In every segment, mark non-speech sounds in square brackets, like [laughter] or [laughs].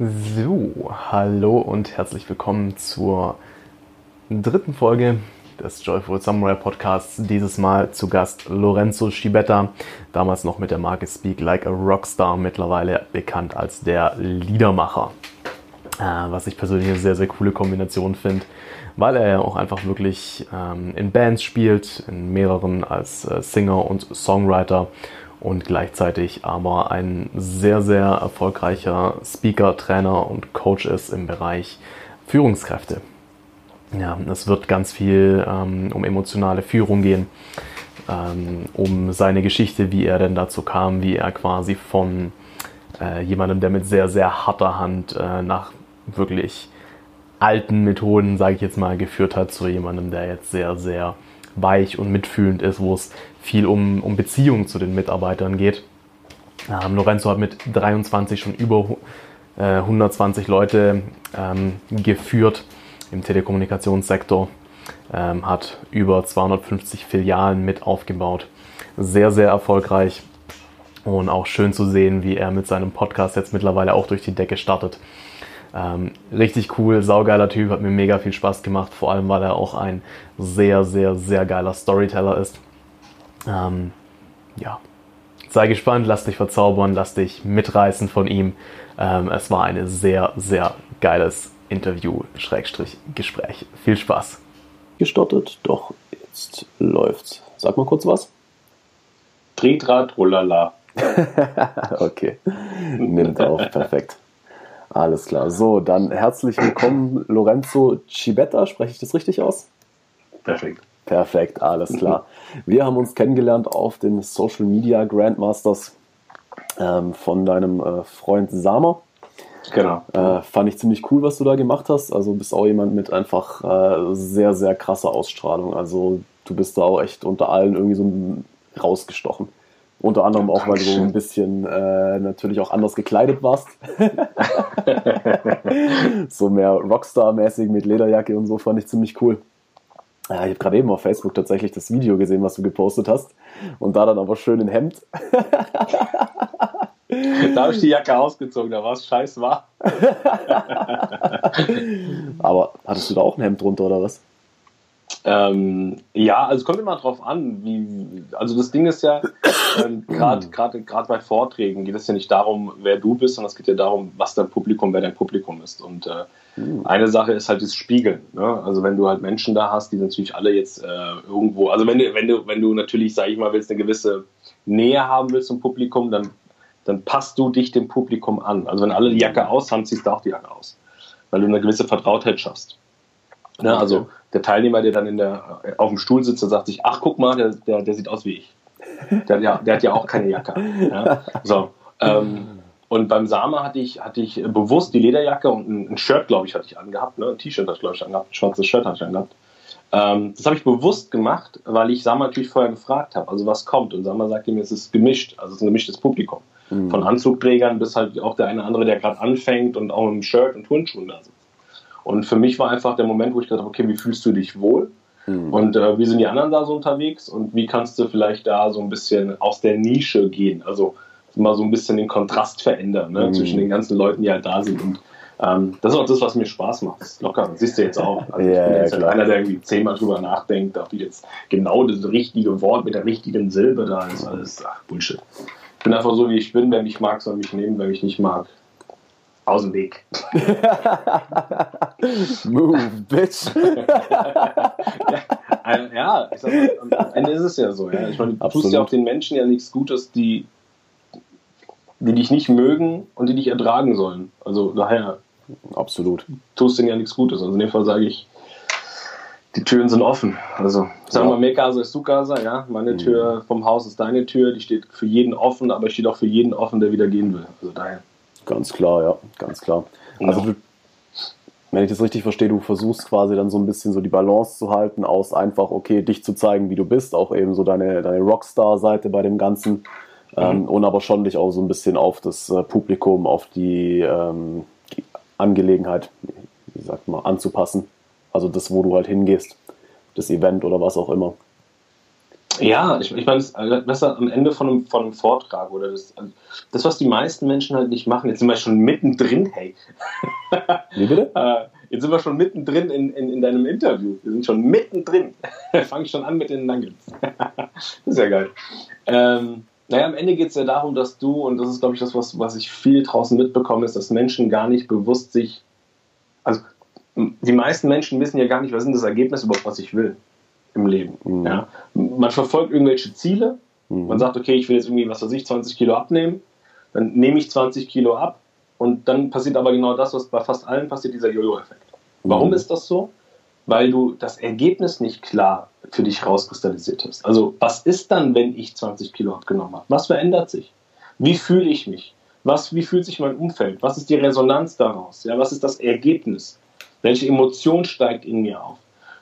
So, hallo und herzlich willkommen zur dritten Folge des Joyful Samurai Podcasts. Dieses Mal zu Gast Lorenzo Schibetta, damals noch mit der Marke Speak Like a Rockstar, mittlerweile bekannt als der Liedermacher. Äh, was ich persönlich eine sehr, sehr coole Kombination finde, weil er ja auch einfach wirklich ähm, in Bands spielt, in mehreren als äh, Singer und Songwriter und gleichzeitig aber ein sehr, sehr erfolgreicher Speaker, Trainer und Coach ist im Bereich Führungskräfte. Ja, es wird ganz viel ähm, um emotionale Führung gehen, ähm, um seine Geschichte, wie er denn dazu kam, wie er quasi von äh, jemandem, der mit sehr, sehr harter Hand äh, nach wirklich alten Methoden, sage ich jetzt mal, geführt hat, zu jemandem, der jetzt sehr, sehr weich und mitfühlend ist, wo es viel um, um Beziehungen zu den Mitarbeitern geht. Ähm, Lorenzo hat mit 23 schon über äh, 120 Leute ähm, geführt im Telekommunikationssektor, ähm, hat über 250 Filialen mit aufgebaut. Sehr, sehr erfolgreich und auch schön zu sehen, wie er mit seinem Podcast jetzt mittlerweile auch durch die Decke startet. Ähm, richtig cool, saugeiler Typ, hat mir mega viel Spaß gemacht, vor allem weil er auch ein sehr, sehr, sehr geiler Storyteller ist. Ähm, ja, sei gespannt, lass dich verzaubern, lass dich mitreißen von ihm. Ähm, es war ein sehr, sehr geiles Interview, Schrägstrich, Gespräch. Viel Spaß. Gestartet, doch jetzt läuft's. Sag mal kurz was. Tretrad, rollala. [laughs] okay, nimmt auf, perfekt. Alles klar. So, dann herzlich willkommen, Lorenzo Cibetta. Spreche ich das richtig aus? Perfekt. Perfekt, alles klar. Wir haben uns kennengelernt auf den Social Media Grandmasters ähm, von deinem äh, Freund Samer. Genau. Äh, fand ich ziemlich cool, was du da gemacht hast. Also bist auch jemand mit einfach äh, sehr, sehr krasser Ausstrahlung. Also du bist da auch echt unter allen irgendwie so rausgestochen. Unter anderem auch, weil du ein bisschen äh, natürlich auch anders gekleidet warst. [laughs] so mehr Rockstar-mäßig mit Lederjacke und so fand ich ziemlich cool. Ja, ich habe gerade eben auf Facebook tatsächlich das Video gesehen, was du gepostet hast. Und da dann aber schön in Hemd. [laughs] da habe ich die Jacke ausgezogen, da war es scheiß warm. [laughs] aber hattest du da auch ein Hemd drunter oder was? Ähm, ja, also es kommt immer drauf an, wie, also das Ding ist ja, ähm, [clears throat] gerade bei Vorträgen geht es ja nicht darum, wer du bist, sondern es geht ja darum, was dein Publikum, wer dein Publikum ist. Und äh, mhm. eine Sache ist halt das Spiegeln. Ne? Also wenn du halt Menschen da hast, die natürlich alle jetzt äh, irgendwo, also wenn du, wenn du, wenn du natürlich, sag ich mal, willst, eine gewisse Nähe haben willst zum Publikum, dann, dann passt du dich dem Publikum an. Also wenn alle die Jacke aus haben, ziehst du auch die Jacke aus. Weil du eine gewisse Vertrautheit schaffst. Ne? Also der Teilnehmer, der dann in der, auf dem Stuhl sitzt und sagt sich, ach guck mal, der, der, der sieht aus wie ich. Der, hat ja, der hat ja auch keine Jacke. Ja? So, ähm, und beim Sama hatte ich, hatte ich bewusst die Lederjacke und ein, ein Shirt, glaube ich, hatte ich angehabt. Ne? Ein T-Shirt hatte ich, glaube ich, angehabt. Ein schwarzes Shirt hatte ich angehabt. Ähm, das habe ich bewusst gemacht, weil ich Sama natürlich vorher gefragt habe, also was kommt. Und Sama sagte mir, es ist gemischt, also es ist ein gemischtes Publikum. Mhm. Von Anzugträgern bis halt auch der eine oder andere, der gerade anfängt und auch im Shirt und Turnschuhen da sitzt. Und für mich war einfach der Moment, wo ich gedacht habe, okay, wie fühlst du dich wohl? Mhm. Und äh, wie sind die anderen da so unterwegs? Und wie kannst du vielleicht da so ein bisschen aus der Nische gehen? Also mal so ein bisschen den Kontrast verändern ne? mhm. zwischen den ganzen Leuten, die halt da sind. Und ähm, das ist auch das, was mir Spaß macht. Das ist locker, das siehst du jetzt auch. Also ja, ich bin jetzt ja, einer, der irgendwie zehnmal drüber nachdenkt, ob jetzt genau das richtige Wort mit der richtigen Silbe da ist. Alles ach, Bullshit. Ich bin einfach so, wie ich bin. Wer mich mag, soll mich nehmen. Wer mich nicht mag, aus dem Weg. [laughs] Move, bitch. [laughs] ja, ja ich sag mal, am Ende ist es ja so. Ja. Ich meine, du Absolut. tust ja auch den Menschen ja nichts Gutes, die, die dich nicht mögen und die dich ertragen sollen. Also daher. Absolut. Tust denen ja nichts Gutes. Also in dem Fall sage ich, die Türen sind offen. Also sagen wir ja. Mekasa ist Sukasa, ja. Meine mhm. Tür vom Haus ist deine Tür, die steht für jeden offen, aber steht auch für jeden offen, der wieder gehen will. Also daher. Ganz klar, ja, ganz klar. Ja. Also du, wenn ich das richtig verstehe, du versuchst quasi dann so ein bisschen so die Balance zu halten, aus einfach, okay, dich zu zeigen, wie du bist, auch eben so deine, deine Rockstar-Seite bei dem Ganzen. Ähm, mhm. Ähm, und aber schon dich auch so ein bisschen auf das äh, Publikum, auf die, ähm, die Angelegenheit, wie sagt man, anzupassen. Also das, wo du halt hingehst, das Event oder was auch immer. Ja, ich, ich meine, das, also, das am Ende von einem, von einem Vortrag oder das, also, das, was die meisten Menschen halt nicht machen. Jetzt sind wir schon mittendrin, hey. Wie bitte? [laughs] Äh, jetzt sind wir schon mittendrin in, in, in deinem Interview. Wir sind schon mittendrin. [laughs] Fange ich schon an mit den Nuggets. [laughs] das ist ja geil. Ähm, naja, am Ende geht es ja darum, dass du, und das ist, glaube ich, das, was, was ich viel draußen mitbekomme, ist, dass Menschen gar nicht bewusst sich, also die meisten Menschen wissen ja gar nicht, was ist das Ergebnis überhaupt, was ich will im Leben. Mhm. Ja? Man verfolgt irgendwelche Ziele, mhm. man sagt, okay, ich will jetzt irgendwie, was weiß ich, 20 Kilo abnehmen, dann nehme ich 20 Kilo ab und dann passiert aber genau das, was bei fast allen passiert, dieser Jojo-Effekt. Warum mhm. ist das so? Weil du das Ergebnis nicht klar für dich rauskristallisiert hast. Also was ist dann, wenn ich 20 Kilo abgenommen habe? Was verändert sich? Wie fühle ich mich? Was, wie fühlt sich mein Umfeld? Was ist die Resonanz daraus? Ja, was ist das Ergebnis? Welche Emotion steigt in mir auf?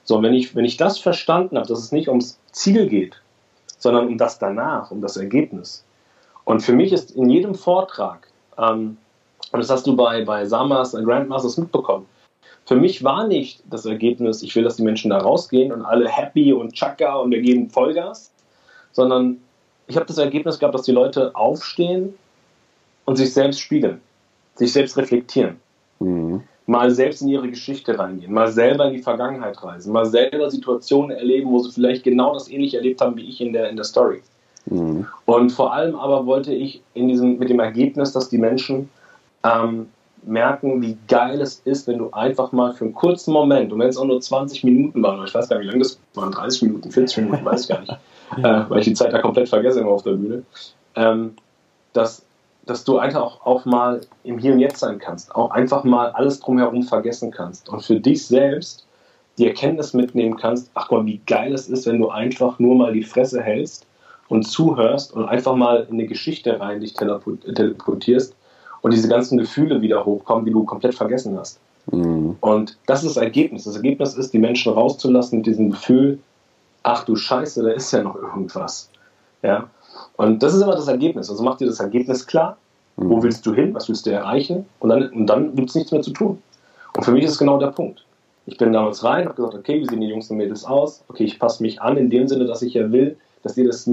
So, wenn ich, wenn ich das verstanden habe, dass es nicht ums Ziel geht, sondern um das danach, um das Ergebnis. Und für mich ist in jedem Vortrag, ähm, und das hast du bei, bei Samas Grandmasters mitbekommen, für mich war nicht das Ergebnis, ich will, dass die Menschen da rausgehen und alle happy und Chaka und wir geben Vollgas, sondern ich habe das Ergebnis gehabt, dass die Leute aufstehen und sich selbst spiegeln, sich selbst reflektieren. Mhm. Mal selbst in ihre Geschichte reingehen, mal selber in die Vergangenheit reisen, mal selber Situationen erleben, wo sie vielleicht genau das ähnlich erlebt haben wie ich in der, in der Story. Mhm. Und vor allem aber wollte ich in diesem, mit dem Ergebnis, dass die Menschen ähm, merken, wie geil es ist, wenn du einfach mal für einen kurzen Moment, und wenn es auch nur 20 Minuten waren, ich weiß gar nicht, wie lange das waren, 30 Minuten, 40 Minuten, weiß ich gar nicht, [laughs] äh, weil ich die Zeit da komplett vergesse immer auf der Bühne, ähm, dass, dass du einfach auch, auch mal im Hier und Jetzt sein kannst, auch einfach mal alles drumherum vergessen kannst und für dich selbst die Erkenntnis mitnehmen kannst, ach Gott, wie geil es ist, wenn du einfach nur mal die Fresse hältst und zuhörst und einfach mal in eine Geschichte rein dich teleportierst und diese ganzen Gefühle wieder hochkommen, die du komplett vergessen hast. Mhm. Und das ist das Ergebnis. Das Ergebnis ist, die Menschen rauszulassen mit diesem Gefühl, ach du Scheiße, da ist ja noch irgendwas. Ja? Und das ist immer das Ergebnis. Also mach dir das Ergebnis klar. Mhm. Wo willst du hin? Was willst du erreichen? Und dann, und dann gibt es nichts mehr zu tun. Und für mich ist genau der Punkt. Ich bin damals rein, habe gesagt, okay, wie sehen die Jungs und Mädels aus? Okay, ich passe mich an in dem Sinne, dass ich ja will, dass ihr das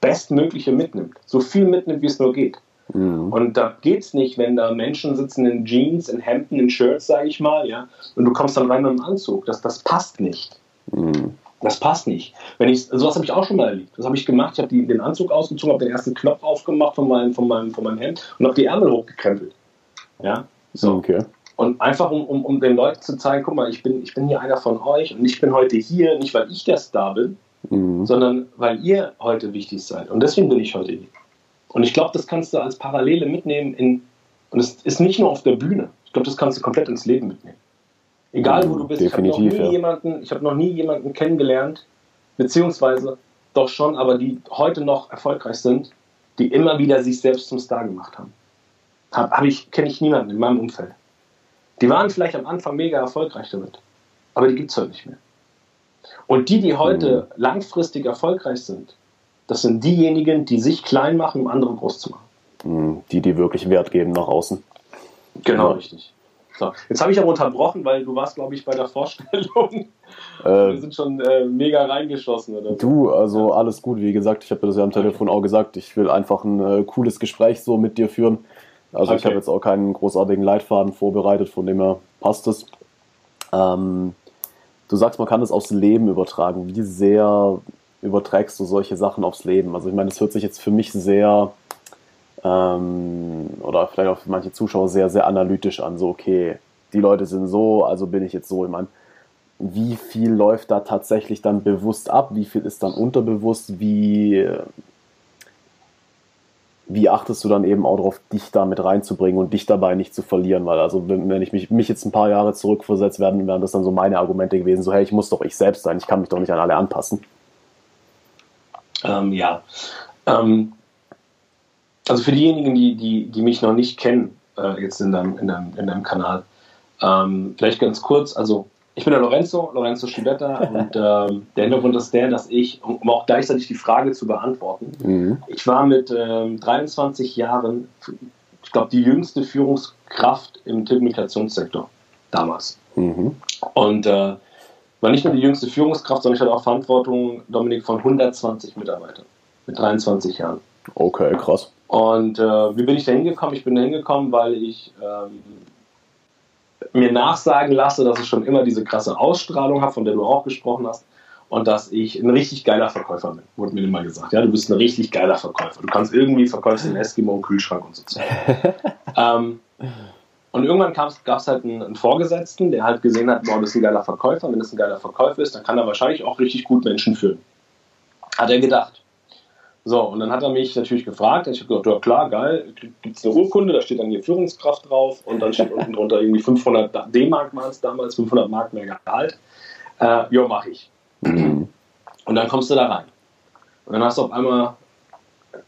Bestmögliche mitnimmt. So viel mitnimmt, wie es nur geht. Mhm. Und da geht es nicht, wenn da Menschen sitzen in Jeans, in Hemden, in Shirts, sage ich mal, ja, und du kommst dann rein mit einem Anzug. Das, das passt nicht. Mhm. Das passt nicht. Wenn ich, sowas habe ich auch schon mal erlebt. Das habe ich gemacht. Ich habe den Anzug ausgezogen, habe den ersten Knopf aufgemacht von meinem, von meinem, von meinem Hemd und habe die Ärmel hochgekrempelt. Ja, so. Okay. Und einfach, um, um, um den Leuten zu zeigen, guck mal, ich bin, ich bin hier einer von euch und ich bin heute hier, nicht weil ich der Star bin, mhm. sondern weil ihr heute wichtig seid. Und deswegen bin ich heute hier. Und ich glaube, das kannst du als Parallele mitnehmen in, und es ist nicht nur auf der Bühne. Ich glaube, das kannst du komplett ins Leben mitnehmen. Egal wo du bist. Definitiv, ich habe noch, nie jemanden, ich hab noch nie jemanden kennengelernt, beziehungsweise doch schon, aber die heute noch erfolgreich sind, die immer wieder sich selbst zum Star gemacht haben. Hab, hab ich, kenne ich niemanden in meinem Umfeld. Die waren vielleicht am Anfang mega erfolgreich damit, aber die gibt es heute nicht mehr. Und die, die heute mhm. langfristig erfolgreich sind, das sind diejenigen, die sich klein machen, um andere groß zu machen. Hm, die, die wirklich Wert geben nach außen. Genau, ja. richtig. So, jetzt habe ich aber unterbrochen, weil du warst, glaube ich, bei der Vorstellung. [laughs] Äh, Wir sind schon äh, mega reingeschossen. Oder. Du, also alles gut. Wie gesagt, ich habe das ja am Telefon auch gesagt. Ich will einfach ein äh, cooles Gespräch so mit dir führen. Also okay. ich habe jetzt auch keinen großartigen Leitfaden vorbereitet, von dem her passt es. Ähm, du sagst, man kann das aufs Leben übertragen. Wie sehr überträgst du solche Sachen aufs Leben? Also ich meine, es hört sich jetzt für mich sehr ähm, oder vielleicht auch für manche Zuschauer sehr, sehr analytisch an. So, okay, die Leute sind so, also bin ich jetzt so. Ich meine, wie viel läuft da tatsächlich dann bewusst ab? Wie viel ist dann unterbewusst? Wie, wie achtest du dann eben auch darauf, dich da mit reinzubringen und dich dabei nicht zu verlieren? Weil, also, wenn, wenn ich mich, mich jetzt ein paar Jahre zurückversetzt, werden, wären das dann so meine Argumente gewesen, so, hey, ich muss doch ich selbst sein, ich kann mich doch nicht an alle anpassen. Ähm, ja. Ähm, also für diejenigen, die, die, die mich noch nicht kennen, äh, jetzt in deinem, in deinem, in deinem Kanal, ähm, vielleicht ganz kurz, also ich bin der Lorenzo, Lorenzo Schibetta [laughs] und ähm, der Hintergrund ist der, dass ich, um auch gleichzeitig die Frage zu beantworten, mhm. ich war mit ähm, 23 Jahren, ich glaube, die jüngste Führungskraft im Telekommunikationssektor damals. Mhm. Und äh, war nicht nur die jüngste Führungskraft, sondern ich hatte auch Verantwortung, Dominik, von 120 Mitarbeitern mit 23 Jahren. Okay, krass. Und äh, wie bin ich da hingekommen? Ich bin da hingekommen, weil ich ähm, mir nachsagen lasse, dass ich schon immer diese krasse Ausstrahlung habe, von der du auch gesprochen hast. Und dass ich ein richtig geiler Verkäufer bin, wurde mir immer gesagt. Ja, du bist ein richtig geiler Verkäufer. Du kannst irgendwie verkaufst den Eskimo im Kühlschrank und so. [laughs] ähm, und irgendwann gab es halt einen, einen, Vorgesetzten, der halt gesehen hat, boah, das ist ein geiler Verkäufer. Wenn das ein geiler Verkäufer ist, dann kann er wahrscheinlich auch richtig gut Menschen führen. Hat er gedacht. So, und dann hat er mich natürlich gefragt. Ich habe gesagt, ja klar, geil, gibt es eine Urkunde, da steht dann hier Führungskraft drauf und dann steht unten drunter irgendwie 500 D-Mark waren es damals, 500 Mark mehr Gehalt. Äh, ja, mache ich. Mhm. Und dann kommst du da rein. Und dann hast du auf einmal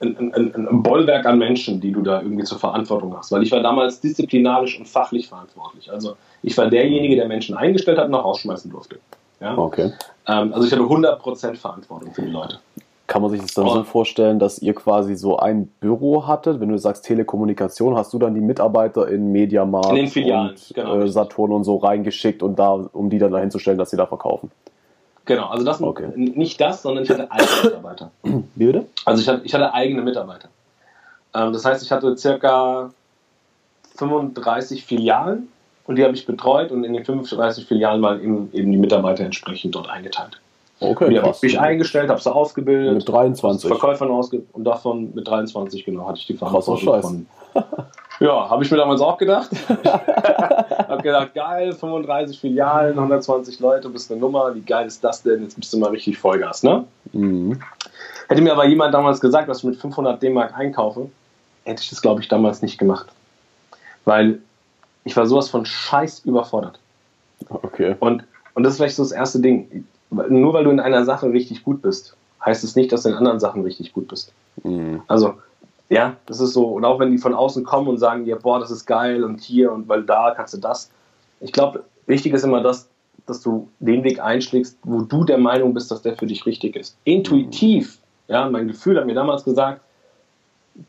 ein, ein, ein, Bollwerk an Menschen, die du da irgendwie zur Verantwortung hast. Weil ich war damals disziplinarisch und fachlich verantwortlich. Also ich war derjenige, der Menschen eingestellt hat und auch rausschmeißen durfte. Ja? Okay. Ähm, also ich hatte 100% Verantwortung für die Leute. Kann man sich das dann oh. so vorstellen, dass ihr quasi so ein Büro hattet? Wenn du sagst Telekommunikation, hast du dann die Mitarbeiter in Mediamarkt in den Filialen, und genau, äh, Saturn und so reingeschickt und da, um die dann dahin zu stellen, dass sie da verkaufen? Genau, also das okay. nicht das, sondern ich hatte eigene Mitarbeiter. Wie bitte? Also ich hatte, ich hatte eigene Mitarbeiter. Ähm, das heißt, ich hatte circa 35 Filialen und die habe ich betreut und in den 35 Filialen waren eben, eben die Mitarbeiter entsprechend dort eingeteilt. Okay, und die habe ich eingestellt, habe sie ausgebildet. Mit 23. Verkäufern ausgebildet und davon mit 23 genau hatte ich die Verantwortung von. Ja, habe ich mir damals auch gedacht. [laughs] habe gedacht, geil, 35 Filialen, 120 Leute, bist eine Nummer, wie geil ist das denn? Jetzt bist du mal richtig Vollgas, ne? Mhm. Hätte mir aber jemand damals gesagt, was ich mit 500 D-Mark einkaufe, hätte ich das, glaube ich, damals nicht gemacht. Weil ich war sowas von scheiß überfordert. Okay. Und, und das ist vielleicht so das erste Ding nur weil du in einer Sache richtig gut bist, heißt es nicht, dass du in anderen Sachen richtig gut bist. Mhm. Also, ja, das ist so. Und auch wenn die von außen kommen und sagen dir, boah, das ist geil und hier und weil da kannst du das. Ich glaube, wichtig ist immer das, dass du den Weg einschlägst, wo du der Meinung bist, dass der für dich richtig ist. Intuitiv, ja, mein Gefühl hat mir damals gesagt,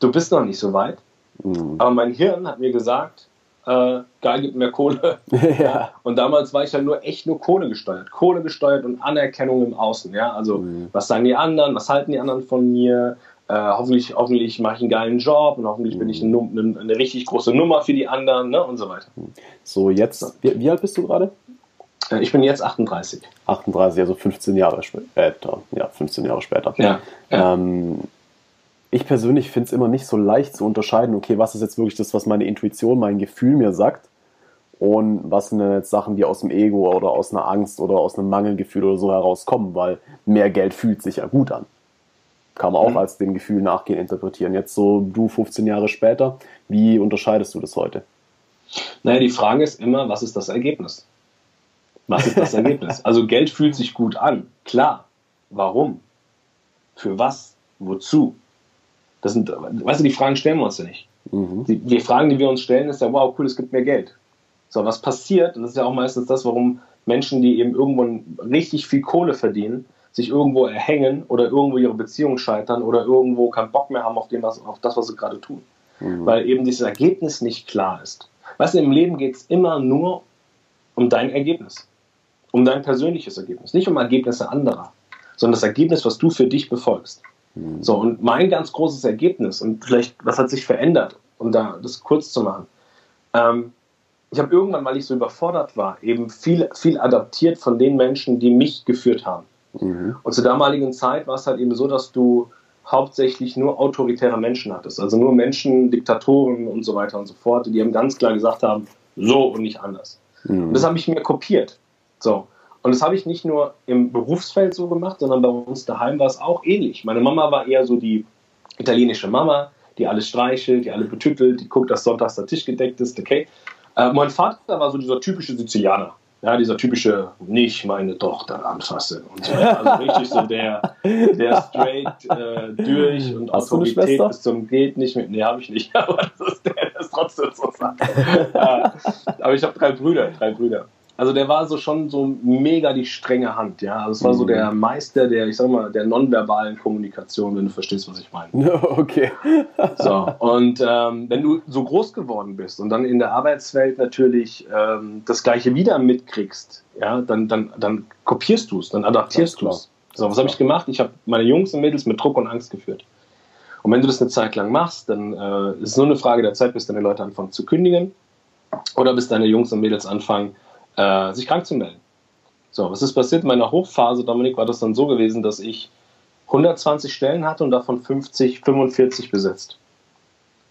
du bist noch nicht so weit. Mhm. Aber mein Hirn hat mir gesagt, äh, geil, gibt mehr Kohle. [laughs] ja. Und damals war ich halt nur echt nur Kohle gesteuert. Kohle gesteuert und Anerkennung im Außen. Ja? Also, mhm. was sagen die anderen? Was halten die anderen von mir? Äh, hoffentlich hoffentlich mache ich einen geilen Job und hoffentlich mhm. bin ich eine, eine, eine, richtig große Nummer für die anderen ne? und so weiter. So, jetzt, wie, wie alt bist du gerade? Äh, ich bin jetzt 38. 38, also 15 Jahre später. Ja, 15 Jahre später. Ja. ja. Ähm, ich persönlich finde es immer nicht so leicht zu unterscheiden, okay, was ist jetzt wirklich das, was meine Intuition, mein Gefühl mir sagt und was sind denn jetzt Sachen, die aus dem Ego oder aus einer Angst oder aus einem Mangelgefühl oder so herauskommen, weil mehr Geld fühlt sich ja gut an. Kann man auch mhm. als dem Gefühl nachgehen interpretieren. Jetzt so du 15 Jahre später, wie unterscheidest du das heute? Naja, die Frage ist immer, was ist das Ergebnis? Was ist das [laughs] Ergebnis? Also Geld fühlt sich gut an, klar. Warum? Für was? Wozu? Das sind, weißt du, die Fragen stellen wir uns ja nicht. Mhm. Die, die, Fragen, die wir uns stellen, ist ja, wow, cool, es gibt mehr Geld. So, was passiert, und das ist ja auch meistens das, warum Menschen, die eben irgendwo richtig viel Kohle verdienen, sich irgendwo erhängen oder irgendwo ihre Beziehung scheitern oder irgendwo keinen Bock mehr haben auf, dem, was, auf das, was sie gerade tun. Mhm. Weil eben dieses Ergebnis nicht klar ist. Weißt du, im Leben geht es immer nur um dein Ergebnis. Um dein persönliches Ergebnis. Nicht um Ergebnisse anderer, sondern das Ergebnis, was du für dich befolgst. Mhm. So, und mein ganz großes Ergebnis, und vielleicht, was hat sich verändert, um da das kurz zu machen. Ähm, ich habe irgendwann, weil ich so überfordert war, eben viel, viel adaptiert von den Menschen, die mich geführt haben. Mhm. Und zur damaligen Zeit war es halt eben so, dass du hauptsächlich nur autoritäre Menschen hattest. Also nur Menschen, Diktatoren und so weiter und so fort, die haben ganz klar gesagt haben, so und nicht anders. Mhm. Und das habe ich mir kopiert. So. Und das habe ich nicht nur im Berufsfeld so gemacht, sondern bei uns daheim war es auch ähnlich. Meine Mama war eher so die italienische Mama, die alles streichelt, die alle betüttelt, die guckt, dass sonntags der Tisch gedeckt ist, okay. Äh, mein Vater war so dieser typische Sizilianer. Ja, dieser typische, nicht meine Tochter anfassen und so. Also richtig so der, der straight äh, durch und Hast Autorität bis zum geht nicht mit. Nee, habe ich nicht, [laughs] aber das ist der, der es trotzdem so sagt. äh, aber ich habe drei Brüder, drei Brüder. Also der war so schon so mega die strenge Hand, ja. Also es war so mhm. der Meister der, ich sag mal, der nonverbalen Kommunikation, wenn du verstehst, was ich meine. [laughs] Okay. so, und ähm, wenn du so groß geworden bist und dann in der Arbeitswelt natürlich ähm, das Gleiche wieder mitkriegst, ja, dann, dann, dann kopierst du es, dann adaptierst du es. So, was habe ich gemacht? Ich habe meine Jungs und Mädels mit Druck und Angst geführt. Und wenn du das eine Zeit lang machst, dann äh, ist es nur eine Frage der Zeit, bis deine Leute anfangen zu kündigen oder bis deine Jungs und Mädels anfangen, äh, sich krank zu melden. So, was ist passiert? In meiner Hochphase, Dominik, war das dann so gewesen, dass ich 120 Stellen hatte und davon 50, 45 besetzt.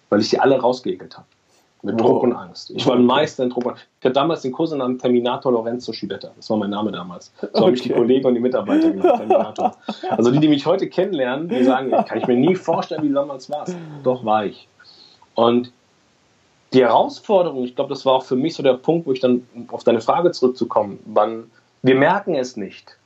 Weil ich die alle rausgeekelt habe. Mit Druck oh. und Angst. Ich war ein Meister in Druck und Angst. Ich hatte damals den Kursennamen Terminator Lorenzo Schibetta. Das war mein Name damals. So okay. habe ich die Kollegen und die Mitarbeiter genannt, [laughs] Terminator. Also die, die mich heute kennenlernen, die sagen, kann ich mir nie vorstellen, wie du damals warst. Doch war ich. Und die Herausforderung, ich glaube, das war auch für mich so der Punkt, wo ich dann auf deine Frage zurückzukommen, wann wir merken es nicht.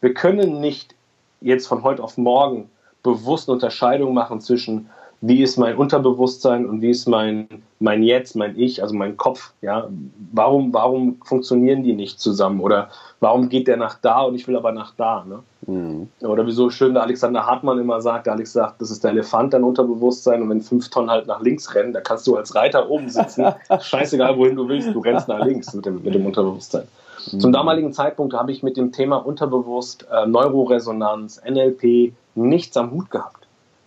Wir können nicht jetzt von heute auf morgen bewusst eine Unterscheidung machen zwischen wie ist mein Unterbewusstsein und wie ist mein, mein Jetzt, mein Ich, also mein Kopf, ja, warum, warum funktionieren die nicht zusammen oder warum geht der nach da und ich will aber nach da, ne? Mhm. Oder wie so schön der Alexander Hartmann immer sagt, der Alex sagt, das ist der Elefant, dein Unterbewusstsein und wenn fünf Tonnen halt nach links rennen, da kannst du als Reiter oben sitzen, [laughs] scheißegal wohin du willst, du rennst nach links mit dem, mit dem Unterbewusstsein. Mhm. Zum damaligen Zeitpunkt habe ich mit dem Thema Unterbewusst, äh, Neuroresonanz, NLP nichts am Hut gehabt.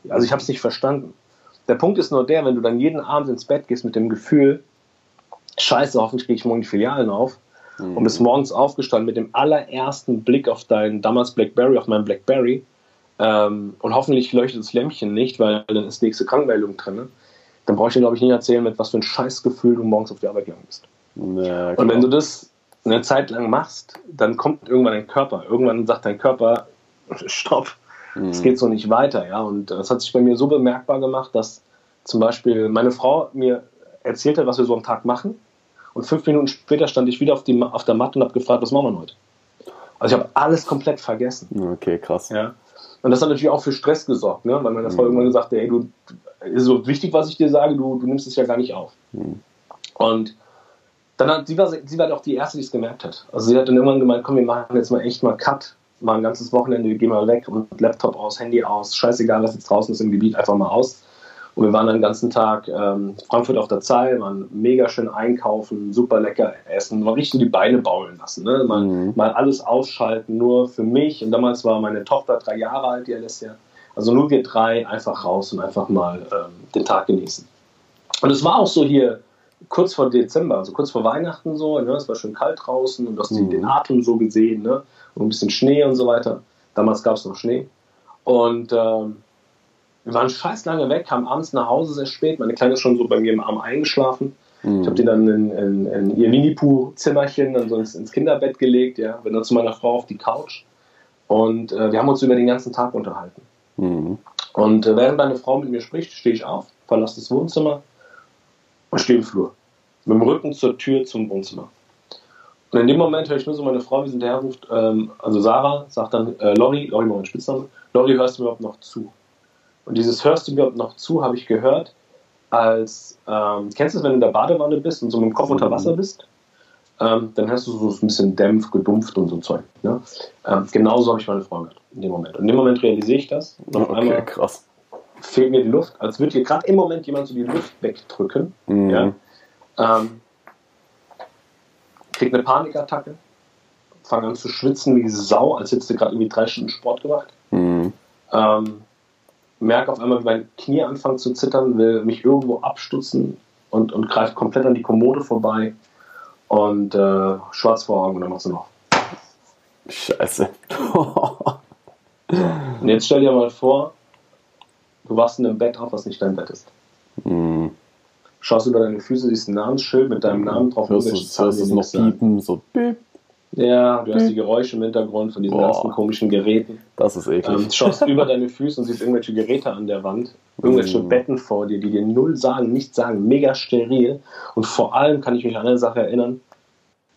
Also ich habe es nicht verstanden. Der Punkt ist nur der, wenn du dann jeden Abend ins Bett gehst mit dem Gefühl, scheiße, hoffentlich kriege ich morgen die Filialen auf mhm. und bis morgens aufgestanden mit dem allerersten Blick auf dein damals Blackberry, auf mein Blackberry ähm, und hoffentlich leuchtet das Lämpchen nicht, weil dann ist nächste Krankmeldung drin, dann brauche ich dir, glaube ich, nicht erzählen, mit was für ein Scheißgefühl du morgens auf die Arbeit gegangen bist. Ja, und wenn du das eine Zeit lang machst, dann kommt irgendwann dein Körper. Irgendwann sagt dein Körper, [laughs] stopp, es mhm. geht so nicht weiter, ja. Und das hat sich bei mir so bemerkbar gemacht, dass zum Beispiel meine Frau mir erzählt hat, was wir so am Tag machen. Und fünf Minuten später stand ich wieder auf, die, auf der Matte und habe gefragt, was machen wir heute? Also ich habe alles komplett vergessen. Okay, krass. Ja. Und das hat natürlich auch für Stress gesorgt, ne? weil meine Frau mhm. irgendwann gesagt hat, ey, du, ist so wichtig, was ich dir sage, du, du nimmst es ja gar nicht auf. Mhm. Und dann hat sie war, sie war auch die Erste, die es gemerkt hat. Also sie hat dann irgendwann gemeint, komm, wir machen jetzt mal echt mal Cut mal ein ganzes Wochenende, wir gehen mal weg und Laptop aus, Handy aus, scheißegal, was jetzt draußen ist im Gebiet, einfach mal aus. Und wir waren dann den ganzen Tag ähm, Frankfurt auf der Zeil, waren mega schön einkaufen, super lecker essen, mal richtig die Beine baulen lassen. Ne? Mal, mhm. mal alles ausschalten, nur für mich. Und damals war meine Tochter drei Jahre alt, die Alessia. Also nur wir drei einfach raus und einfach mal ähm, den Tag genießen. Und es war auch so hier kurz vor Dezember, also kurz vor Weihnachten so, ne? es war schön kalt draußen und du hast mhm. den Atem so gesehen. Ne? Und ein bisschen Schnee und so weiter. Damals gab es noch Schnee. Und ähm, wir waren scheiß lange weg, kamen abends nach Hause sehr spät. Meine Kleine ist schon so bei mir im Arm eingeschlafen. Mhm. Ich habe die dann in, in, in ihr Winnie-Pooh-Zimmerchen dann so ins, ins, Kinderbett gelegt. Ja. Bin dann zu meiner Frau auf die Couch. Und äh, wir haben uns über den ganzen Tag unterhalten. Mhm. Und äh, während meine Frau mit mir spricht, stehe ich auf, verlasse das Wohnzimmer und stehe im Flur. Mit dem Rücken zur Tür zum Wohnzimmer. Und in dem Moment höre ich nur so meine Frau, wie sie hinterher ruft, ähm, also Sarah, sagt dann, äh, Lori, Lori war mein Spitzname, Lori, hörst du mir überhaupt noch zu? Und dieses hörst du mir überhaupt noch zu, habe ich gehört, als, ähm, kennst du es, wenn du in der Badewanne bist und so mit dem Kopf unter Wasser bist? Ähm, dann hast du so ein bisschen dämpf, gedumpft und so Zeug. Ne? Ähm, genauso habe ich meine Frau gehört in dem Moment. Und in dem Moment realisiere ich das. Und auf okay, einmal krass. fehlt mir die Luft, als würde hier gerade im Moment jemand so die Luft wegdrücken. Mhm. Ja? Ähm, krieg eine Panikattacke, fange an zu schwitzen wie Sau, als hättest du gerade irgendwie drei Stunden Sport gemacht. Mhm. Ähm, merke auf einmal, wie mein Knie anfängt zu zittern, will mich irgendwo abstutzen und, und greift komplett an die Kommode vorbei und äh, schwarz vor Augen und dann machst du noch. Scheiße. Und jetzt stell dir mal vor, du wachst in einem Bett auf, was nicht dein Bett ist. Mhm schaust über deine Füße, siehst ein Namensschild mit deinem Namen drauf. Hörst du es noch piepen, so piep. Ja, du hast die Geräusche im Hintergrund von diesen Boah. ganzen komischen Geräten. Das ist eklig. Ähm, schaust über deine Füße und siehst irgendwelche Geräte an der Wand, irgendwelche mm. Betten vor dir, die dir null sagen, nichts sagen, mega steril. Und vor allem kann ich mich an eine Sache erinnern,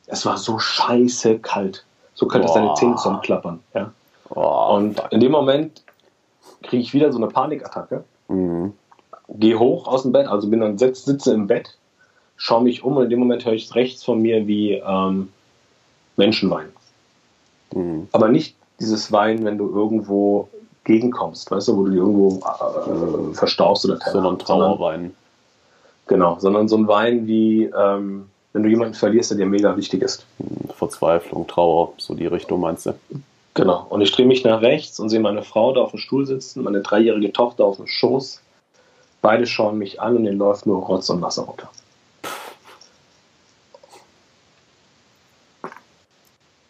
es war so scheiße kalt. So kalt, dass deine Zähne zusammenklappern. Ja? Boah, und in dem Moment kriege ich wieder so eine Panikattacke. Mhm gehe hoch aus dem Bett, also bin dann sitze im Bett, schaue mich um und in dem Moment höre ich rechts von mir, wie ähm, Menschenwein. Mhm. Aber nicht dieses Wein, wenn du irgendwo gegenkommst, weißt du, wo du dich irgendwo äh, verstaust oder Sondern Trauerwein. Genau, sondern so ein Wein wie, ähm, wenn du jemanden verlierst, der dir mega wichtig ist. Verzweiflung, Trauer, so die Richtung meinst du? Genau. Und ich drehe mich nach rechts und sehe meine Frau da auf dem Stuhl sitzen, meine dreijährige Tochter auf dem Schoß. Beide schauen mich an und denen läuft nur Rotz und Wasser runter.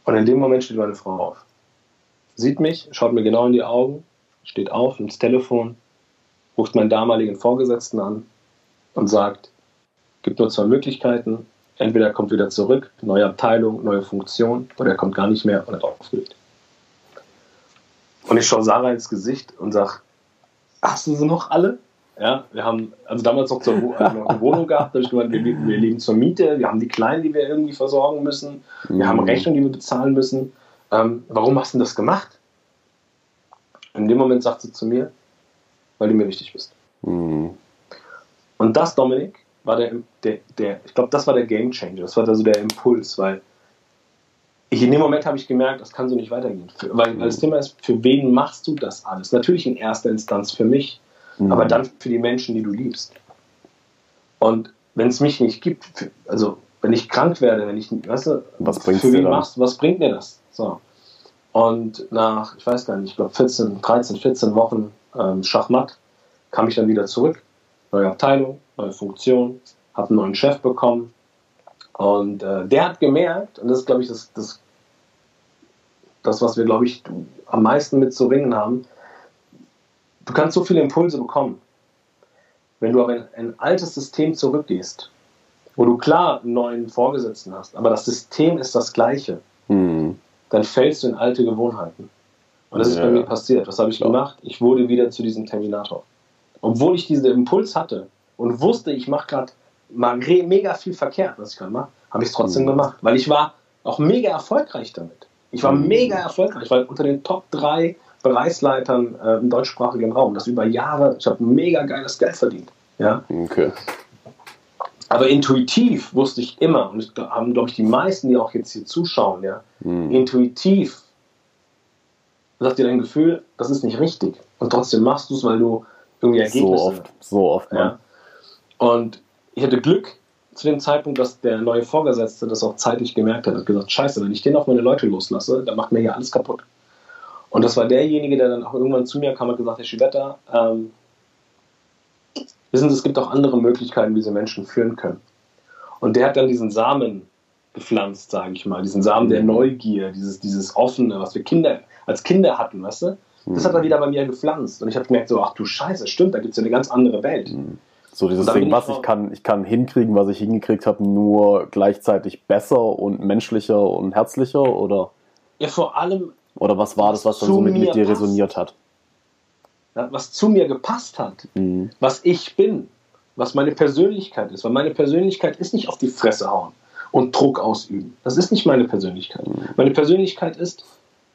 Und in dem Moment steht meine Frau auf. Sieht mich, schaut mir genau in die Augen, steht auf ins Telefon, ruft meinen damaligen Vorgesetzten an und sagt, gibt nur zwei Möglichkeiten. Entweder er kommt wieder zurück, neue Abteilung, neue Funktion, oder er kommt gar nicht mehr und hat aufgelegt. Und ich schaue Sarah ins Gesicht und sage, hast du sie noch alle? Ja, wir haben also damals noch, zur, also noch eine Wohnung gehabt, da habe ich gemeint, wir, wir, leben zur Miete, wir haben die Kleinen, die wir irgendwie versorgen müssen, wir mhm. haben Rechnungen, die wir bezahlen müssen. Ähm, warum hast du das gemacht? In dem Moment sagt sie zu mir, weil du mir wichtig bist. Mhm. Und das, Dominik, war der, der, der ich glaube, das war der Game Changer, das war also der Impuls, weil ich, in dem Moment habe ich gemerkt, das kann so nicht weitergehen. Für, weil, weil das Thema ist, für wen machst du das alles? Natürlich in erster Instanz für mich, mhm. aber dann für die Menschen, die du liebst. Und wenn es mich nicht gibt, für, also wenn ich krank werde, wenn ich, weißt du, was für wen machst was bringt mir das? So. Und nach, ich weiß gar nicht, ich glaube 14, 13, 14 Wochen ähm, Schachmatt kam ich dann wieder zurück. Neue Abteilung, neue Funktion, habe einen neuen Chef bekommen. Und äh, der hat gemerkt, und das ist, glaube ich, das, das, das, was wir, glaube ich, am meisten mit zu ringen haben, du kannst so viele Impulse bekommen. Wenn du aber in ein altes System zurückgehst, wo du klar einen neuen Vorgesetzten hast, aber das System ist das gleiche, mhm. dann fällst du in alte Gewohnheiten. Und das ja, ist bei mir passiert. Was habe ich klar. gemacht? Ich wurde wieder zu diesem Terminator. Obwohl ich diesen Impuls hatte und wusste, ich mache gerade mega viel verkehrt, was ich gerade mache, habe ich es trotzdem mhm. gemacht, weil ich war auch mega erfolgreich damit. Ich war mhm. mega erfolgreich, weil unter den Top 3 Bereichsleitern äh, im deutschsprachigen Raum, das über Jahre, ich habe mega geiles Geld verdient. Ja? Okay. Aber intuitiv wusste ich immer, und das haben, glaube ich, die meisten, die auch jetzt hier zuschauen, ja, mhm. intuitiv sagt dir dein Gefühl, das ist nicht richtig. Und trotzdem machst du es, weil du irgendwie Ergebnisse So oft, so oft. Ja. Und ich hatte Glück zu dem Zeitpunkt, dass der neue Vorgesetzte das auch zeitlich gemerkt hat. Er hat gesagt, scheiße, wenn ich den auf meine Leute loslasse, dann macht mir hier alles kaputt. Und das war derjenige, der dann auch irgendwann zu mir kam und gesagt, Herr Schibetta, ähm, wissen Sie, es gibt auch andere Möglichkeiten, wie Sie Menschen führen können. Und der hat dann diesen Samen gepflanzt, sage ich mal, diesen Samen der Neugier, dieses, dieses Offene, was wir Kinder als Kinder hatten, weißt du? Das hat er wieder bei mir gepflanzt. Und ich habe gemerkt, so, ach du Scheiße, stimmt, da gibt es ja eine ganz andere Welt. Mhm. So dieses Ding, was ich kann, ich kann hinkriegen, was ich hingekriegt habe, nur gleichzeitig besser und menschlicher und herzlicher oder? Ja, vor allem. Oder was war das, was dann so mit, mit dir passt. resoniert hat? Was zu mir gepasst hat, mhm. was ich bin, was meine Persönlichkeit ist. Weil meine Persönlichkeit ist nicht auf die Fresse hauen und Druck ausüben. Das ist nicht meine Persönlichkeit. Mhm. Meine Persönlichkeit ist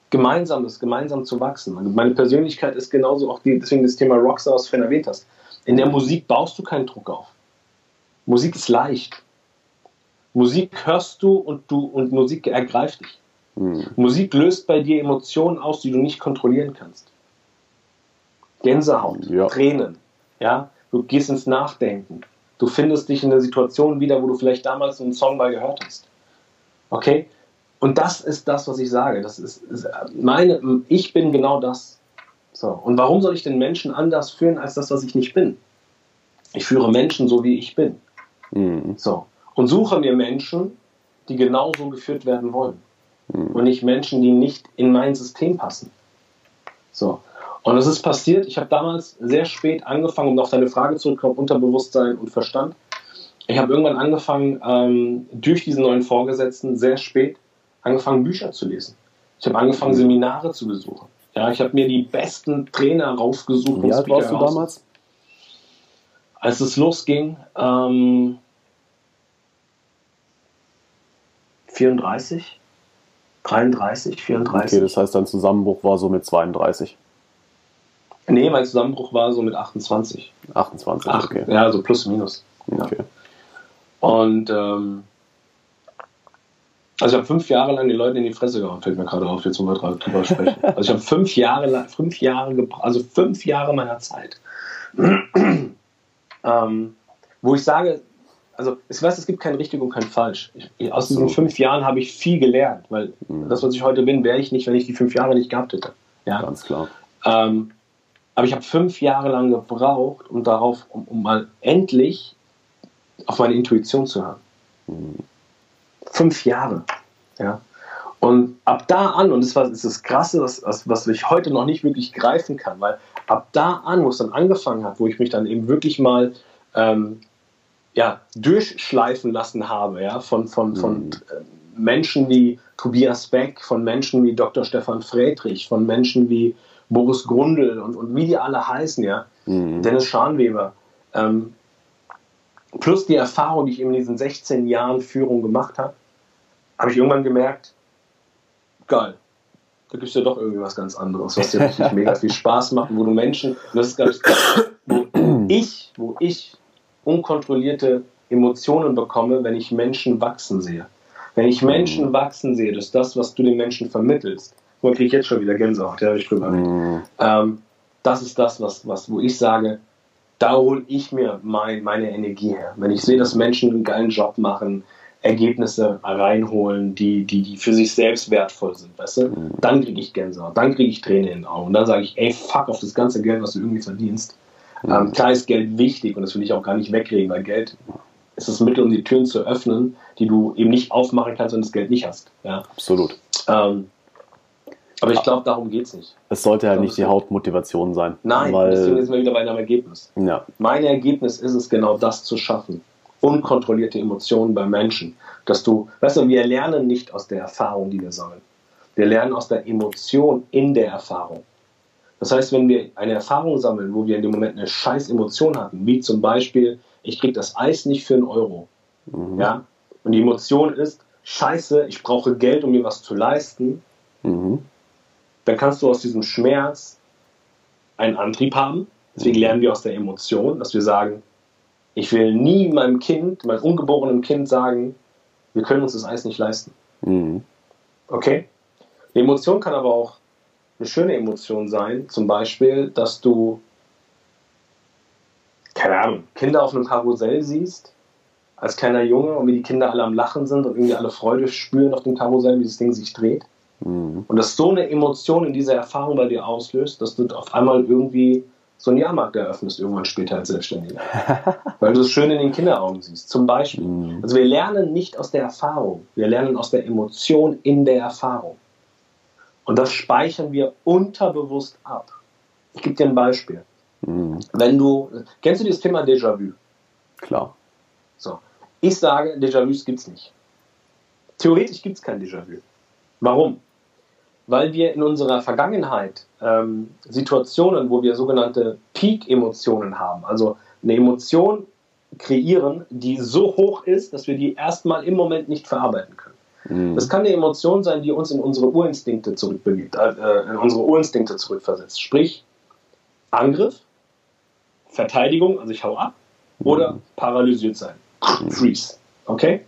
Gemeinsames, gemeinsam zu wachsen. Meine Persönlichkeit ist genauso auch die, deswegen das Thema Rockstar, was du erwähnt hast. In der Musik baust du keinen Druck auf. Musik ist leicht. Musik hörst du und du und Musik ergreift dich. Mhm. Musik löst bei dir Emotionen aus, die du nicht kontrollieren kannst. Gänsehaut, ja. Tränen, ja, du gehst ins Nachdenken. Du findest dich in der Situation wieder, wo du vielleicht damals einen Song mal gehört hast. Okay? Und das ist das, was ich sage. Das ist, ist meine, ich bin genau das. So. Und warum soll ich den Menschen anders führen als das, was ich nicht bin? Ich führe Menschen so, wie ich bin. Mhm. So. Und suche mir Menschen, die genauso geführt werden wollen. Mhm. Und nicht Menschen, die nicht in mein System passen. So. Und es ist passiert, ich habe damals sehr spät angefangen, um auf deine Frage zurückzukommen, Unterbewusstsein und Verstand. Ich habe irgendwann angefangen, ähm, durch diesen neuen Vorgesetzten, sehr spät, angefangen, Bücher zu lesen. Ich habe angefangen, mhm. Seminare zu besuchen. Ja, ich habe mir die besten Trainer rausgesucht. Wie alt warst du damals? Als es losging, ähm, 34, 33, 34. Okay, das heißt, dein Zusammenbruch war so mit 32. Nee, mein Zusammenbruch war so mit 28. 28, Ach, okay. Ja, so plus minus. Okay. Ja. Und ähm, also ich habe fünf Jahre lang die Leute in die Fresse gehauen, fällt mir gerade auf, jetzt wo wir drüber sprechen. [laughs] Also ich habe fünf Jahre lang, fünf Jahre, also fünf Jahre meiner Zeit, [clears throat] ähm, wo ich sage, also ich weiß, es gibt kein richtig und kein falsch. Ich, aus diesen fünf Jahren habe ich viel gelernt, weil mhm. das, was ich heute bin, wäre ich nicht, wenn ich die fünf Jahre nicht gehabt hätte. Ja? Ganz klar. Ähm, aber ich habe fünf Jahre lang gebraucht, um darauf, um, um, mal endlich auf meine Intuition zu hören. Mhm. Fünf Jahre. Ja. Und ab da an, und das, war, das ist das Krasse, was, was ich heute noch nicht wirklich greifen kann, weil ab da an, wo es dann angefangen hat, wo ich mich dann eben wirklich mal ähm, ja, durchschleifen lassen habe, ja, von, von, von mhm. Menschen wie Tobias Beck, von Menschen wie Dr. Stefan Friedrich, von Menschen wie Boris Grundl und, und wie die alle heißen, ja, mhm. Dennis Scharnweber. Ähm, plus die Erfahrung, die ich in diesen 16 Jahren Führung gemacht habe, habe ich irgendwann gemerkt, geil, da gibt es ja doch irgendwie was ganz anderes, was dir [laughs] richtig mega viel Spaß macht, wo du Menschen, das ist, glaube ich, wo ich, wo ich unkontrollierte Emotionen bekomme, wenn ich Menschen wachsen sehe. Wenn ich Menschen wachsen sehe, das ist das, was du den Menschen vermittelst. Wo kriege ich jetzt schon wieder Gänsehaut, ja, ich drüber mhm. ähm, Das ist das, was, was, wo ich sage, da hole ich mir mein, meine Energie her. Wenn ich sehe, dass Menschen einen geilen Job machen, Ergebnisse reinholen, die, die, die für sich selbst wertvoll sind, weißt du? Mhm. Dann kriege ich Gänsehaut, dann kriege ich Tränen in den Augen. Und dann sage ich, ey, fuck auf das ganze Geld, was du irgendwie verdienst. Ähm, klar ist Geld wichtig und das will ich auch gar nicht wegreden, weil Geld ist das Mittel, um die Türen zu öffnen, die du eben nicht aufmachen kannst, wenn du das Geld nicht hast. Ja? Absolut. Ähm, aber ich glaube, darum geht es nicht. Es sollte halt nicht die Hauptmotivation sein. Nein, weil, deswegen sind wir wieder bei einem Ergebnis. Ja. Mein Ergebnis ist es, genau das zu schaffen unkontrollierte Emotionen bei Menschen. Dass du, weißt du, wir lernen nicht aus der Erfahrung, die wir sammeln. Wir lernen aus der Emotion in der Erfahrung. Das heißt, wenn wir eine Erfahrung sammeln, wo wir in dem Moment eine scheiß Emotion hatten, wie zum Beispiel, ich krieg das Eis nicht für einen Euro, mhm. ja, und die Emotion ist, scheiße, ich brauche Geld, um mir was zu leisten, mhm. dann kannst du aus diesem Schmerz einen Antrieb haben. Deswegen mhm. lernen wir aus der Emotion, dass wir sagen, ich will nie meinem Kind, meinem ungeborenen Kind sagen, wir können uns das Eis nicht leisten. Mhm. Okay? Eine Emotion kann aber auch eine schöne Emotion sein. Zum Beispiel, dass du, keine Ahnung, Kinder auf einem Karussell siehst, als kleiner Junge und wie die Kinder alle am Lachen sind und irgendwie alle Freude spüren auf dem Karussell, wie das Ding sich dreht. Mhm. Und dass so eine Emotion in dieser Erfahrung bei dir auslöst, dass du auf einmal irgendwie so einen Jahrmarkt eröffnest irgendwann später als Selbstständiger. [laughs] Weil du es schön in den Kinderaugen siehst. Zum Beispiel. Mhm. Also wir lernen nicht aus der Erfahrung, wir lernen aus der Emotion in der Erfahrung. Und das speichern wir unterbewusst ab. Ich gebe dir ein Beispiel. Mhm. Wenn du, kennst du dieses Thema Déjà-vu? Klar. So. Ich sage, Déjà-vus gibt es nicht. Theoretisch gibt es kein Déjà-vu. Warum? weil wir in unserer Vergangenheit ähm, Situationen, wo wir sogenannte Peak-Emotionen haben, also eine Emotion kreieren, die so hoch ist, dass wir die erstmal im Moment nicht verarbeiten können. Mhm. Das kann eine Emotion sein, die uns in unsere Urinstinkte zurückbegibt, äh, in unsere Urinstinkte zurückversetzt. Sprich, Angriff, Verteidigung, also ich hau ab, mhm. oder paralysiert sein. Mhm. Freeze. Okay?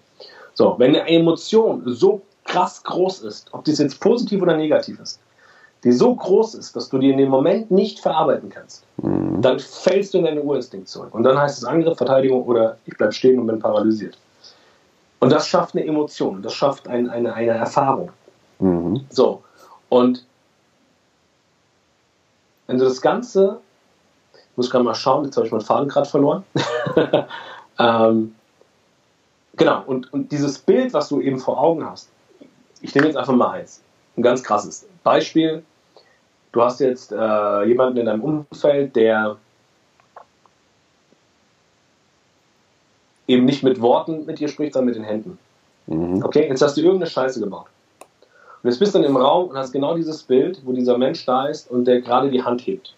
So, wenn eine Emotion so krass groß ist, ob das jetzt positiv oder negativ ist, die so groß ist, dass du die in dem Moment nicht verarbeiten kannst, mhm. dann fällst du in deine Urinstinkt zurück. Und dann heißt es Angriff, Verteidigung oder ich bleib stehen und bin paralysiert. Und das schafft eine Emotion, das schafft ein, eine, eine Erfahrung. Mhm. So, und wenn du das Ganze, ich muss gerade mal schauen, jetzt habe ich meinen Faden gerade verloren. [laughs] ähm, genau, und, und dieses Bild, was du eben vor Augen hast, ich nehme jetzt einfach mal eins. Ein ganz krasses Beispiel. Du hast jetzt äh, jemanden in deinem Umfeld, der eben nicht mit Worten mit dir spricht, sondern mit den Händen. Mhm. Okay, jetzt hast du irgendeine Scheiße gebaut. Und jetzt bist du dann im Raum und hast genau dieses Bild, wo dieser Mensch da ist und der gerade die Hand hebt.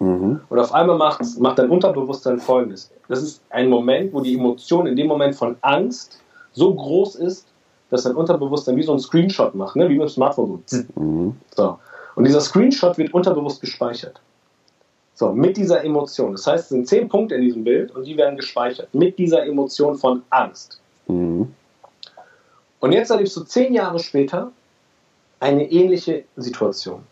Mhm. Und auf einmal macht, macht dein Unterbewusstsein folgendes. Das ist ein Moment, wo die Emotion in dem Moment von Angst so groß ist, dass dein Unterbewusstsein wie so ein Screenshot macht, ne? wie mit dem Smartphone. So. Mhm. so. Und dieser Screenshot wird unterbewusst gespeichert. So, mit dieser Emotion. Das heißt, es sind zehn Punkte in diesem Bild und die werden gespeichert. Mit dieser Emotion von Angst. Mhm. Und jetzt erlebst du zehn Jahre später eine ähnliche Situation,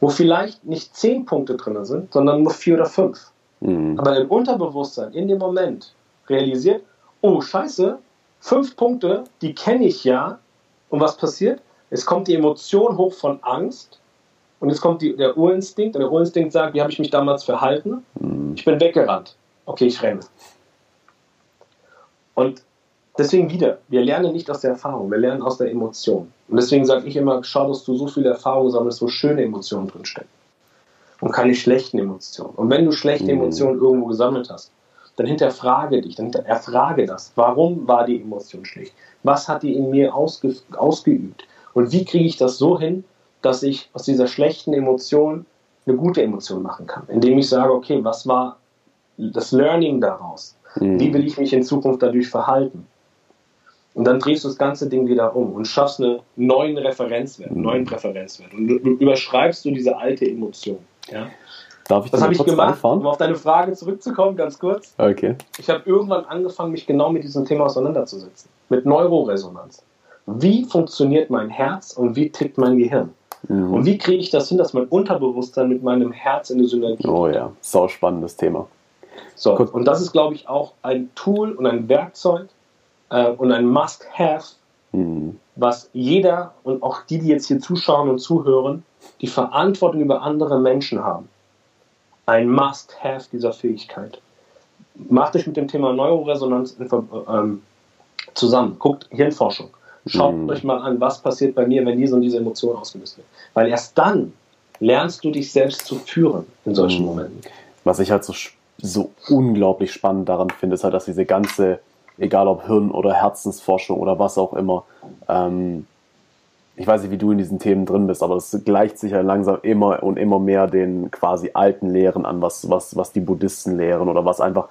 wo vielleicht nicht zehn Punkte drin sind, sondern nur vier oder fünf. Mhm. Aber dein Unterbewusstsein in dem Moment realisiert, oh scheiße, fünf Punkte, die kenne ich ja. Und was passiert? Es kommt die Emotion hoch von Angst und jetzt kommt die, der Urinstinkt und der Urinstinkt sagt, wie habe ich mich damals verhalten? Mhm. Ich bin weggerannt. Okay, ich renne. Und deswegen wieder, wir lernen nicht aus der Erfahrung, wir lernen aus der Emotion. Und deswegen sage ich immer, schau, dass du so viele Erfahrungen sammelst, wo schöne Emotionen drinstecken. Und keine schlechten Emotionen. Und wenn du schlechte mhm. Emotionen irgendwo gesammelt hast, dann hinterfrage dich, dann erfrage das. Warum war die Emotion schlecht? Was hat die in mir ausge, ausgeübt? Und wie kriege ich das so hin, dass ich aus dieser schlechten Emotion eine gute Emotion machen kann? Indem ich sage, okay, was war das Learning daraus? Mhm. Wie will ich mich in Zukunft dadurch verhalten? Und dann drehst du das ganze Ding wieder um und schaffst einen neuen Referenzwert, einen neuen Präferenzwert. Und überschreibst du diese alte Emotion. Ja? Darf ich das habe ich gemacht, anfahren? um auf deine Frage zurückzukommen, ganz kurz. Okay. Ich habe irgendwann angefangen, mich genau mit diesem Thema auseinanderzusetzen. Mit Neuroresonanz. Wie funktioniert mein Herz und wie tickt mein Gehirn? Mhm. Und wie kriege ich das hin, dass mein Unterbewusstsein mit meinem Herz in die Synergie Oh ja, sau spannendes Thema. So, Gut. und das ist, glaube ich, auch ein Tool und ein Werkzeug äh, und ein Must-Have, mhm. was jeder und auch die, die jetzt hier zuschauen und zuhören, die Verantwortung über andere Menschen haben. Ein Must-Have dieser Fähigkeit. Macht euch mit dem Thema Neuroresonanz ähm, zusammen. Guckt Hirnforschung. Schaut mhm. euch mal an, was passiert bei mir, wenn diese und diese Emotion ausgelöst wird. Weil erst dann lernst du dich selbst zu führen in solchen mhm. Momenten. Was ich halt so so unglaublich spannend daran finde, ist halt, dass diese ganze, egal ob Hirn- oder Herzensforschung oder was auch immer, ähm, ich weiß nicht, wie du in diesen Themen drin bist, aber es gleicht sich ja langsam immer und immer mehr den quasi alten Lehren an, was, was, was die Buddhisten lehren oder was einfach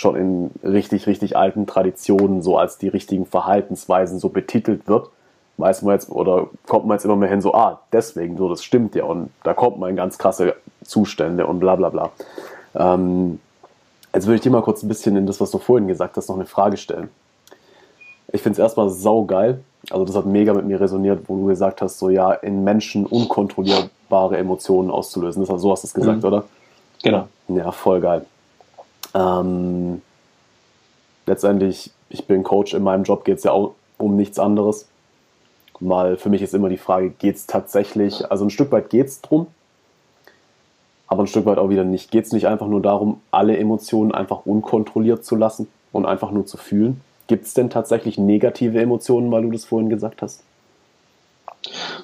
schon in richtig, richtig alten Traditionen so als die richtigen Verhaltensweisen so betitelt wird. Weiß man jetzt, oder kommt man jetzt immer mehr hin, so, ah, deswegen, so, das stimmt ja, und da kommt man in ganz krasse Zustände und bla bla bla. Ähm, Jetzt würde ich dir mal kurz ein bisschen in das, was du vorhin gesagt hast, noch eine Frage stellen. Ich finde es erstmal saugeil. Also das hat mega mit mir resoniert, wo du gesagt hast, so ja, in Menschen unkontrollierbare Emotionen auszulösen. Das, so hast du es gesagt, mhm. oder? Genau. Ja, voll geil. Ähm, letztendlich, ich bin Coach, in meinem Job geht es ja auch um nichts anderes. Mal für mich ist immer die Frage, geht es tatsächlich, also ein Stück weit geht es drum, aber ein Stück weit auch wieder nicht. Geht es nicht einfach nur darum, alle Emotionen einfach unkontrolliert zu lassen und einfach nur zu fühlen? Gibt es denn tatsächlich negative Emotionen, weil du das vorhin gesagt hast?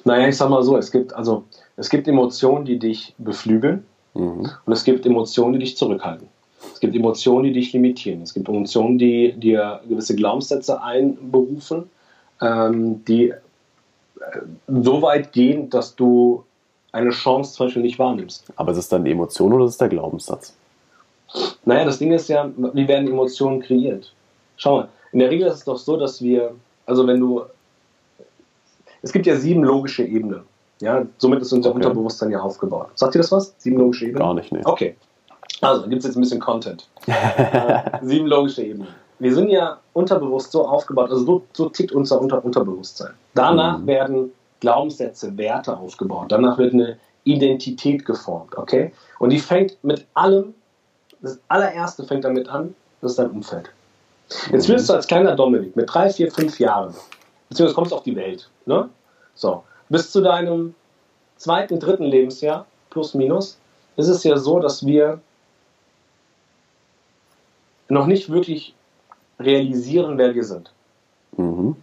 Naja, ich sag mal so, es gibt, also, es gibt Emotionen, die dich beflügeln mhm. und es gibt Emotionen, die dich zurückhalten. Es gibt Emotionen, die dich limitieren. Es gibt Emotionen, die dir gewisse Glaubenssätze einberufen, ähm, die äh, so weit gehen, dass du eine Chance zum Beispiel nicht wahrnimmst. Aber ist es dann die Emotion oder ist es der Glaubenssatz? Naja, das Ding ist ja, wie werden Emotionen kreiert? Schau mal, in der Regel ist es doch so, dass wir, also wenn du, es gibt ja sieben logische Ebenen. Ja, somit ist unser okay. Unterbewusstsein ja aufgebaut. Sagt ihr das was? Sieben logische Ebenen? Gar nicht, ne. Okay. Also, da gibt es jetzt ein bisschen Content. äh, sieben logische Ebenen. Wir sind ja unterbewusst so aufgebaut, also so, so tickt unser Unter Unterbewusstsein. Danach mhm. werden Glaubenssätze, Werte aufgebaut. Danach wird eine Identität geformt, okay? Und die fängt mit allem, das allererste fängt damit an, das ist dein Umfeld. Jetzt wirst du als kleiner Dominik mit drei, vier, fünf Jahren, beziehungsweise kommst auf die Welt, ne? So, bis zu deinem zweiten, dritten Lebensjahr, plus minus, ist es ja so, dass wir noch nicht wirklich realisieren, wer wir sind. Mhm.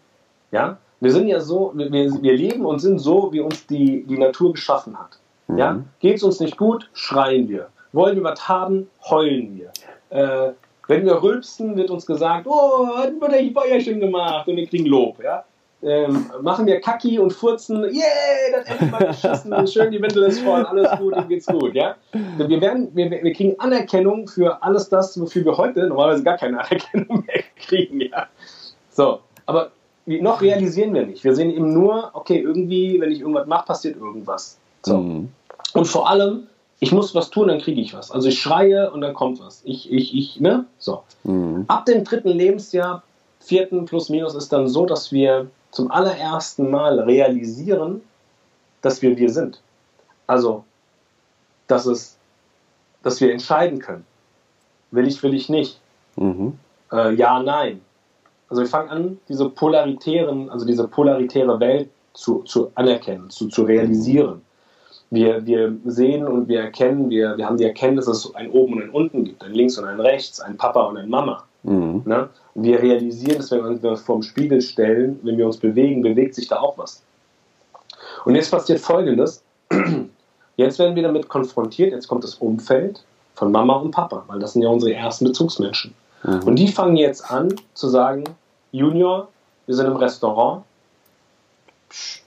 Ja? Wir sind ja so, wir, wir leben und sind so, wie uns die, die Natur geschaffen hat. Mhm. Ja? Geht es uns nicht gut, schreien wir. Wollen wir was haben, heulen wir. Äh, wenn wir rülpsen, wird uns gesagt, oh, hat Mutter ich Feuerchen gemacht und wir kriegen Lob. Ja? Ähm, machen wir Kacki und Furzen, yeah, das endlich mal geschissen, [laughs] schön, die Windel ist voll, alles gut, ihm geht's gut, ja. Wir, werden, wir, wir kriegen Anerkennung für alles das, wofür wir heute normalerweise gar keine Anerkennung mehr kriegen, ja. So, aber noch realisieren wir nicht. Wir sehen eben nur, okay, irgendwie, wenn ich irgendwas mache, passiert irgendwas. So. Mhm. Und vor allem, ich muss was tun, dann kriege ich was. Also ich schreie und dann kommt was. Ich, ich, ich, ne? So. Mhm. Ab dem dritten Lebensjahr, vierten plus minus, ist dann so, dass wir zum allerersten Mal realisieren, dass wir wir sind. Also, dass, es, dass wir entscheiden können. Will ich, will ich nicht. Mhm. Äh, ja, nein. Also wir fangen an, diese polaritären, also diese polaritäre Welt zu, zu anerkennen, zu, zu realisieren. Wir, wir sehen und wir erkennen, wir, wir haben die Erkenntnis, dass es ein Oben und ein Unten gibt, ein Links und ein Rechts, ein Papa und ein Mama. Mhm. Ne? Wir realisieren, dass wenn wir uns vor dem Spiegel stellen, wenn wir uns bewegen, bewegt sich da auch was. Und jetzt passiert Folgendes. [clears throat] Jetzt werden wir damit konfrontiert, jetzt kommt das Umfeld von Mama und Papa, weil das sind ja unsere ersten Bezugsmenschen. Mhm. Und die fangen jetzt an zu sagen, Junior, wir sind im Restaurant, Psch,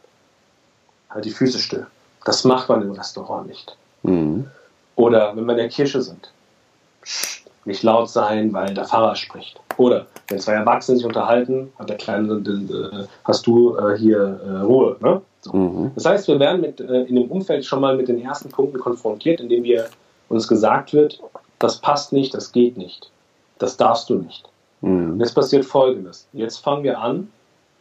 halt die Füße still. Das macht man im Restaurant nicht. Mhm. Oder wenn wir in der Kirche sind, Psch, nicht laut sein, weil der Pfarrer spricht. Oder wenn zwei Erwachsene sich unterhalten, hat der Kleine, äh, hast du äh, hier äh, Ruhe. Ne? So. Mhm. Das heißt, wir werden mit, in dem Umfeld schon mal mit den ersten Punkten konfrontiert, indem wir uns gesagt wird, das passt nicht, das geht nicht, das darfst du nicht. Mhm. Und jetzt passiert Folgendes. Jetzt fangen wir an,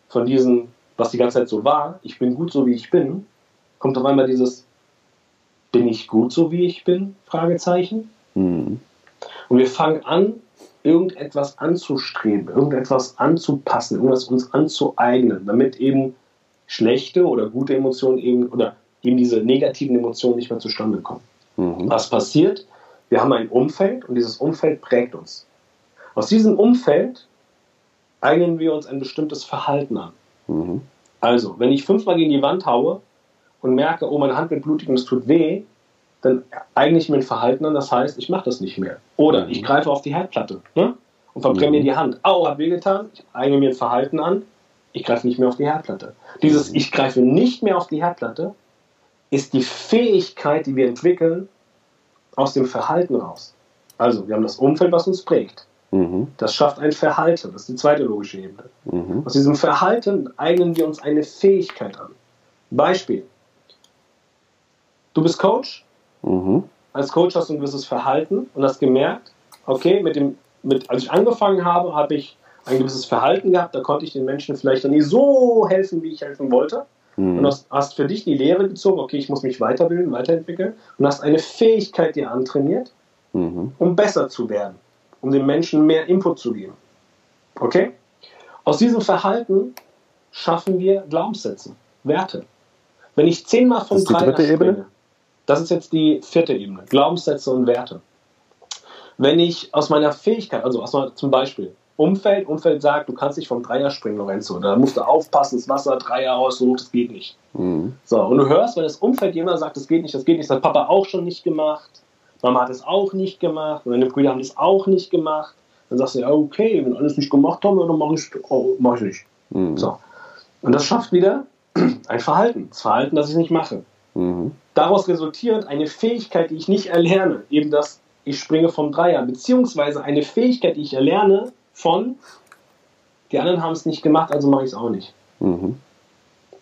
von diesem, was die ganze Zeit so war, ich bin gut so wie ich bin, kommt auf einmal dieses, bin ich gut so wie ich bin? Fragezeichen. Mhm. Und wir fangen an, irgendetwas anzustreben, irgendetwas anzupassen, irgendwas uns anzueignen, damit eben schlechte oder gute Emotionen eben oder eben diese negativen Emotionen nicht mehr zustande kommen. Mhm. Was passiert? Wir haben ein Umfeld und dieses Umfeld prägt uns. Aus diesem Umfeld eignen wir uns ein bestimmtes Verhalten an. Mhm. Also, wenn ich fünfmal gegen die Wand haue und merke, oh, meine Hand wird blutig und es tut weh, dann eigne ich mir ein Verhalten an, das heißt, ich mache das nicht mehr. Oder ich greife auf die Herdplatte ne? und verbrenne mir mhm. die Hand. Au, hat wehgetan, ich eigne mir ein Verhalten an, ich greife nicht mehr auf die Herdplatte. Dieses Ich greife nicht mehr auf die Herdplatte ist die Fähigkeit, die wir entwickeln, aus dem Verhalten raus. Also, wir haben das Umfeld, was uns prägt. Mhm. Das schafft ein Verhalten. Das ist die zweite logische Ebene. Mhm. Aus diesem Verhalten eignen wir uns eine Fähigkeit an. Beispiel. Du bist Coach. Mhm. Als Coach hast du ein gewisses Verhalten und hast gemerkt, okay, mit dem, mit, als ich angefangen habe, habe ich ein gewisses Verhalten gehabt, da konnte ich den Menschen vielleicht dann nicht so helfen, wie ich helfen wollte. Mhm. Und hast, hast für dich die Lehre gezogen, okay, ich muss mich weiterbilden, weiterentwickeln und hast eine Fähigkeit dir antrainiert, mhm. um besser zu werden, um den Menschen mehr Input zu geben. Okay? Aus diesem Verhalten schaffen wir Glaubenssätze, Werte. Wenn ich zehnmal vom Dreier springe, Ebene? Das ist jetzt die vierte Ebene, Glaubenssätze und Werte. Wenn ich aus meiner Fähigkeit, also aus meiner, zum Beispiel, Umfeld, Umfeld sagt, du kannst nicht vom Dreier springen, Lorenzo. Da musst du aufpassen, das Wasser, Dreier aus, so, das geht nicht. Mhm. So, und du hörst, wenn das Umfeld jemand sagt, das geht nicht, das geht nicht, das hat Papa auch schon nicht gemacht, Mama hat es auch nicht gemacht, und deine Brüder haben das auch nicht gemacht, dann sagst du, ja, okay, wenn alles nicht gemacht haben, dann mache ich, oh, mach ich nicht. Mhm. So. Und das schafft wieder ein Verhalten, das Verhalten, das ich nicht mache. Mhm. Daraus resultiert eine Fähigkeit, die ich nicht erlerne, eben das, ich springe vom Dreier, beziehungsweise eine Fähigkeit, die ich erlerne, von, die anderen haben es nicht gemacht, also mache ich es auch nicht. Mhm.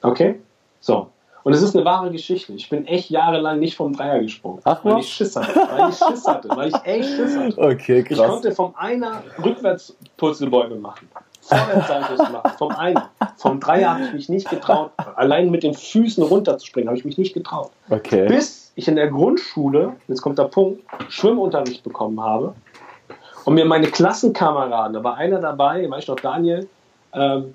Okay? So. Und es ist eine wahre Geschichte. Ich bin echt jahrelang nicht vom Dreier gesprungen. Ach, weil ich Schiss hatte. Weil ich Schiss hatte. Weil ich echt Schiss hatte. Okay, krass. Ich konnte vom Einer rückwärts Purzelbäume machen. Vorwärts machen. Vom Einer. Vom Dreier habe ich mich nicht getraut. Allein mit den Füßen runterzuspringen habe ich mich nicht getraut. Okay. Bis ich in der Grundschule, jetzt kommt der Punkt, Schwimmunterricht bekommen habe und mir meine Klassenkameraden, da war einer dabei, weiß ich noch, Daniel, ähm,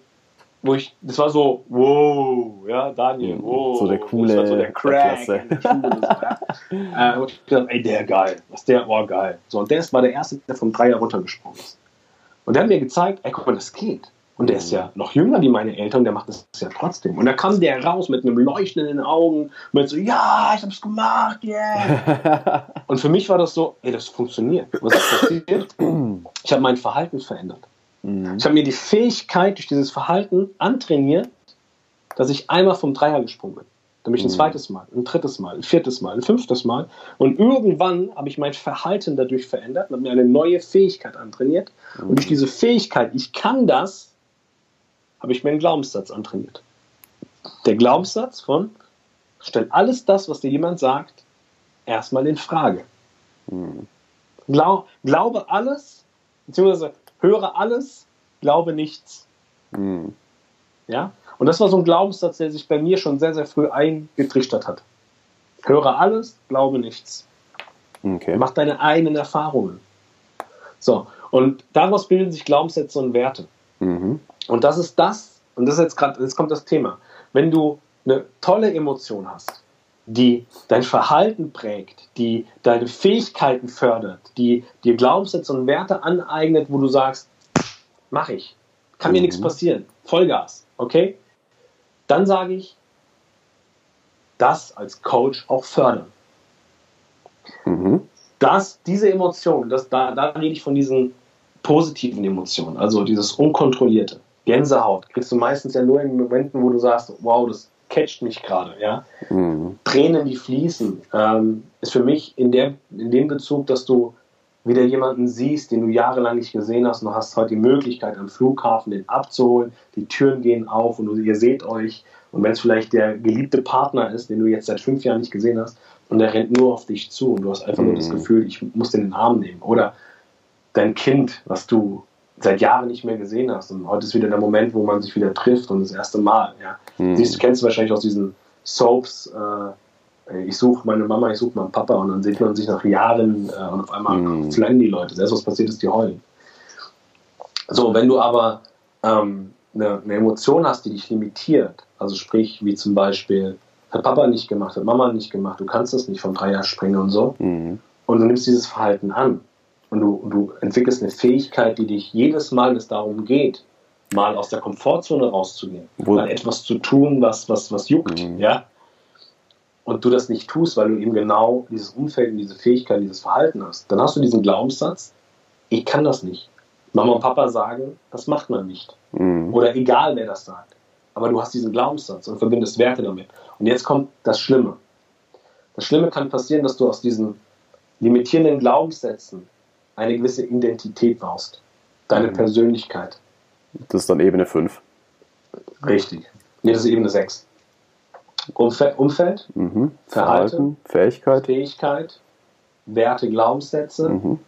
wo ich, das war so, wow, ja, Daniel, wow. So der coole, das war so der Crack. Der Schule, so, ja. äh, und ich dachte, ey, der geil, was der, oh geil. So, und der war der Erste, der vom Dreier runtergesprungen ist. Und der hat mir gezeigt, ey, guck mal, das geht. Und der ist ja noch jünger wie meine Eltern, der macht das ja trotzdem. Und da kam der raus mit einem Leuchten in den Augen, mit so, ja, ich hab's gemacht, yeah. [laughs] und für mich war das so, ey, das funktioniert. Was ist passiert? [clears throat] Ich habe mein Verhalten verändert. Mhm. Ich habe mir die Fähigkeit durch dieses Verhalten antrainiert, dass ich einmal vom Dreier gesprungen bin. Dann bin ich ein mhm. zweites Mal, ein drittes Mal, ein viertes Mal, ein fünftes Mal. Und irgendwann habe ich mein Verhalten dadurch verändert und habe mir eine neue Fähigkeit antrainiert. Und durch diese Fähigkeit, ich kann das, habe ich mir einen Glaubenssatz antrainiert. Der Glaubenssatz von, stell alles das, was dir jemand sagt, erstmal in Frage. Mhm. Glaub, glaube alles, beziehungsweise höre alles, glaube nichts. Mhm. Ja? Und das war so ein Glaubenssatz, der sich bei mir schon sehr, sehr früh eingetrichtert hat. Höre alles, glaube nichts. Okay. Mach deine eigenen Erfahrungen. So, und daraus bilden sich Glaubenssätze und Werte. Mhm. Und das ist das, und das ist jetzt gerade, jetzt kommt das Thema. Wenn du eine tolle Emotion hast, die dein Verhalten prägt, die deine Fähigkeiten fördert, die dir Glaubenssätze und Werte aneignet, wo du sagst, mach ich, kann mir mhm. nichts passieren, Vollgas, okay? Dann sage ich, das als Coach auch fördern. Mhm. Das, diese Emotion, das, da, da rede ich von diesen positiven Emotionen, also dieses Unkontrollierte. Gänsehaut kriegst du meistens ja nur in Momenten, wo du sagst, wow, das catcht mich gerade, ja. Mhm. Tränen, die fließen, ähm, ist für mich in, der, in dem Bezug, dass du wieder jemanden siehst, den du jahrelang nicht gesehen hast und du hast heute die Möglichkeit am Flughafen den abzuholen, die Türen gehen auf und du, ihr seht euch und wenn es vielleicht der geliebte Partner ist, den du jetzt seit fünf Jahren nicht gesehen hast und der rennt nur auf dich zu und du hast einfach mhm. nur das mhm. Gefühl, ich muss den in den Arm nehmen oder dein Kind, was du seit Jahren nicht mehr gesehen hast. Und heute ist wieder der Moment, wo man sich wieder trifft und das erste Mal. Ja. Mhm. Siehst, du kennst wahrscheinlich aus diesen Soaps, äh, ich suche meine Mama, ich suche meinen Papa und dann sieht man sich nach Jahren äh, und auf einmal mhm. flennen die Leute. Selbst was passiert ist, die heulen. So, wenn du aber ähm, eine, eine Emotion hast, die dich limitiert, also sprich, wie zum Beispiel, hat Papa nicht gemacht, hat Mama nicht gemacht, du kannst das nicht vom Dreier springen und so, mhm. und du nimmst dieses Verhalten an, und du, du entwickelst eine Fähigkeit, die dich jedes Mal, wenn es darum geht, mal aus der Komfortzone rauszugehen, Wo? mal etwas zu tun, was, was, was juckt, mhm. ja, und du das nicht tust, weil du eben genau dieses Umfeld, diese Fähigkeit, dieses Verhalten hast, dann hast du diesen Glaubenssatz, ich kann das nicht. Mama und Papa sagen, das macht man nicht. Mhm. Oder egal, wer das sagt. Aber du hast diesen Glaubenssatz und verbindest Werte damit. Und jetzt kommt das Schlimme. Das Schlimme kann passieren, dass du aus diesen limitierenden Glaubenssätzen eine gewisse Identität baust. Deine mhm. Persönlichkeit. Das ist dann Ebene 5. Richtig. Nee, das ist Ebene 6. Umfeld, Umfeld mhm. Verhalten, Verhalten, Fähigkeit. Fähigkeit, Werte, Glaubenssätze, mhm.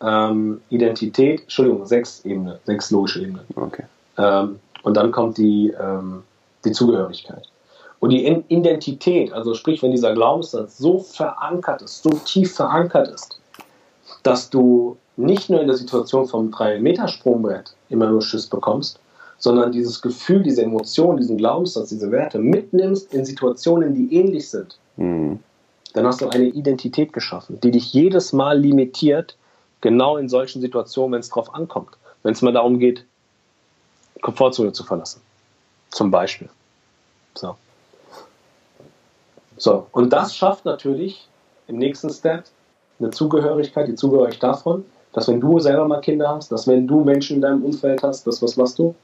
ähm, Identität, Entschuldigung, sechs Ebene, sechs logische Ebenen. Okay. Ähm, und dann kommt die, ähm, die Zugehörigkeit. Und die Identität, also sprich, wenn dieser Glaubenssatz so verankert ist, so tief verankert ist, dass du nicht nur in der Situation vom 3-Meter-Sprungbrett immer nur Schiss bekommst, sondern dieses Gefühl, diese Emotion, diesen Glaubenssatz, diese Werte mitnimmst in Situationen, die ähnlich sind, mhm. dann hast du eine Identität geschaffen, die dich jedes Mal limitiert, genau in solchen Situationen, wenn es drauf ankommt. Wenn es mal darum geht, Komfortzone zu verlassen. Zum Beispiel. So. So, und das schafft natürlich im nächsten Step eine Zugehörigkeit, die Zugehörigkeit davon, dass wenn du selber mal Kinder hast, dass wenn du Menschen in deinem Umfeld hast, das was machst du?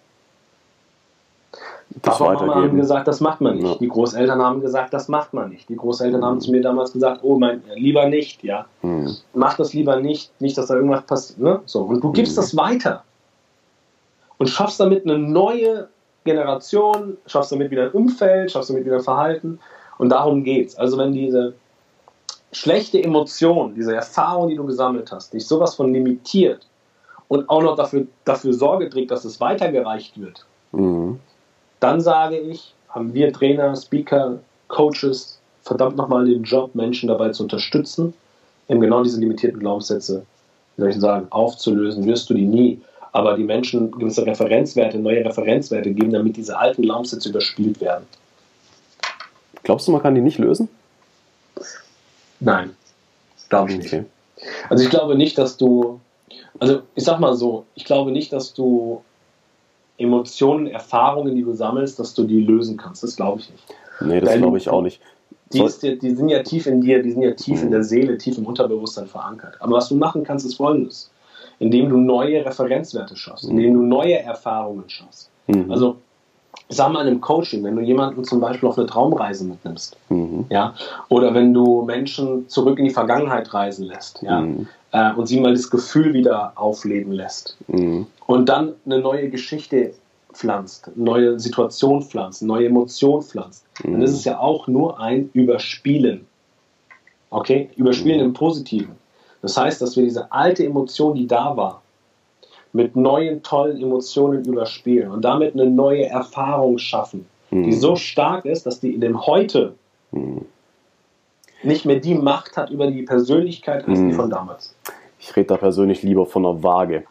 Das Papa Mama haben gesagt, das macht man nicht. Ja. Die Großeltern haben gesagt, das macht man nicht. Die Großeltern mhm. haben zu mir damals gesagt, oh mein, lieber nicht, ja. Mhm. Mach das lieber nicht, nicht, dass da irgendwas passiert. Ne? So, und du gibst mhm. das weiter und schaffst damit eine neue Generation, schaffst damit wieder ein Umfeld, schaffst damit wieder ein Verhalten. Und darum geht's. Also wenn diese schlechte Emotion, diese Erfahrung, die du gesammelt hast, dich sowas von limitiert und auch noch dafür, dafür Sorge trägt, dass es weitergereicht wird, mhm. Dann sage ich, haben wir Trainer, Speaker, Coaches verdammt nochmal den Job, Menschen dabei zu unterstützen, eben genau diese limitierten Glaubenssätze, wie soll ich sagen, aufzulösen, wirst du die nie. Aber die Menschen gewisse Referenzwerte, neue Referenzwerte geben, damit diese alten Glaubenssätze überspielt werden. Glaubst du, man kann die nicht lösen? Nein, glaube ich nicht. Also ich glaube nicht, dass du, also ich sag mal so, ich glaube nicht, dass du Emotionen, Erfahrungen, die du sammelst, dass du die lösen kannst. Das glaube ich nicht. Nee, das glaube ich auch nicht. Die, ist, die, sind ja tief in dir, die sind ja tief mhm. in der Seele, tief im Unterbewusstsein verankert. Aber was du machen kannst, ist folgendes. Indem du neue Referenzwerte schaffst, mhm. indem du neue Erfahrungen schaffst. Mhm. Also ich sag mal in einem Coaching, wenn du jemanden zum Beispiel auf eine Traumreise mitnimmst, mhm. ja, oder wenn du Menschen zurück in die Vergangenheit reisen lässt, ja, mhm. äh, und sie mal das Gefühl wieder aufleben lässt mhm. und dann eine neue Geschichte pflanzt, neue Situation pflanzt, neue Emotion pflanzt, dann ist es ja auch nur ein Überspielen. Okay? Überspielen mhm. im Positiven. Das heißt, dass wir diese alte Emotion, die da war, mit neuen, tollen Emotionen überspielen und damit eine neue Erfahrung schaffen, mhm. die so stark ist, dass die in dem Heute mhm. nicht mehr die Macht hat über die Persönlichkeit als mhm. die von damals. Ich rede da persönlich lieber von einer Waage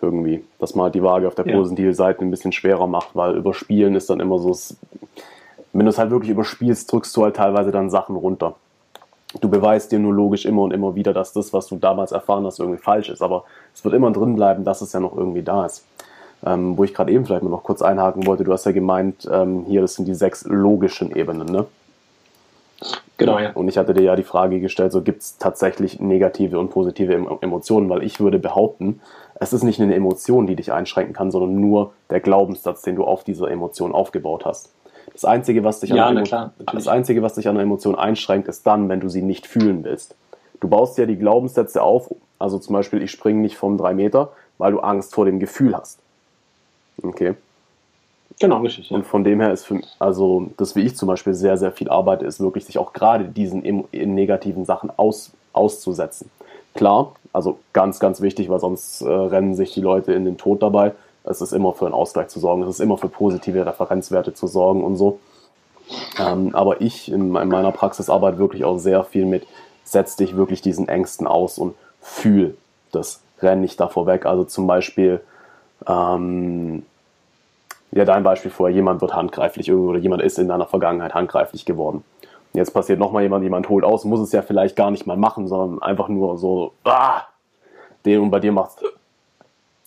irgendwie, dass man halt die Waage auf der ja. positiven Seite ein bisschen schwerer macht, weil überspielen ist dann immer so, wenn du es halt wirklich überspielst, drückst du halt teilweise dann Sachen runter. Du beweist dir nur logisch immer und immer wieder, dass das, was du damals erfahren hast, irgendwie falsch ist, aber es wird immer drin bleiben, dass es ja noch irgendwie da ist. Ähm, wo ich gerade eben vielleicht mal noch kurz einhaken wollte, du hast ja gemeint, ähm, hier, das sind die sechs logischen Ebenen, ne? Genau, ja. Und ich hatte dir ja die Frage gestellt, so gibt es tatsächlich negative und positive Emotionen, weil ich würde behaupten, es ist nicht eine Emotion, die dich einschränken kann, sondern nur der Glaubenssatz, den du auf dieser Emotion aufgebaut hast. Das Einzige, was dich, ja, an, klar, das Einzige, was dich an einer Emotion einschränkt, ist dann, wenn du sie nicht fühlen willst. Du baust ja die Glaubenssätze auf, also zum Beispiel, ich springe nicht vom 3 Meter, weil du Angst vor dem Gefühl hast. Okay. Genau, richtig. Ja. Und von dem her ist für, also das, wie ich zum Beispiel sehr, sehr viel arbeite, ist wirklich sich auch gerade diesen negativen Sachen aus, auszusetzen. Klar, also ganz, ganz wichtig, weil sonst äh, rennen sich die Leute in den Tod dabei. Es ist immer für einen Ausgleich zu sorgen, es ist immer für positive Referenzwerte zu sorgen und so. Ähm, aber ich in, in meiner Praxis arbeite wirklich auch sehr viel mit, setz dich wirklich diesen Ängsten aus und fühl das, renn nicht davor weg. Also zum Beispiel, ähm, ja, dein Beispiel vorher, jemand wird handgreiflich irgendwo oder jemand ist in deiner Vergangenheit handgreiflich geworden. Jetzt passiert nochmal jemand, jemand holt aus, muss es ja vielleicht gar nicht mal machen, sondern einfach nur so, ah, den und bei dir machst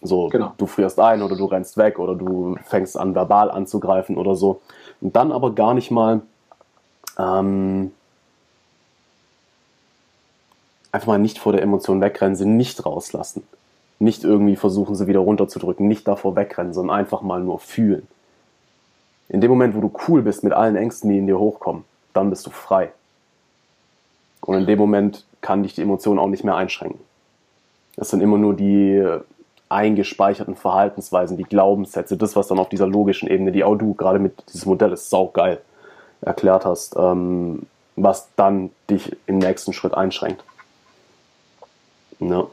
so, genau. du frierst ein oder du rennst weg oder du fängst an, verbal anzugreifen oder so. Und dann aber gar nicht mal ähm, einfach mal nicht vor der Emotion wegrennen, sie nicht rauslassen. Nicht irgendwie versuchen, sie wieder runterzudrücken, nicht davor wegrennen, sondern einfach mal nur fühlen. In dem Moment, wo du cool bist mit allen Ängsten, die in dir hochkommen, dann bist du frei. Und in dem Moment kann dich die Emotion auch nicht mehr einschränken. Es sind immer nur die eingespeicherten Verhaltensweisen, die Glaubenssätze, das, was dann auf dieser logischen Ebene, die auch du gerade mit diesem Modell ist saugeil erklärt hast, ähm, was dann dich im nächsten Schritt einschränkt. Ja.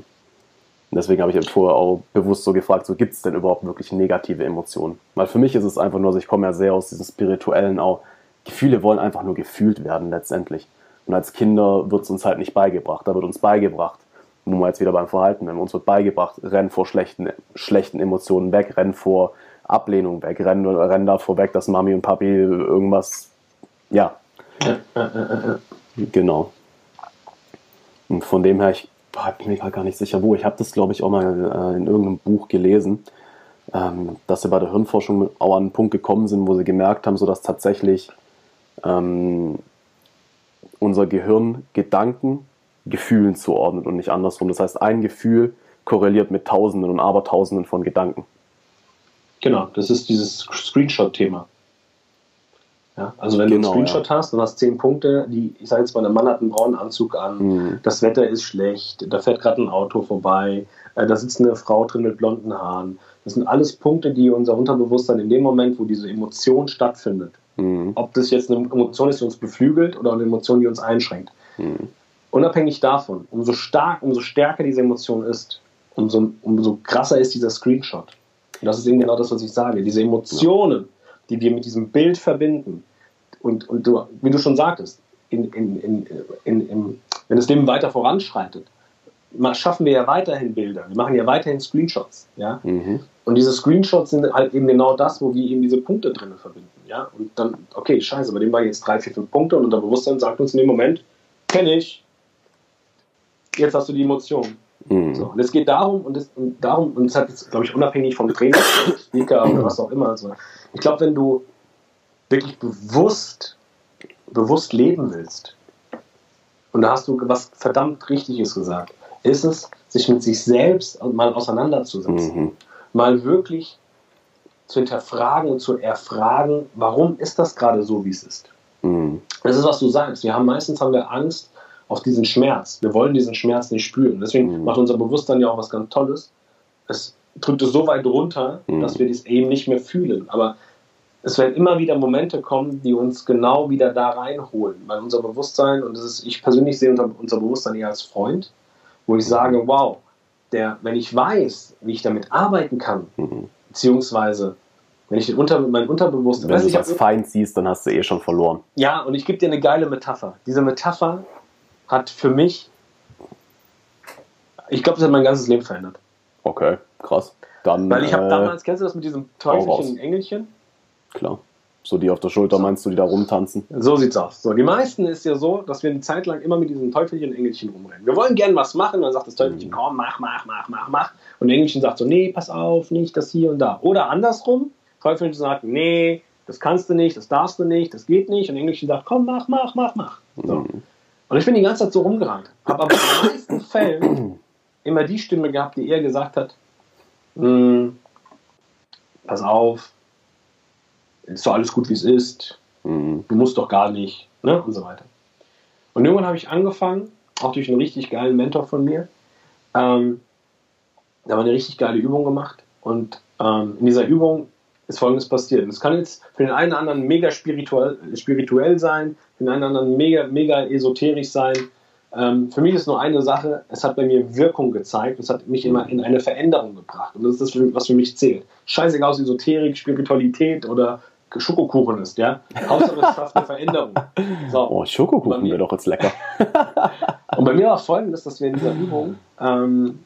Deswegen habe ich eben vorher auch bewusst so gefragt, so gibt es denn überhaupt wirklich negative Emotionen? Weil für mich ist es einfach nur, also ich komme ja sehr aus diesem spirituellen auch, Gefühle wollen einfach nur gefühlt werden letztendlich. Und als Kinder wird es uns halt nicht beigebracht. Da wird uns beigebracht, wo wir jetzt wieder beim Verhalten, wenn uns wird beigebracht, renn vor schlechten, schlechten Emotionen weg, renn vor Ablehnung weg, renn, renn davor weg, dass Mami und Papi irgendwas, ja. genau. Und von dem her, ich bin mir gar nicht sicher, wo. Ich habe das, glaube ich, auch mal äh, in irgendeinem Buch gelesen, ähm, dass sie bei der Hirnforschung auch an einen Punkt gekommen sind, wo sie gemerkt haben, so dass tatsächlich ähm, unser Gehirn Gedanken Gefühlen zuordnet und nicht andersrum. Das heißt, ein Gefühl korreliert mit Tausenden und Abertausenden von Gedanken. Genau, das ist dieses Screenshot-Thema. Ja, also wenn genau, du einen genau, Screenshot ja. hast und hast zehn Punkte, die, ich sage jetzt mal, der Mann hat einen braunen Anzug an, mhm. das Wetter ist schlecht, da fährt gerade ein Auto vorbei, äh, da sitzt eine Frau drin mit blonden Haaren. Das sind alles Punkte, die unser Unterbewusstsein in dem Moment, wo diese Emotion stattfindet, mhm. ob das jetzt eine Emotion ist, die uns beflügelt oder eine Emotion, die uns einschränkt. Mhm. Unabhängig davon, umso stark, umso stärker diese Emotion ist, umso, umso krasser ist dieser Screenshot. Und das ist eben genau das, was ich sage. Diese Emotionen, die wir mit diesem Bild verbinden, und, und du, wie du schon sagtest, in, in, in, wenn das Leben weiter voranschreitet, schaffen wir ja weiterhin Bilder, wir machen ja weiterhin Screenshots. Ja? Mhm. Und diese Screenshots sind halt eben genau das, wo wir eben diese Punkte drin verbinden. Ja? Und dann, okay, scheiße, bei dem waren jetzt drei, vier, fünf Punkte und unser Bewusstsein sagt uns in dem Moment, kenne ich, jetzt hast du die Emotion. Mhm. So, und es geht darum, und, es, und darum, und es hat jetzt, glaube ich, unabhängig vom Trainer, Speaker oder was auch immer. Also, ich glaube, wenn du wirklich bewusst, bewusst leben willst, und da hast du was verdammt Richtiges gesagt, ist es, sich mit sich selbst mal auseinanderzusetzen. Mhm. Mal wirklich zu hinterfragen und zu erfragen, warum ist das gerade so, wie es ist. Mhm. Das ist, was du sagst. Wir haben meistens haben wir Angst, auf diesen Schmerz. Wir wollen diesen Schmerz nicht spüren. Deswegen mhm. macht unser Bewusstsein ja auch was ganz Tolles. Es drückt es so weit runter, mhm. dass wir das eben nicht mehr fühlen. Aber es werden immer wieder Momente kommen, die uns genau wieder da reinholen. Weil unser Bewusstsein, und das ist, ich persönlich sehe unser, unser Bewusstsein eher als Freund, wo ich sage, wow, der, wenn ich weiß, wie ich damit arbeiten kann, mhm. beziehungsweise wenn ich den Unter, mein Unterbewusstsein. Wenn du es als Feind siehst, dann hast du eh schon verloren. Ja, und ich gebe dir eine geile Metapher. Diese Metapher hat für mich, ich glaube, das hat mein ganzes Leben verändert. Okay, krass. Dann, Weil ich habe äh, damals, kennst du das mit diesem teufelchen Engelchen? Klar. So die auf der Schulter meinst du, die da rumtanzen? So sieht's aus. So, die meisten ist ja so, dass wir eine Zeit lang immer mit diesem Teufelchen Engelchen rumrennen. Wir wollen gern was machen, dann sagt das Teufelchen, mhm. komm, mach, mach, mach, mach, mach. Und Engelchen sagt so, nee, pass auf, nicht das hier und da. Oder andersrum, Teufelchen sagt, nee, das kannst du nicht, das darfst du nicht, das geht nicht. Und Engelchen sagt, komm, mach, mach, mach, mach. So. Mhm. Und ich bin die ganze Zeit so rumgerannt. Habe aber in den meisten [coughs] Fällen immer die Stimme gehabt, die eher gesagt hat, hm, pass auf, ist doch alles gut, wie es ist, mhm. du musst doch gar nicht, ne? und so weiter. Und irgendwann habe ich angefangen, auch durch einen richtig geilen Mentor von mir, ähm, da war eine richtig geile Übung gemacht und ähm, in dieser Übung ist Folgendes passiert. Es kann jetzt für den einen oder anderen mega spirituell, spirituell sein, für den einen oder anderen mega, mega esoterisch sein. Ähm, für mich ist nur eine Sache, es hat bei mir Wirkung gezeigt, es hat mich immer in eine Veränderung gebracht. Und das ist das, was für mich zählt. Scheißegal aus Esoterik, Spiritualität oder Schokokuchen ist, ja. Hauptsache es schafft eine Veränderung. So. Oh, Schokokuchen wäre doch jetzt lecker. und bei mir war folgendes, dass wir in dieser Übung ähm,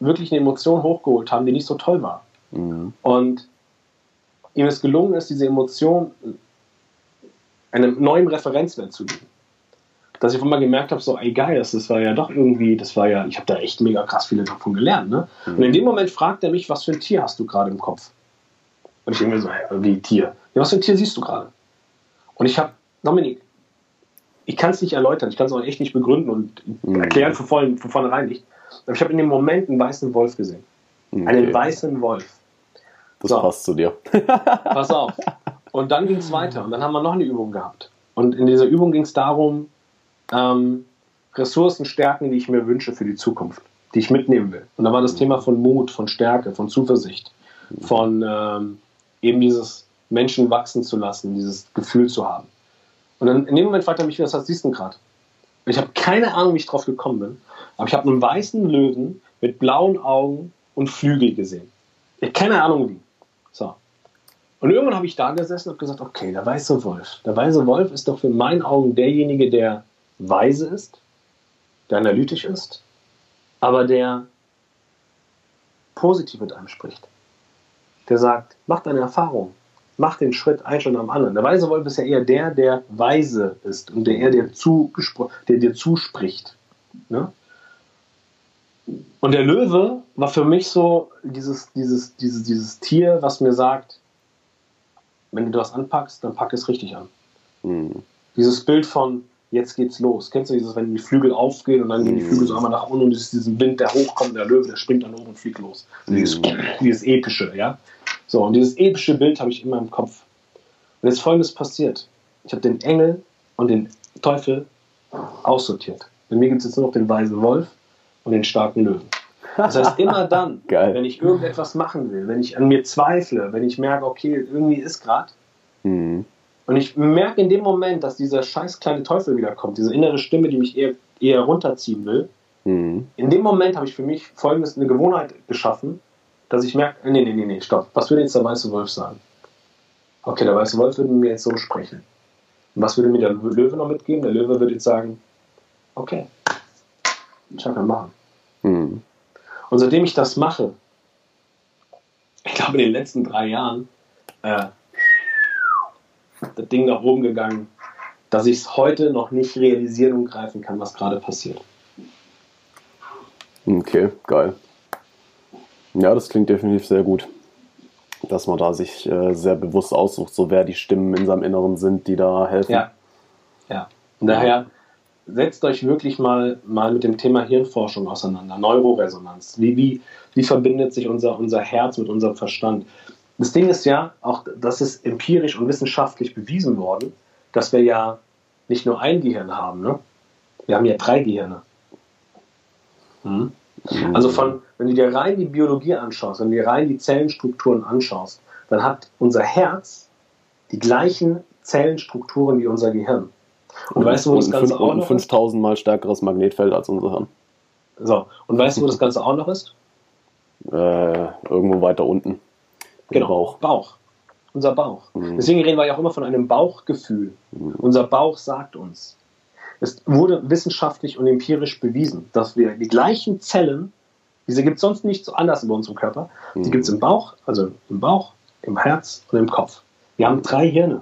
wirklich eine Emotion hochgeholt haben, die nicht so toll war. Mhm. Und ihm es gelungen ist, diese Emotion einem neuen Referenzwert zu geben. Dass ich mal gemerkt habe, so, ey geil, das, das war ja doch irgendwie, das war ja, ich habe da echt mega krass viele davon gelernt. Ne? Mhm. Und in dem Moment fragt er mich, was für ein Tier hast du gerade im Kopf? Und ich denke mir so, wie Tier? Ja, was für ein Tier siehst du gerade? Und ich habe, Dominik, ich kann es nicht erläutern, ich kann es auch echt nicht begründen und mhm. erklären von, vorn, von vornherein nicht. Aber ich habe in dem Moment einen weißen Wolf gesehen. Okay. Einen weißen Wolf. Das so. passt zu dir. [laughs] [laughs] Pass auf. Und dann ging es weiter und dann haben wir noch eine Übung gehabt. Und in dieser Übung ging es darum, ähm, Ressourcen stärken, die ich mir wünsche für die Zukunft, die ich mitnehmen will. Und da war das mhm. Thema von Mut, von Stärke, von Zuversicht, von ähm, eben dieses Menschen wachsen zu lassen, dieses Gefühl zu haben. Und dann in dem Moment fragt er mich, was siehst du gerade? Ich habe keine Ahnung, wie ich drauf gekommen bin, aber ich habe einen weißen Löwen mit blauen Augen und Flügel gesehen. Ich habe keine Ahnung wie. So. Und irgendwann habe ich da gesessen und gesagt, okay, der weiße Wolf. Der weiße Wolf ist doch für meinen Augen derjenige, der weise ist, der analytisch ist, aber der positiv mit einem spricht. Der sagt, mach deine Erfahrung, mach den Schritt ein schon am anderen. Der weise Wolf ist ja eher der, der weise ist und der eher der, der dir zuspricht. Ne? Und der Löwe war für mich so dieses, dieses, dieses, dieses Tier, was mir sagt, wenn du das anpackst, dann pack es richtig an. Mhm. Dieses Bild von jetzt geht's los. Kennst du dieses, wenn die Flügel aufgehen und dann gehen die Flügel so einmal nach unten und es ist diesen Wind, der hochkommt, der Löwe, der springt dann oben und fliegt los. Mhm. Dieses, dieses epische, ja. So, und dieses epische Bild habe ich immer im Kopf. Und jetzt folgendes passiert. Ich habe den Engel und den Teufel aussortiert. Bei mir gibt es jetzt nur noch den weisen Wolf und den starken Löwen. Das heißt, immer [laughs] dann, wenn ich irgendetwas machen will, wenn ich an mir zweifle, wenn ich merke, okay, irgendwie ist gerade, mhm. und ich merke in dem Moment, dass dieser scheiß kleine Teufel wiederkommt, diese innere Stimme, die mich eher, eher runterziehen will, mhm. in dem Moment habe ich für mich folgendes eine Gewohnheit geschaffen, dass ich merke, nee, nee, nee, nee, stopp, was würde jetzt der weiße Wolf sagen? Okay, der weiße Wolf würde mir jetzt so sprechen. Und was würde mir der Löwe noch mitgeben? Der Löwe würde jetzt sagen, okay, ich kann machen. Mhm. Und seitdem ich das mache, ich glaube in den letzten drei Jahren, äh, das Ding nach oben gegangen, dass ich es heute noch nicht realisieren und greifen kann, was gerade passiert. Okay, geil. Ja, das klingt definitiv sehr gut. Dass man da sich äh, sehr bewusst aussucht, so wer die Stimmen in seinem Inneren sind, die da helfen. Ja. Ja. Und daher setzt euch wirklich mal, mal mit dem Thema Hirnforschung auseinander, Neuroresonanz. Wie, wie, wie verbindet sich unser, unser Herz mit unserem Verstand? Das Ding ist ja, auch das ist empirisch und wissenschaftlich bewiesen worden, dass wir ja nicht nur ein Gehirn haben, ne? Wir haben ja drei Gehirne. Hm? Also von, wenn du dir rein die Biologie anschaust, wenn du dir rein die Zellenstrukturen anschaust, dann hat unser Herz die gleichen Zellenstrukturen wie unser Gehirn. Und, und weißt du, wo das Ganze auch noch 5000 mal stärkeres Magnetfeld als unser Hirn. So, und weißt du, wo das Ganze auch noch ist? Äh, irgendwo weiter unten. Genau, Bauch. Bauch. Unser Bauch. Mhm. Deswegen reden wir ja auch immer von einem Bauchgefühl. Mhm. Unser Bauch sagt uns. Es wurde wissenschaftlich und empirisch bewiesen, dass wir die gleichen Zellen, diese gibt es sonst nicht so anders bei uns im Körper, mhm. die gibt es im Bauch, also im Bauch, im Herz und im Kopf. Wir haben drei Hirne.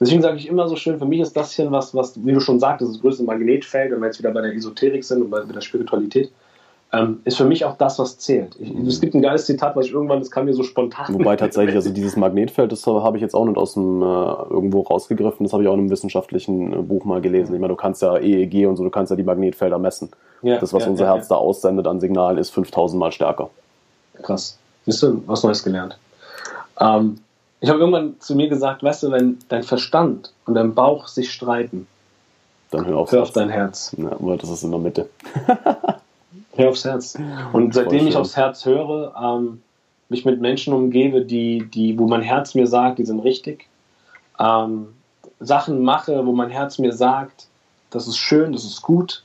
Deswegen sage ich immer so schön, für mich ist das hier was, was, wie du schon sagtest, das größte Magnetfeld, wenn wir jetzt wieder bei der Esoterik sind und bei, der Spiritualität, ähm, ist für mich auch das, was zählt. Ich, es gibt ein geiles Zitat, was ich irgendwann, das kam mir so spontan. Wobei tatsächlich, also dieses Magnetfeld, das habe ich jetzt auch nicht aus dem äh, irgendwo rausgegriffen, das habe ich auch in einem wissenschaftlichen äh, Buch mal gelesen. Ich meine, du kannst ja EEG und so, du kannst ja die Magnetfelder messen. Ja, das, was ja, unser ja, Herz da aussendet an Signalen, ist 5000 Mal stärker. Krass. Siehst du, was Neues gelernt. Ähm, ich habe irgendwann zu mir gesagt, weißt du, wenn dein Verstand und dein Bauch sich streiten, dann hör auf, hör auf dein Herz. Ja, weil das ist in der Mitte. [laughs] hör aufs Herz. Und seitdem ich aufs Herz höre, ähm, mich mit Menschen umgebe, die, die, wo mein Herz mir sagt, die sind richtig, ähm, Sachen mache, wo mein Herz mir sagt, das ist schön, das ist gut.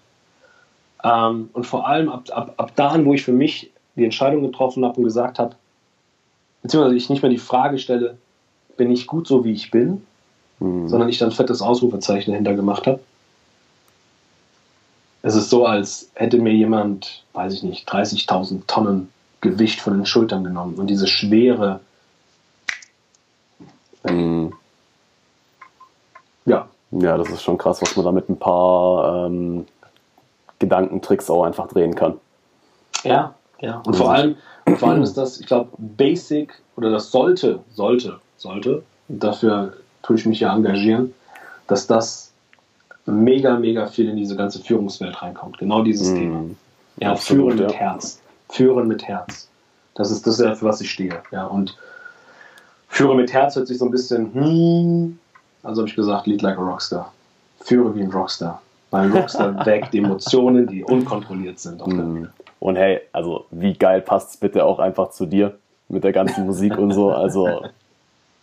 Ähm, und vor allem ab, ab, ab da an, wo ich für mich die Entscheidung getroffen habe und gesagt habe, beziehungsweise ich nicht mehr die Frage stelle, bin ich gut so, wie ich bin, mhm. sondern ich dann fettes Ausrufezeichen dahinter gemacht habe. Es ist so, als hätte mir jemand, weiß ich nicht, 30.000 Tonnen Gewicht von den Schultern genommen und diese Schwere. Mhm. Ja. Ja, das ist schon krass, was man da mit ein paar ähm, Gedankentricks auch einfach drehen kann. Ja, ja. Und vor allem, und vor allem ist das, ich glaube, basic oder das sollte, sollte, sollte, und dafür tue ich mich ja engagieren, dass das mega, mega viel in diese ganze Führungswelt reinkommt. Genau dieses mm. Thema. Ja, Absolut, führen mit ja. Herz. Führen mit Herz. Das ist das, für was ich stehe. Ja, und führe mit Herz hört sich so ein bisschen, hm, also habe ich gesagt, lead like a Rockstar. Führe wie ein Rockstar. Weil ein Rockstar [laughs] weckt Emotionen, die unkontrolliert sind. Auf mm. Und hey, also wie geil passt es bitte auch einfach zu dir mit der ganzen Musik und so. Also.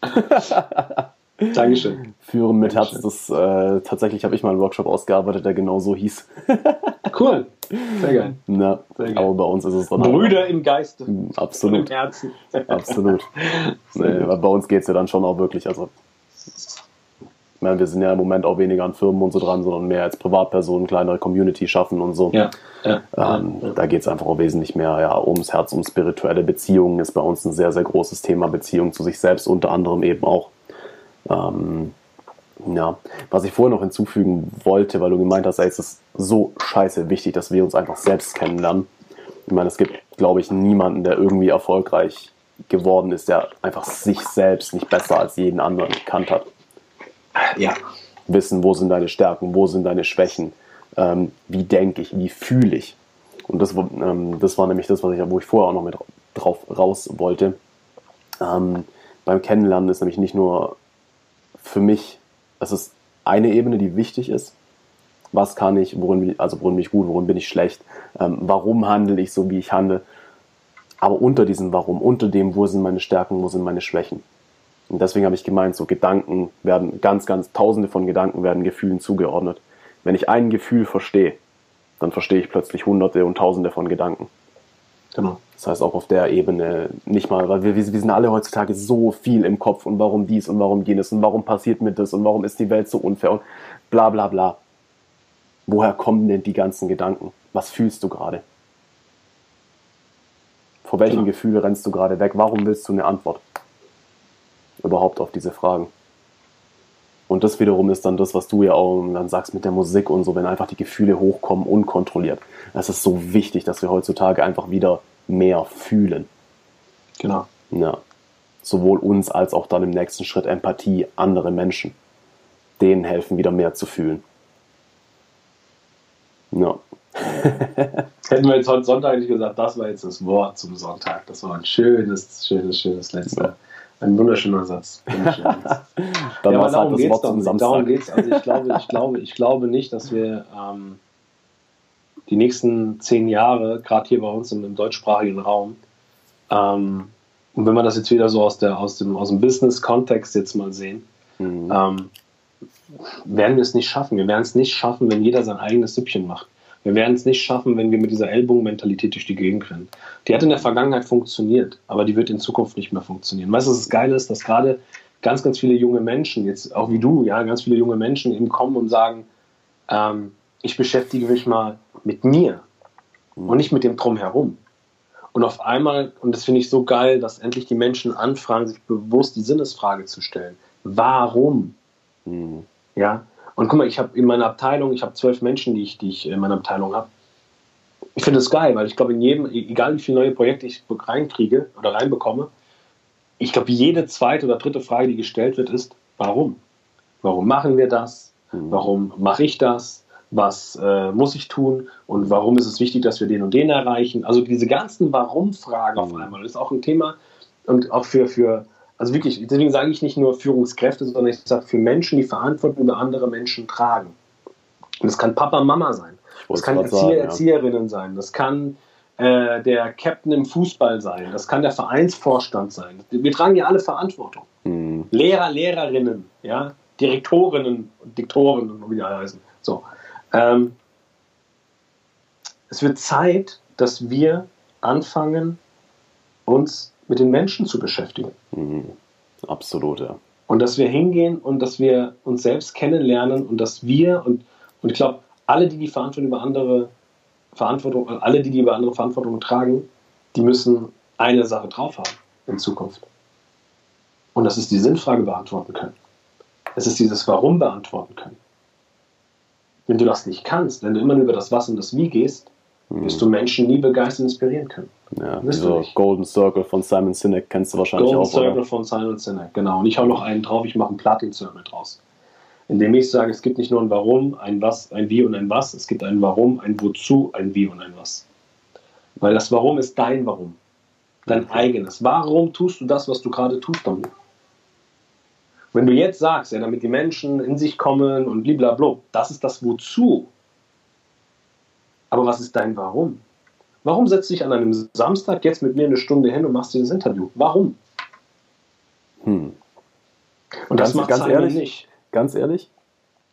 [laughs] Dankeschön. Führen mit Herz, das äh, tatsächlich habe ich mal einen Workshop ausgearbeitet, der genau so hieß. [laughs] cool. Sehr geil. Na, Sehr geil. Aber bei uns ist es dann Brüder im Geiste. Absolut. Im Herzen. Absolut. [laughs] Nee, bei uns geht es ja dann schon auch wirklich. Also meine, wir sind ja im Moment auch weniger an Firmen und so dran, sondern mehr als Privatpersonen, kleinere Community schaffen und so. Ja, ja, ähm, ja. Da geht es einfach auch wesentlich mehr ja, ums Herz, um spirituelle Beziehungen ist bei uns ein sehr, sehr großes Thema. Beziehung zu sich selbst unter anderem eben auch. Ähm, ja, was ich vorher noch hinzufügen wollte, weil du gemeint hast, ey, es ist so scheiße wichtig, dass wir uns einfach selbst kennenlernen. Ich meine, es gibt, glaube ich, niemanden, der irgendwie erfolgreich geworden ist, der einfach sich selbst nicht besser als jeden anderen gekannt hat ja. wissen, wo sind deine Stärken, wo sind deine Schwächen, ähm, wie denke ich, wie fühle ich. Und das, ähm, das war nämlich das, was ich, wo ich vorher auch noch mit drauf raus wollte. Ähm, beim Kennenlernen ist nämlich nicht nur für mich, es ist eine Ebene, die wichtig ist. Was kann ich, worin bin ich, also worin bin ich gut, worin bin ich schlecht, ähm, warum handle ich so, wie ich handle. Aber unter diesem Warum, unter dem, wo sind meine Stärken, wo sind meine Schwächen. Und deswegen habe ich gemeint, so Gedanken werden, ganz, ganz tausende von Gedanken werden Gefühlen zugeordnet. Wenn ich ein Gefühl verstehe, dann verstehe ich plötzlich hunderte und tausende von Gedanken. Genau. Das heißt auch auf der Ebene nicht mal, weil wir, wir sind alle heutzutage so viel im Kopf und warum dies und warum jenes und warum passiert mir das und warum ist die Welt so unfair und bla bla bla. Woher kommen denn die ganzen Gedanken? Was fühlst du gerade? Vor welchem genau. Gefühl rennst du gerade weg? Warum willst du eine Antwort? Überhaupt auf diese Fragen. Und das wiederum ist dann das, was du ja auch dann sagst mit der Musik und so, wenn einfach die Gefühle hochkommen, unkontrolliert. Es ist so wichtig, dass wir heutzutage einfach wieder mehr fühlen. Genau. Ja. Sowohl uns als auch dann im nächsten Schritt Empathie, andere Menschen. Denen helfen, wieder mehr zu fühlen. Ja. [laughs] Hätten wir jetzt heute Sonntag nicht gesagt, das war jetzt das Wort zum Sonntag. Das war ein schönes, schönes, schönes letztes. Ja. Ein wunderschöner Satz. Wunderschöner Satz. [laughs] Dann ja, darum geht es doch Darum geht's. Also ich glaube, ich glaube, ich glaube nicht, dass wir ähm, die nächsten zehn Jahre, gerade hier bei uns im, im deutschsprachigen Raum, ähm, und wenn wir das jetzt wieder so aus, der, aus dem, aus dem Business-Kontext jetzt mal sehen, mhm. ähm, werden wir es nicht schaffen. Wir werden es nicht schaffen, wenn jeder sein eigenes Süppchen macht. Wir werden es nicht schaffen, wenn wir mit dieser Ellbogenmentalität durch die Gegend rennen. Die hat in der Vergangenheit funktioniert, aber die wird in Zukunft nicht mehr funktionieren. Weißt du, das Geile ist, dass gerade ganz, ganz viele junge Menschen, jetzt auch wie du, ja, ganz viele junge Menschen eben kommen und sagen, ähm, ich beschäftige mich mal mit mir und nicht mit dem Drumherum. Und auf einmal, und das finde ich so geil, dass endlich die Menschen anfangen, sich bewusst die Sinnesfrage zu stellen. Warum? Mhm. Ja. Und guck mal, ich habe in meiner Abteilung, ich habe zwölf Menschen, die ich, die ich in meiner Abteilung habe. Ich finde das geil, weil ich glaube, in jedem, egal wie viele neue Projekte ich reinkriege oder reinbekomme, ich glaube, jede zweite oder dritte Frage, die gestellt wird, ist, warum? Warum machen wir das? Mhm. Warum mache ich das? Was äh, muss ich tun? Und warum ist es wichtig, dass wir den und den erreichen? Also diese ganzen Warum-Fragen auf mhm. einmal ist auch ein Thema und auch für, für also wirklich, deswegen sage ich nicht nur Führungskräfte, sondern ich sage für Menschen, die Verantwortung über andere Menschen tragen. Und das kann Papa, Mama sein. Das kann Erzieher, sagen, ja. Erzieherinnen sein. Das kann äh, der Captain im Fußball sein, das kann der Vereinsvorstand sein. Wir tragen ja alle Verantwortung. Mhm. Lehrer, Lehrerinnen, ja, Direktorinnen und Diktoren, wie die alle heißen. So. Ähm, es wird Zeit, dass wir anfangen, uns mit den Menschen zu beschäftigen. Mhm. Absolut, ja. Und dass wir hingehen und dass wir uns selbst kennenlernen und dass wir, und, und ich glaube, alle, die die Verantwortung über andere Verantwortung, alle, die die über andere Verantwortung tragen, die müssen eine Sache drauf haben in Zukunft. Und das ist die Sinnfrage beantworten können. Es ist dieses Warum beantworten können. Wenn du das nicht kannst, wenn du immer nur über das Was und das Wie gehst, wirst du Menschen nie begeistern inspirieren können. Ja, dieser Golden Circle von Simon Sinek kennst du wahrscheinlich Golden auch. Golden Circle oder? von Simon Sinek, genau. Und ich hau noch einen drauf, ich mache einen Platin Circle draus indem ich sage, es gibt nicht nur ein Warum, ein Was, ein Wie und ein Was, es gibt ein Warum, ein Wozu, ein Wie und ein Was. Weil das Warum ist dein Warum, dein eigenes. Warum tust du das, was du gerade tust, Dominik? Wenn du jetzt sagst, ja, damit die Menschen in sich kommen und blablabla, das ist das Wozu. Aber was ist dein Warum? Warum setzt dich an einem Samstag jetzt mit mir eine Stunde hin und machst dieses Interview? Warum? Hm. Und das ganz, macht ganz ehrlich nicht. Ganz ehrlich?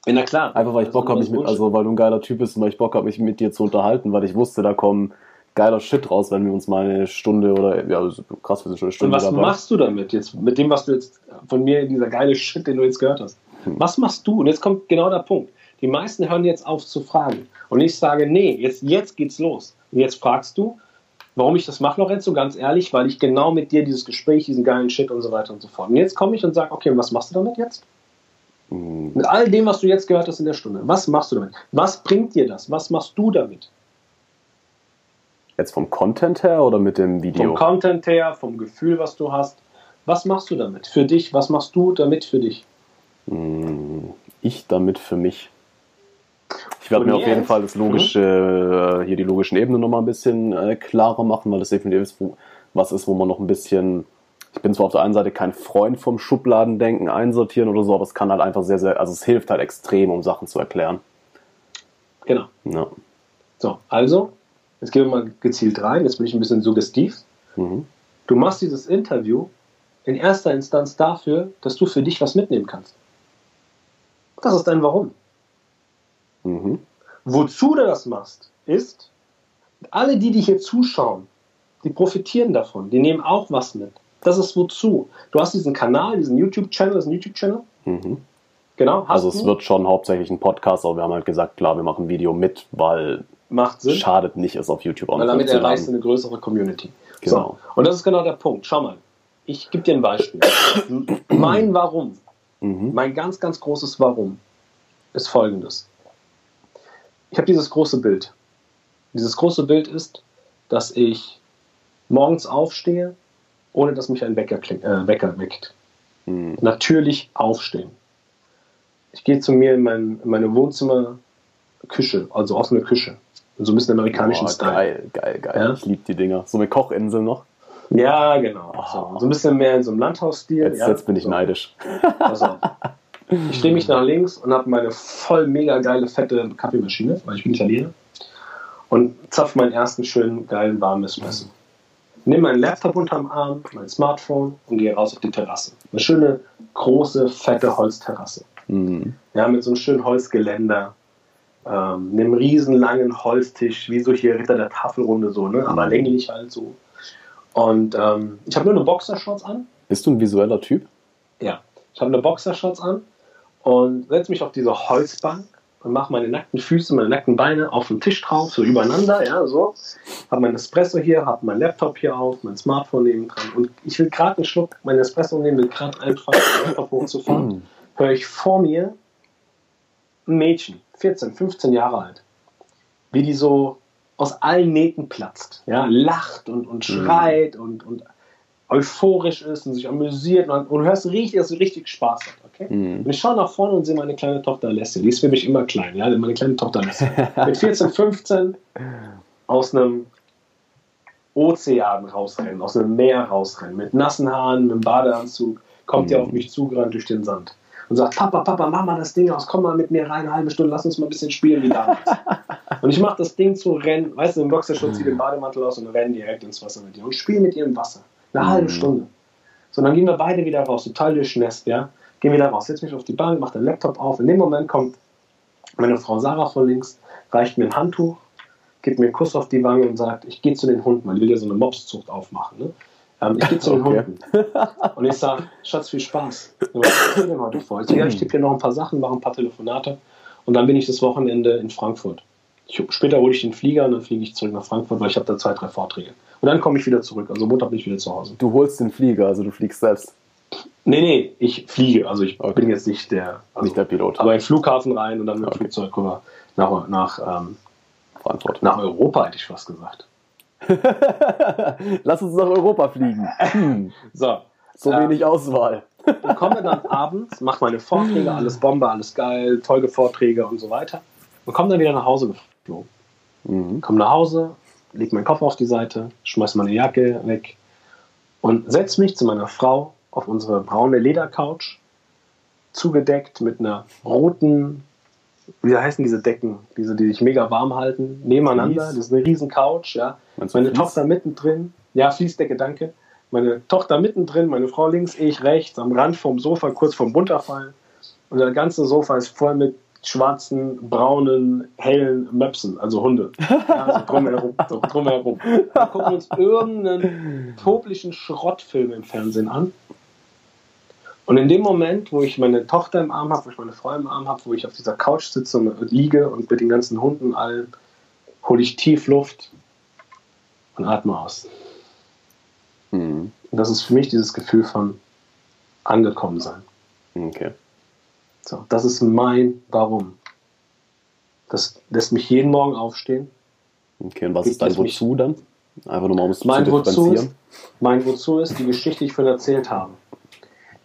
Ja, na klar. Einfach weil ich Bock habe, mich mit, also weil du ein geiler Typ bist und weil ich Bock habe, mich mit dir zu unterhalten, weil ich wusste, da kommen geiler Shit raus, wenn wir uns mal eine Stunde oder ja, krass, wir sind schon eine Stunde Und was dabei. machst du damit jetzt, mit dem, was du jetzt von mir, dieser geile Shit, den du jetzt gehört hast? Hm. Was machst du? Und jetzt kommt genau der Punkt. Die meisten hören jetzt auf zu fragen. Und ich sage, nee, jetzt, jetzt geht's los. Und jetzt fragst du, warum ich das mache, Lorenzo, ganz ehrlich, weil ich genau mit dir dieses Gespräch, diesen geilen Shit und so weiter und so fort. Und jetzt komme ich und sage, okay, und was machst du damit jetzt? Mit all dem, was du jetzt gehört hast in der Stunde, was machst du damit? Was bringt dir das? Was machst du damit? Jetzt vom Content her oder mit dem Video? Vom Content her, vom Gefühl, was du hast. Was machst du damit? Für dich, was machst du damit für dich? Hm, ich damit für mich. Ich werde mir auf jeden Fall das logische, mhm. hier die logischen Ebenen nochmal ein bisschen äh, klarer machen, weil das definitiv was ist, wo man noch ein bisschen ich bin zwar auf der einen Seite kein Freund vom Schubladendenken einsortieren oder so, aber es kann halt einfach sehr, sehr, also es hilft halt extrem, um Sachen zu erklären. Genau. Ja. So, also, jetzt gehen wir mal gezielt rein, jetzt bin ich ein bisschen suggestiv. Mhm. Du machst dieses Interview in erster Instanz dafür, dass du für dich was mitnehmen kannst. Das ist dein Warum. Mhm. Wozu du das machst, ist, alle, die, die hier zuschauen, die profitieren davon, die nehmen auch was mit. Das ist wozu. Du hast diesen Kanal, diesen YouTube-Channel, das ist ein YouTube-Channel. Mhm. Genau. also es du? wird schon hauptsächlich ein Podcast, aber wir haben halt gesagt, klar, wir machen ein Video mit, weil Macht Sinn. schadet nicht, es auf YouTube auch Weil damit erreichst du eine größere Community. Genau. So. Und das ist genau der Punkt. Schau mal, ich gebe dir ein Beispiel. [coughs] mein Warum, mhm. mein ganz, ganz großes Warum ist folgendes. Ich habe dieses große Bild. Dieses große Bild ist, dass ich morgens aufstehe, ohne dass mich ein Wecker, kling, äh, Wecker weckt. Mhm. Natürlich aufstehen. Ich gehe zu mir in, mein, in meine Wohnzimmerküche, also offene Küche. So ein bisschen amerikanischen oh, Style. Geil, geil, geil. Ja? Ich liebe die Dinger. So eine Kochinsel noch. Ja, genau. Oh. So, so, ein bisschen mehr in so einem Landhausstil. Jetzt, ja? jetzt bin ich so. neidisch. Also, [laughs] ich drehe mich nach links und habe meine voll mega geile fette Kaffeemaschine, weil ich bin Italiener. Und zapf meinen ersten schönen geilen warmen Espresso nehme meinen Laptop unterm Arm, mein Smartphone und gehe raus auf die Terrasse. Eine schöne, große, fette Holzterrasse. Mhm. Ja, mit so einem schönen Holzgeländer. ähm, einem riesen langen Holztisch, wie so hier Ritter der Tafelrunde so, ne? aber länglich halt so. Und ähm, ich habe nur eine Boxershorts an. Bist du ein visueller Typ? Ja, ich habe eine Boxershorts an und setze mich auf diese Holzbank und mache meine nackten Füße, meine nackten Beine auf den Tisch drauf, so übereinander, ja, so. Habe mein Espresso hier, habe mein Laptop hier auf, mein Smartphone neben dran und ich will gerade einen Schluck mein Espresso nehmen, will gerade einfach den Laptop hochzufahren, höre ich vor mir ein Mädchen, 14, 15 Jahre alt, wie die so aus allen Nähten platzt, ja, lacht und, und schreit mhm. und, und euphorisch ist und sich amüsiert und, und du hörst richtig, dass sie richtig Spaß hat. Okay? Mhm. Und ich schaue nach vorne und sehe meine kleine Tochter Leslie. Die ist für mich immer klein, ja, meine kleine Tochter Leslie. [laughs] Mit 14, 15 aus einem Ozean rausrennen, aus einem Meer rausrennen, mit nassen Haaren, mit einem Badeanzug, kommt mhm. die auf mich zugerannt durch den Sand und sagt, Papa, Papa, mach mal das Ding aus, komm mal mit mir rein, eine halbe Stunde, lass uns mal ein bisschen spielen wie damals. [laughs] und ich mache das Ding zu rennen, weißt du, im Boxerschutz ziehe den Bademantel aus und rennen direkt ins Wasser mit ihr und spiele mit ihr im Wasser. Eine mhm. halbe Stunde. So, dann gehen wir beide wieder raus, total durchnässt, ja. Gehen wieder raus, setz mich auf die Bank, mach den Laptop auf. In dem Moment kommt meine Frau Sarah von links, reicht mir ein Handtuch, gibt mir einen Kuss auf die Wange und sagt, ich gehe zu den Hunden, weil die will ja so eine Mobszucht aufmachen. Ne? Ähm, ich gehe zu den okay. Hunden. Und ich sage, Schatz, viel Spaß. Was hast du denn heute vor? Ich ich tippe dir noch ein paar Sachen, mache ein paar Telefonate und dann bin ich das Wochenende in Frankfurt. Ich, später hole ich den Flieger und dann fliege ich zurück nach Frankfurt, weil ich habe da zwei, drei Vorträge. Und dann komme ich wieder zurück. Also Montag bin ich wieder zu Hause. Du holst den Flieger, also du fliegst selbst. Nee, nee, ich fliege. Also ich okay. bin jetzt nicht der, also, nicht der Pilot. Aber in den Flughafen rein und dann mit dem okay. Flugzeug rüber nach, nach ähm, Frankfurt. Nach Europa hätte ich fast gesagt. [laughs] Lass uns nach Europa fliegen. Hm. So. So äh, wenig Auswahl. Ich komme dann [laughs] abends, mache meine Vorträge, alles Bombe, alles geil, tolle Vorträge und so weiter. Und komme dann wieder nach Hause geflogen. Mhm. Komme nach Hause, lege meinen Kopf auf die Seite, schmeiße meine Jacke weg und setze mich zu meiner Frau auf unsere braune Ledercouch, zugedeckt mit einer roten, wie heißen diese Decken, diese, die sich mega warm halten, nebeneinander. Das ist eine riesen Couch, ja. Meine Tochter mittendrin, ja, Fließdecke, danke. Meine Tochter mittendrin, meine Frau links, ich rechts, am Rand vom Sofa, kurz vorm Bunterfallen. Und das ganze Sofa ist voll mit schwarzen, braunen, hellen Möpsen, also Hunde. [laughs] Ja, so drumherum. So drumherum. Wir gucken uns irgendeinen toblichen Schrottfilm im Fernsehen an. Und in dem Moment, wo ich meine Tochter im Arm habe, wo ich meine Frau im Arm habe, wo ich auf dieser Couch sitze und liege und mit den ganzen Hunden allen, hole ich tief Luft und atme aus. Mhm. Und das ist für mich dieses Gefühl von angekommen sein. Okay. So, das ist mein Warum. Das lässt mich jeden Morgen aufstehen. Okay, und was ist dein Wozu dann? Einfach nur mal um es mein zu Wozu ist, Mein Wozu ist die Geschichte, die ich vorhin erzählt habe.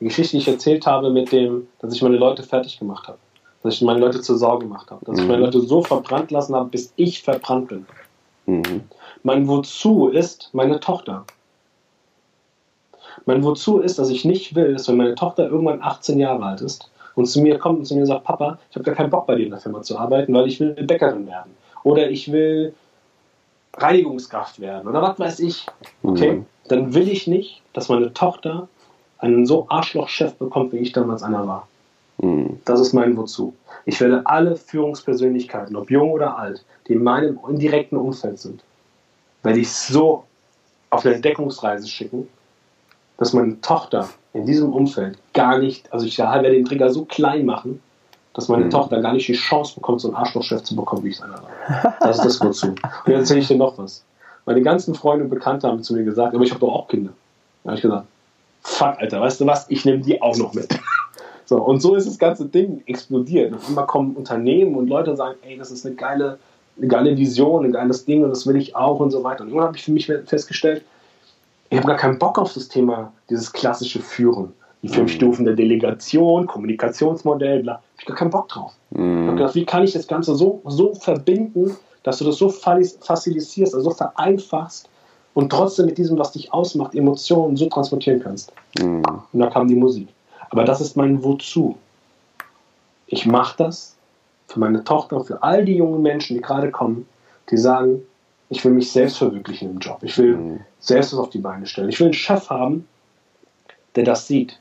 Die Geschichte, die ich erzählt habe mit dem, dass ich meine Leute fertig gemacht habe. Dass ich meine Leute zur Sorge gemacht habe. Dass mhm. ich meine Leute so verbrannt lassen habe, bis ich verbrannt bin. Mhm. Mein Wozu ist meine Tochter. Mein Wozu ist, dass ich nicht will, dass wenn meine Tochter irgendwann 18 Jahre alt ist, und zu mir kommt und zu mir sagt, Papa, ich habe gar keinen Bock bei dir in der Firma zu arbeiten, weil ich will Bäckerin werden. Oder ich will Reinigungskraft werden oder was weiß ich. Okay, mhm. dann will ich nicht, dass meine Tochter einen so Arschloch-Chef bekommt, wie ich damals einer war. Mhm. Das ist mein Wozu. Ich werde alle Führungspersönlichkeiten, ob jung oder alt, die in meinem indirekten Umfeld sind, werde ich so auf eine Entdeckungsreise schicken, dass meine Tochter in diesem Umfeld gar nicht, also ich werde den Trigger so klein machen, dass meine mhm. Tochter gar nicht die Chance bekommt, so einen Arschlochchef zu bekommen, wie ich es einer war. Das ist das Wozu. Und jetzt erzähle ich dir noch was. Meine ganzen Freunde und Bekannte haben zu mir gesagt, aber ich habe doch auch Kinder. Da habe ich gesagt, fuck, Alter, weißt du was, ich nehme die auch noch mit. [laughs] So, und so ist das ganze Ding explodiert. Und immer kommen Unternehmen und Leute sagen, ey, das ist eine geile, eine geile Vision, ein geiles Ding und das will ich auch und so weiter. Und irgendwann habe ich für mich festgestellt, ich habe gar keinen Bock auf das Thema, dieses klassische Führen. Die fünf mhm. Stufen der Delegation, Kommunikationsmodell, bla. Ich habe gar keinen Bock drauf. Mhm. Ich habe gedacht, wie kann ich das Ganze so, so verbinden, dass du das so facilitisierst, also so vereinfachst und trotzdem mit diesem, was dich ausmacht, Emotionen so transportieren kannst. Mhm. Und da kam die Musik. Aber das ist mein Wozu. Ich mache das für meine Tochter, für all die jungen Menschen, die gerade kommen, die sagen, ich will mich selbst verwirklichen im Job. Ich will mhm. selbst was auf die Beine stellen. Ich will einen Chef haben, der das sieht,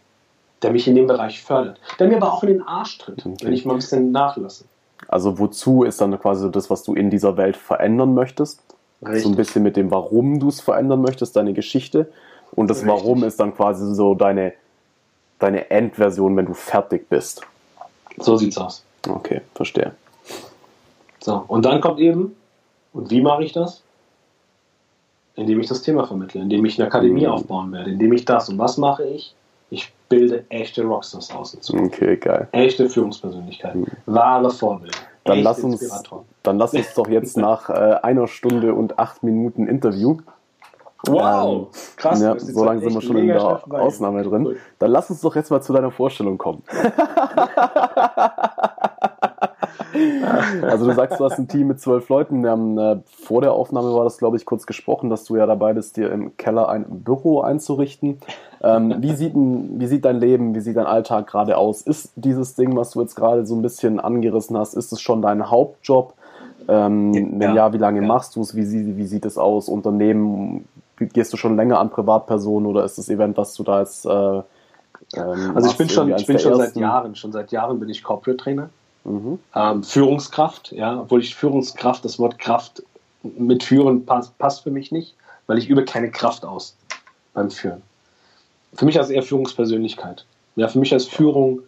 der mich in dem Bereich fördert, der mir aber auch in den Arsch tritt, okay. wenn ich mal ein bisschen nachlasse. Also wozu ist dann quasi so das, was du in dieser Welt verändern möchtest? Richtig. So ein bisschen mit dem, warum du es verändern möchtest, deine Geschichte. Und das Richtig. Warum ist dann quasi so deine, deine Endversion, wenn du fertig bist. So sieht's aus. Okay, verstehe. So, und dann kommt eben, und wie mache ich das? Indem ich das Thema vermittle, indem ich eine Akademie Mhm. aufbauen werde, indem ich das. Und was mache ich? Ich bilde echte Rockstars aus. Okay, geil. Echte Führungspersönlichkeiten, wahre Vorbilder. Mhm. Dann lass uns, dann lass uns doch jetzt [laughs] nach äh, einer Stunde und acht Minuten Interview, Wow! Krass. ja, so lange sind wir schon in der. Ausnahme drin, Cool. dann lass uns doch jetzt mal zu deiner Vorstellung kommen. [laughs] Also du sagst, du hast ein Team mit zwölf Leuten. Wir haben äh, vor der Aufnahme war das, glaube ich, kurz gesprochen, dass du ja dabei bist, dir im Keller ein Büro einzurichten. Ähm, wie, sieht ein, wie sieht dein Leben, wie sieht dein Alltag gerade aus? Ist dieses Ding, was du jetzt gerade so ein bisschen angerissen hast, ist es schon dein Hauptjob? Ähm, wenn Ja. ja, wie lange Ja. machst du es? Wie, sie- wie sieht es aus? Unternehmen? Gehst du schon länger an Privatpersonen oder ist das Event, was du da jetzt äh, ähm, Also ich bin schon, ich bin schon seit? Jahren, schon seit Jahren bin ich Corporate Trainer. Mhm. Ähm, Führungskraft, ja, obwohl ich Führungskraft, das Wort Kraft mit Führen passt, passt für mich nicht, weil ich übe keine Kraft aus beim Führen. Für mich als eher Führungspersönlichkeit. Ja, für mich als Führung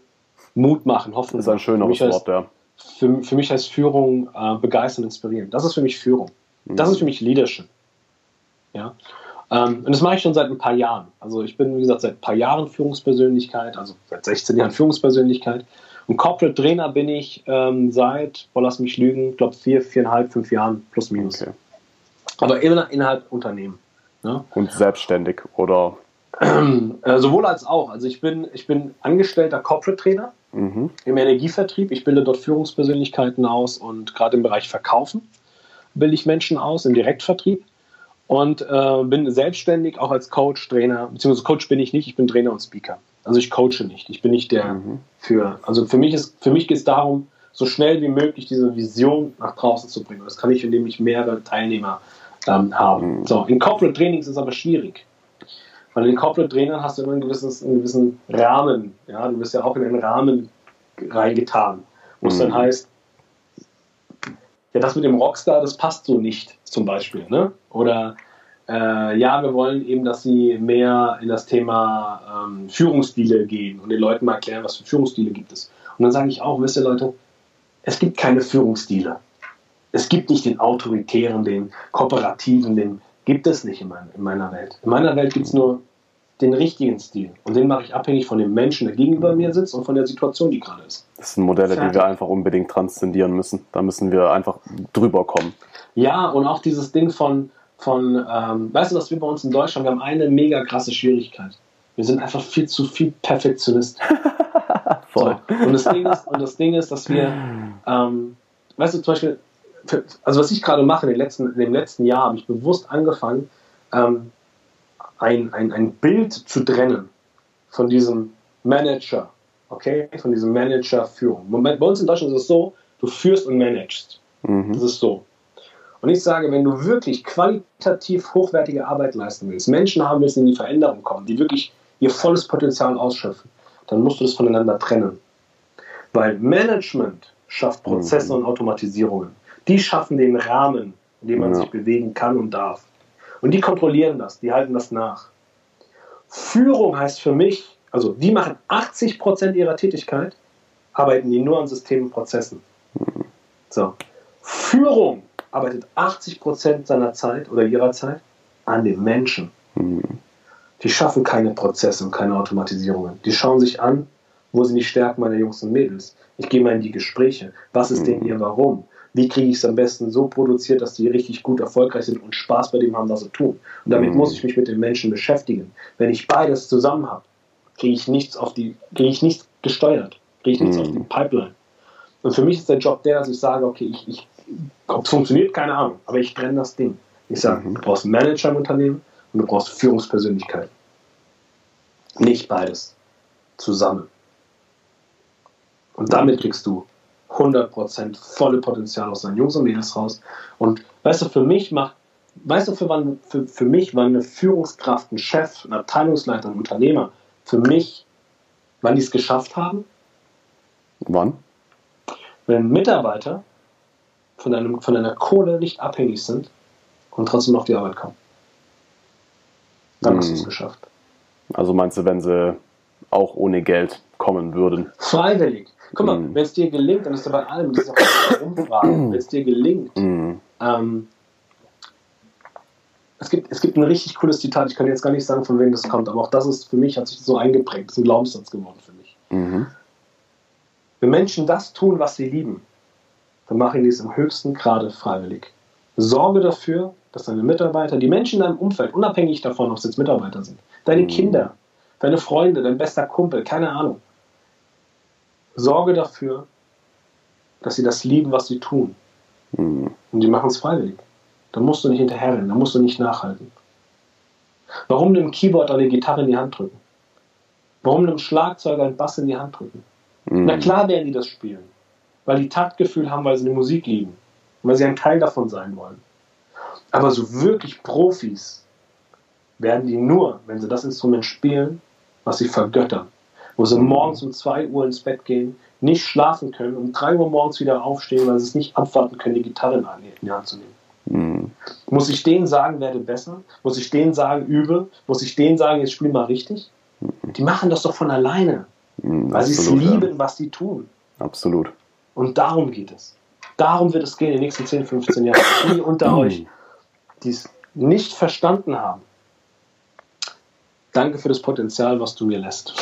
Mut machen, Hoffnung. Das ist ein schöneres Wort, ja. Für, für mich als Führung äh, begeistern, inspirieren. Das ist für mich Führung. Das ist für mich Leadership. Ja. Ähm, und das mache ich schon seit ein paar Jahren. Also ich bin, wie gesagt, seit ein paar Jahren Führungspersönlichkeit, also seit 16 Jahren Führungspersönlichkeit. Und Corporate Trainer bin ich ähm, seit, boah, lass mich lügen, ich glaube vier, viereinhalb, fünf Jahren plus minus. Okay. Aber immer innerhalb Unternehmen. Ne? Und selbstständig oder [clears throat] Äh, sowohl als auch. Also ich bin, ich bin angestellter Corporate Trainer mhm. im Energievertrieb. Ich bilde dort Führungspersönlichkeiten aus und gerade im Bereich Verkaufen bilde ich Menschen aus, im Direktvertrieb. Und äh, bin selbstständig, auch als Coach, Trainer, beziehungsweise Coach bin ich nicht, ich bin Trainer und Speaker. Also ich coache nicht. Ich bin nicht der Mhm. für, also für mich ist, für mich geht es darum, so schnell wie möglich diese Vision nach draußen zu bringen. Das kann ich, indem ich mehrere Teilnehmer ähm, habe. Mhm. So, in Corporate Trainings ist es aber schwierig. Weil in Corporate Trainern hast du immer einen, gewisses, einen gewissen Rahmen. Ja, du bist ja auch in einen Rahmen reingetan. Wo es Mhm. dann heißt, ja, das mit dem Rockstar, das passt so nicht, zum Beispiel. Ne? Oder äh, ja, wir wollen eben, dass sie mehr in das Thema ähm, Führungsstile gehen und den Leuten mal erklären, was für Führungsstile gibt es. Und dann sage ich auch, wisst ihr Leute, es gibt keine Führungsstile. Es gibt nicht den autoritären, den kooperativen, den gibt es nicht in, mein, in meiner Welt. In meiner Welt gibt es nur den richtigen Stil. Und den mache ich abhängig von dem Menschen, der gegenüber mir sitzt und von der Situation, die gerade ist. Das sind Modelle, die Fertig. wir einfach unbedingt transzendieren müssen. Da müssen wir einfach drüber kommen. Ja, und auch dieses Ding von, von ähm, weißt du, was wir bei uns in Deutschland, wir haben eine mega krasse Schwierigkeit. Wir sind einfach viel zu viel Perfektionist. [laughs] Voll. So. Und, das Ding ist, und das Ding ist, dass wir, ähm, weißt du, zum Beispiel, für, also was ich gerade mache in, den letzten, in dem letzten Jahr, habe ich bewusst angefangen, ähm, ein, ein, ein Bild zu trennen von diesem Manager, okay, von diesem Manager-Führung. Bei uns in Deutschland ist es so, du führst und managst. Das Mhm. ist so. Und ich sage, wenn du wirklich qualitativ hochwertige Arbeit leisten willst, Menschen haben willst, die in die Veränderung kommen, die wirklich ihr volles Potenzial ausschöpfen, dann musst du das voneinander trennen. Weil Management schafft Prozesse Mhm. und Automatisierungen. Die schaffen den Rahmen, in dem man Ja. sich bewegen kann und darf. Und die kontrollieren das, die halten das nach. Führung heißt für mich, also die machen 80% ihrer Tätigkeit, arbeiten die nur an Systemen und Prozessen. So. Führung arbeitet 80% seiner Zeit oder ihrer Zeit an den Menschen. Mhm. Die schaffen keine Prozesse und keine Automatisierungen. Die schauen sich an, wo sind die Stärken meiner Jungs und Mädels. Ich gehe mal in die Gespräche. Was ist denn ihr Warum? Wie kriege ich es am besten so produziert, dass die richtig gut erfolgreich sind und Spaß bei dem haben, was sie tun? Und damit Mhm. muss ich mich mit den Menschen beschäftigen. Wenn ich beides zusammen habe, kriege ich nichts auf die, kriege ich nichts gesteuert, kriege ich nichts Mhm. auf die Pipeline. Und für mich ist der Job der, dass ich sage, okay, ich, ich ob es funktioniert, keine Ahnung, aber ich trenne das Ding. Ich sage, Mhm. du brauchst einen Manager im Unternehmen und du brauchst Führungspersönlichkeit. Nicht beides. Zusammen. Und damit kriegst du 100% volle Potenzial aus deinen Jungs und Mädels raus. Und weißt du, für mich macht, weißt du, für, wann, für, für mich, wann eine Führungskraft, ein Chef, ein Abteilungsleiter, ein Unternehmer, für mich, wann die es geschafft haben, Wann? wenn Mitarbeiter von, einem, von einer Kohle nicht abhängig sind und trotzdem auf die Arbeit kommen. Dann hm. hast du es geschafft. Also meinst du, wenn sie auch ohne Geld kommen würden? Freiwillig. Guck mal, hm. wenn es dir gelingt, dann ist ja bei allem, das ist auch Umfragen, wenn es dir gelingt, hm. ähm, es gibt, es gibt ein richtig cooles Zitat, ich kann jetzt gar nicht sagen, von wem das kommt, aber auch das ist für mich, hat sich so eingeprägt, das ist ein Glaubenssatz geworden für mich. Mhm. Wenn Menschen das tun, was sie lieben, dann machen die es im höchsten Grade freiwillig. Sorge dafür, dass deine Mitarbeiter, die Menschen in deinem Umfeld, unabhängig davon, ob es jetzt Mitarbeiter sind, deine mhm. Kinder, deine Freunde, dein bester Kumpel, keine Ahnung, sorge dafür, dass sie das lieben, was sie tun. Mhm. Und die machen es freiwillig. Dann musst du nicht hinterherrennen, dann musst du nicht nachhalten. Warum dem Keyboard eine Gitarre in die Hand drücken? Warum dem Schlagzeuger einen Bass in die Hand drücken? Mhm. Na klar werden die das spielen, weil die Taktgefühl haben, weil sie die Musik lieben und weil sie ein Teil davon sein wollen. Aber so wirklich Profis werden die nur, wenn sie das Instrument spielen, was sie vergöttern. Wo sie morgens um 2 Uhr ins Bett gehen, nicht schlafen können, um 3 Uhr morgens wieder aufstehen, weil sie es nicht abwarten können, die Gitarre in die Hand zu nehmen. Mhm. Muss ich denen sagen, werde besser? Muss ich denen sagen, übe? Muss ich denen sagen, jetzt spiel mal richtig? Mhm. Die machen das doch von alleine, mhm, weil sie es lieben, was sie tun. Absolut. Und darum geht es. Darum wird es gehen in den nächsten 10, 15 Jahren. Die unter mhm. euch, die es nicht verstanden haben, danke für das Potenzial, was du mir lässt.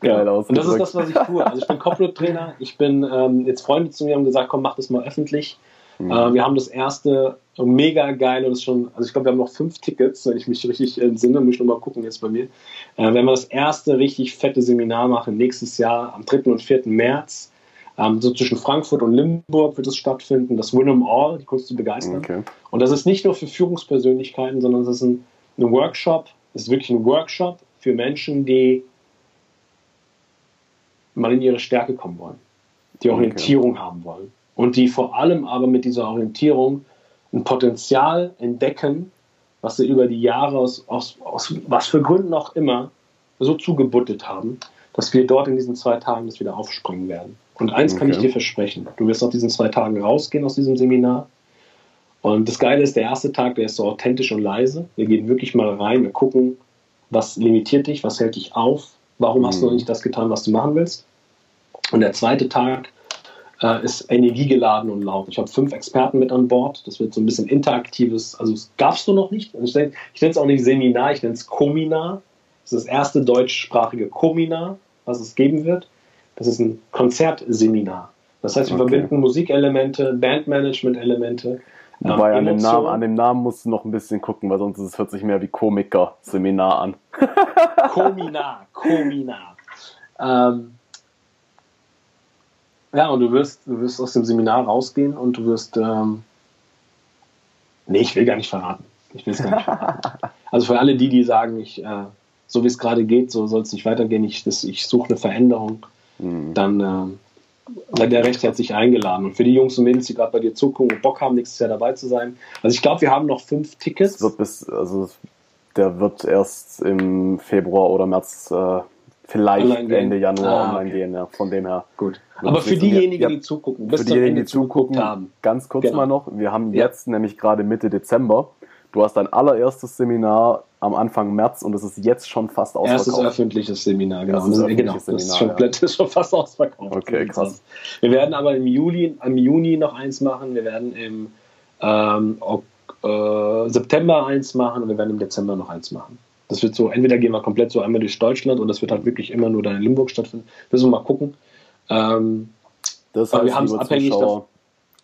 Geil aus. Und das ist das, was ich tue. Also ich bin Corporate-Trainer. Ich bin ähm, jetzt Freunde zu mir haben gesagt, komm, mach das mal öffentlich. Mhm. Äh, wir haben das erste mega geil und ist schon, also ich glaube, wir haben noch fünf Tickets, wenn ich mich richtig entsinne, muss ich nochmal gucken jetzt bei mir. Äh, wenn wir das erste richtig fette Seminar machen, nächstes Jahr am 3. und 4. März, ähm, so zwischen Frankfurt und Limburg wird es stattfinden, das Win 'em All, die Kunst zu begeistern. Okay. Und das ist nicht nur für Führungspersönlichkeiten, sondern es ist ein, ein Workshop, es ist wirklich ein Workshop für Menschen, die mal in ihre Stärke kommen wollen, die Orientierung okay. haben wollen und die vor allem aber mit dieser Orientierung ein Potenzial entdecken, was sie über die Jahre aus, aus, aus was für Gründen auch immer so zugebuttet haben, dass wir dort in diesen zwei Tagen das wieder aufspringen werden. Und eins okay. kann ich dir versprechen, du wirst aus diesen zwei Tagen rausgehen aus diesem Seminar. Und das Geile ist, der erste Tag, der ist so authentisch und leise. Wir gehen wirklich mal rein, wir gucken, was limitiert dich, was hält dich auf, warum mhm. hast du noch mhm. nicht das getan, was du machen willst. Und der zweite Tag äh, ist energiegeladen und laut. Ich habe fünf Experten mit an Bord. Das wird so ein bisschen interaktives, also es gab es noch nicht. Ich nenne es auch nicht Seminar, ich nenne es Kominar. Das ist das erste deutschsprachige Kominar, was es geben wird. Das ist ein Konzertseminar. Das heißt, wir okay. verbinden Musikelemente, Bandmanagement-Elemente. Wobei ähm, an, dem Namen, an dem Namen musst du noch ein bisschen gucken, weil sonst es hört sich mehr wie Komiker-Seminar an. [laughs] Kominar, Kominar. Ähm, ja, und du wirst, du wirst aus dem Seminar rausgehen und du wirst. Ähm, nee, ich will gar nicht verraten. Ich will es gar nicht verraten. [laughs] Also für alle die, die sagen, ich, äh, so wie es gerade geht, so soll es nicht weitergehen, ich, das, ich suche eine Veränderung, mhm. dann äh, seid ihr recht herzlich eingeladen. Und für die Jungs und Mädels, die gerade bei dir zugucken und Bock haben, nächstes Jahr dabei zu sein. Also ich glaube, wir haben noch fünf Tickets. wird bis, also der wird erst im Februar oder März äh, vielleicht Ende Januar ah, online okay. gehen, ja. Von dem her. Gut. Aber für diejenigen, ja, die zugucken, bis für diejenigen, die zugucken, haben. ganz kurz genau. mal noch, wir haben ja. jetzt nämlich gerade Mitte Dezember Du hast dein allererstes Seminar am Anfang März und es ist jetzt schon fast ausverkauft. Erstes öffentliches Seminar, genau. Das ist, genau. Das Seminar, ist, schon, ja. das ist schon fast ausverkauft. Okay, krass. Wir werden aber im Juli, im Juni noch eins machen, wir werden im ähm, äh, September eins machen und wir werden im Dezember noch eins machen. Das wird so, entweder gehen wir komplett so einmal durch Deutschland und das wird halt wirklich immer nur dann in Limburg stattfinden. Müssen wir mal gucken. Ähm, das heißt, wir haben es abhängig davon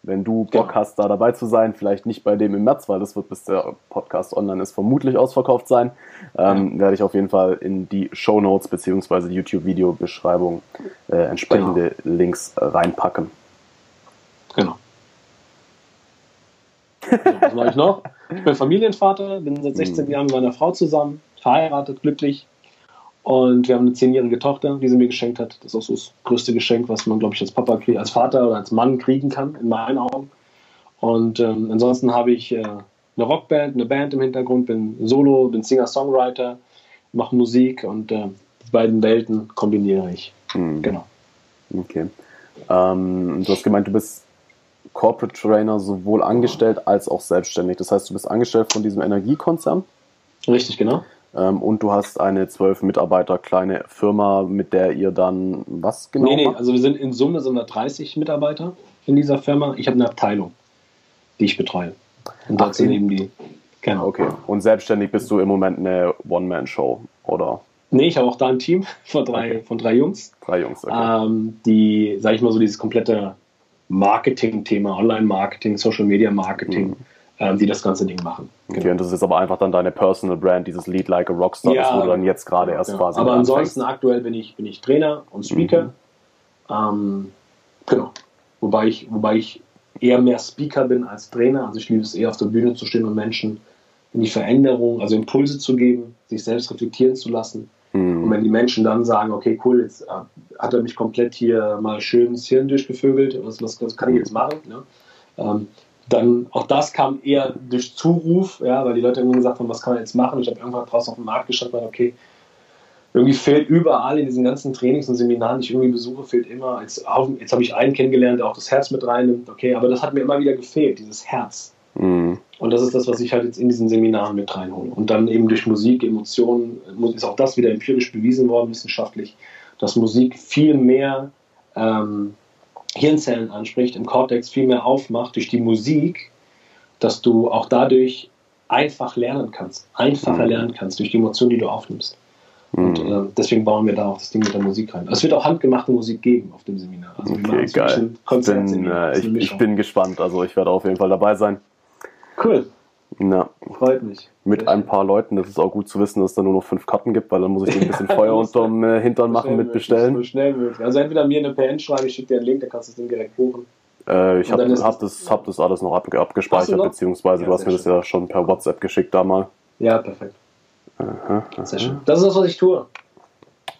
wenn du Bock genau. hast, da dabei zu sein, vielleicht nicht bei dem im März, weil das wird bis der Podcast online ist vermutlich ausverkauft sein, ähm, ja. werde ich auf jeden Fall in die Show Notes beziehungsweise die YouTube-Video-Beschreibung äh, entsprechende genau. Links reinpacken. Genau. So, was mache ich noch? Ich bin Familienvater, bin seit 16 mhm. Jahren mit meiner Frau zusammen, verheiratet, glücklich. Und wir haben eine zehnjährige Tochter, die sie mir geschenkt hat. Das ist auch so das größte Geschenk, was man, glaube ich, als Papa, als Vater oder als Mann kriegen kann, in meinen Augen. Und ähm, ansonsten habe ich äh, eine Rockband, eine Band im Hintergrund, bin Solo, bin Singer-Songwriter, mache Musik und äh, die beiden Welten kombiniere ich. Mhm. Genau. Okay. Ähm, du hast gemeint, du bist Corporate Trainer sowohl angestellt als auch selbstständig. Das heißt, du bist angestellt von diesem Energiekonzern Richtig, genau. ähm, und du hast eine zwölf Mitarbeiter kleine Firma, mit der ihr dann was genau nee, nee, macht? also wir sind in Summe sind wir 30 Mitarbeiter in dieser Firma. Ich habe eine Abteilung, die ich betreue. Und dort sind in- eben die. Genau. Okay. Und selbstständig bist du im Moment eine One-Man-Show oder Nee, ich habe auch da ein Team [laughs] von drei, Okay. von drei Jungs, drei Jungs? Okay. ähm, die, sage ich mal so, dieses komplette Marketing-Thema, Online-Marketing, Social-Media-Marketing, Mhm. ähm, die das ganze Ding machen. Okay, und das ist aber einfach dann deine Personal Brand, dieses Lead Like a Rockstar, das Ja. wo du dann jetzt gerade erst Ja. quasi Aber ansonsten anfängst. aktuell bin ich, bin ich Trainer und Speaker. Mhm. Ähm, genau. Wobei ich, wobei ich eher mehr Speaker bin als Trainer. Also ich liebe es eher auf der Bühne zu stehen und Menschen in die Veränderung, also Impulse zu geben, sich selbst reflektieren zu lassen. Und Mhm. wenn die Menschen dann sagen, okay, cool, jetzt äh, hat er mich komplett hier mal schön das Hirn durchgevögelt, was, was, was kann ich jetzt machen? Ne? Ähm, dann auch das kam eher durch Zuruf, ja, weil die Leute immer gesagt haben, was kann man jetzt machen? Ich habe irgendwann draußen auf den Markt geschaut, weil okay, irgendwie fehlt überall in diesen ganzen Trainings und Seminaren, die ich irgendwie besuche, fehlt immer. Jetzt, jetzt habe ich einen kennengelernt, der auch das Herz mit reinnimmt, okay, aber das hat mir immer wieder gefehlt, dieses Herz. Mhm. Und das ist das, was ich halt jetzt in diesen Seminaren mit reinhole. Und dann eben durch Musik, Emotionen, ist auch das wieder empirisch bewiesen worden, wissenschaftlich, dass Musik viel mehr ähm, Hirnzellen anspricht, im Kortex viel mehr aufmacht durch die Musik, dass du auch dadurch einfach lernen kannst, einfacher Mhm. lernen kannst durch die Emotionen, die du aufnimmst. Und äh, deswegen bauen wir da auch das Ding mit der Musik rein. Es wird auch handgemachte Musik geben auf dem Seminar. Also wir Okay, machen geil. bin, äh, ich, ich bin gespannt. Also ich werde auf jeden Fall dabei sein. Cool, Ja, freut mich. mit ein paar Leuten. Das ist auch gut zu wissen, dass es da nur noch fünf Karten gibt, weil dann muss ich ein bisschen [laughs] Feuer unterm äh, Hintern machen mit bestellen. So schnell möglich. Also entweder mir eine PN schreiben, ich schicke dir einen Link, dann kannst du das Ding direkt buchen. Äh, ich habe hab es- das, hab das alles noch ab, abgespeichert, noch? beziehungsweise Ja, du hast mir das schön. ja schon per WhatsApp geschickt da mal. Ja, perfekt. Aha, Sehr aha. schön. Das ist das, was ich tue.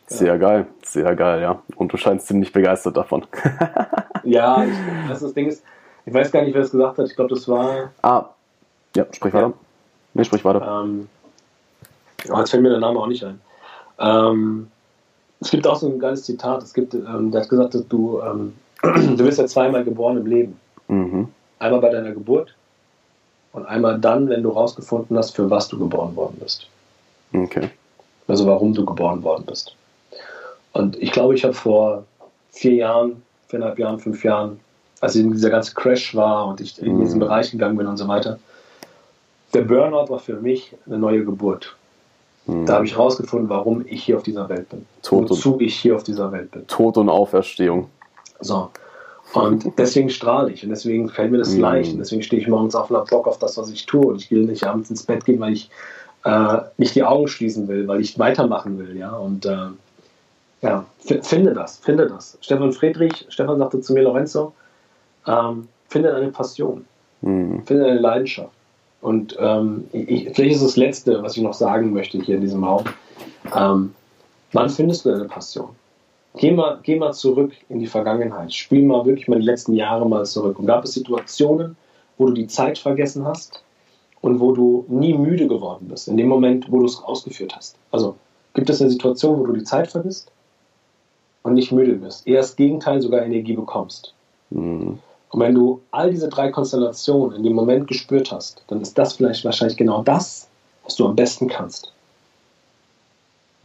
Sehr geil, sehr geil, ja. Und du scheinst ziemlich begeistert davon. [laughs] Ja, ich, das, das Ding ist, ich weiß gar nicht, wer das gesagt hat. Ich glaube, das war. ah, ja, sprich weiter. Nee, sprich weiter. Ähm, oh, jetzt fällt mir der Name auch nicht ein. Ähm, es gibt auch so ein geiles Zitat. Es gibt, ähm, der hat gesagt, dass du, ähm, [clears throat] du wirst ja zweimal geboren im Leben. Mhm. Einmal bei deiner Geburt und einmal dann, wenn du rausgefunden hast, für was du geboren worden bist. Okay. Also warum du geboren worden bist. Und ich glaube, ich habe vor vier Jahren, viereinhalb Jahren, fünf Jahren, als dieser ganze Crash war und ich in Mhm. diesen Bereich gegangen bin und so weiter, der Burnout war für mich eine neue Geburt. Mhm. Da habe ich herausgefunden, warum ich hier auf dieser Welt bin. Tod und- wozu ich hier auf dieser Welt bin. Tod und Auferstehung. So. Und [laughs] deswegen strahle ich und deswegen fällt mir das Mhm. leicht und deswegen stehe ich morgens auf und habe Bock auf das, was ich tue. Und ich will nicht abends ins Bett gehen, weil ich äh, nicht die Augen schließen will, weil ich weitermachen will. Ja? Und äh, ja, finde das, finde das. Stefan Friedrich, Stefan sagte zu mir, Lorenzo, ähm, finde deine Passion, Mhm. finde deine Leidenschaft. Und ähm, ich, vielleicht ist das Letzte, was ich noch sagen möchte hier in diesem Raum. Ähm, wann findest du deine Passion? Geh mal, geh mal zurück in die Vergangenheit. Spiel mal wirklich mal die letzten Jahre mal zurück. Und gab es Situationen, wo du die Zeit vergessen hast und wo du nie müde geworden bist, in dem Moment, wo du es ausgeführt hast? Also gibt es eine Situation, wo du die Zeit vergisst und nicht müde bist? Eher das Gegenteil, sogar Energie bekommst. Mhm. Und wenn du all diese drei Konstellationen in dem Moment gespürt hast, dann ist das vielleicht wahrscheinlich genau das, was du am besten kannst.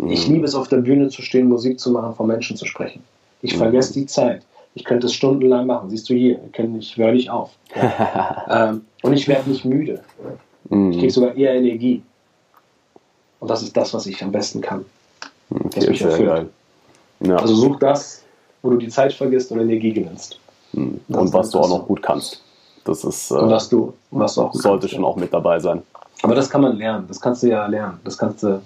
Ich Mhm. liebe es, auf der Bühne zu stehen, Musik zu machen, vor Menschen zu sprechen. Ich Mhm. vergesse die Zeit. Ich könnte es stundenlang machen. Siehst du hier, ich höre nicht auf. [laughs] ähm, und ich werde nicht müde. Ich kriege Mhm. sogar eher Energie. Und das ist das, was ich am besten kann. Okay, mich sehr erfüllt. geil. Ja. Also such das, wo du die Zeit vergisst und Energie gewinnst. Das und was du auch noch gut kannst. Das ist, Und äh, was du, was du auch sollte kannst, schon ja. auch mit dabei sein. Aber das kann man lernen. Das kannst du ja lernen. Das kannst du.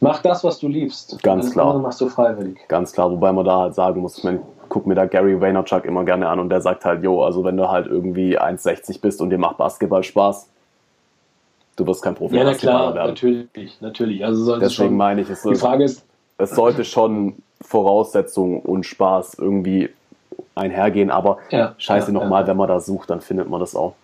Mach das, was du liebst. Ganz Alles klar. machst du freiwillig. Ganz klar, wobei man da halt sagen muss, ich mein, guck mir da Gary Vaynerchuk immer gerne an und der sagt halt, jo, also wenn du halt irgendwie 1,60 bist und dir macht Basketball Spaß, du wirst kein Profi Ja, na klar, werden. natürlich, natürlich. Also Deswegen schon, meine ich, es, die Frage ist, es sollte schon Voraussetzung und Spaß irgendwie einhergehen, aber ja, scheiße ja, nochmal, ja. wenn man da sucht, dann findet man das auch.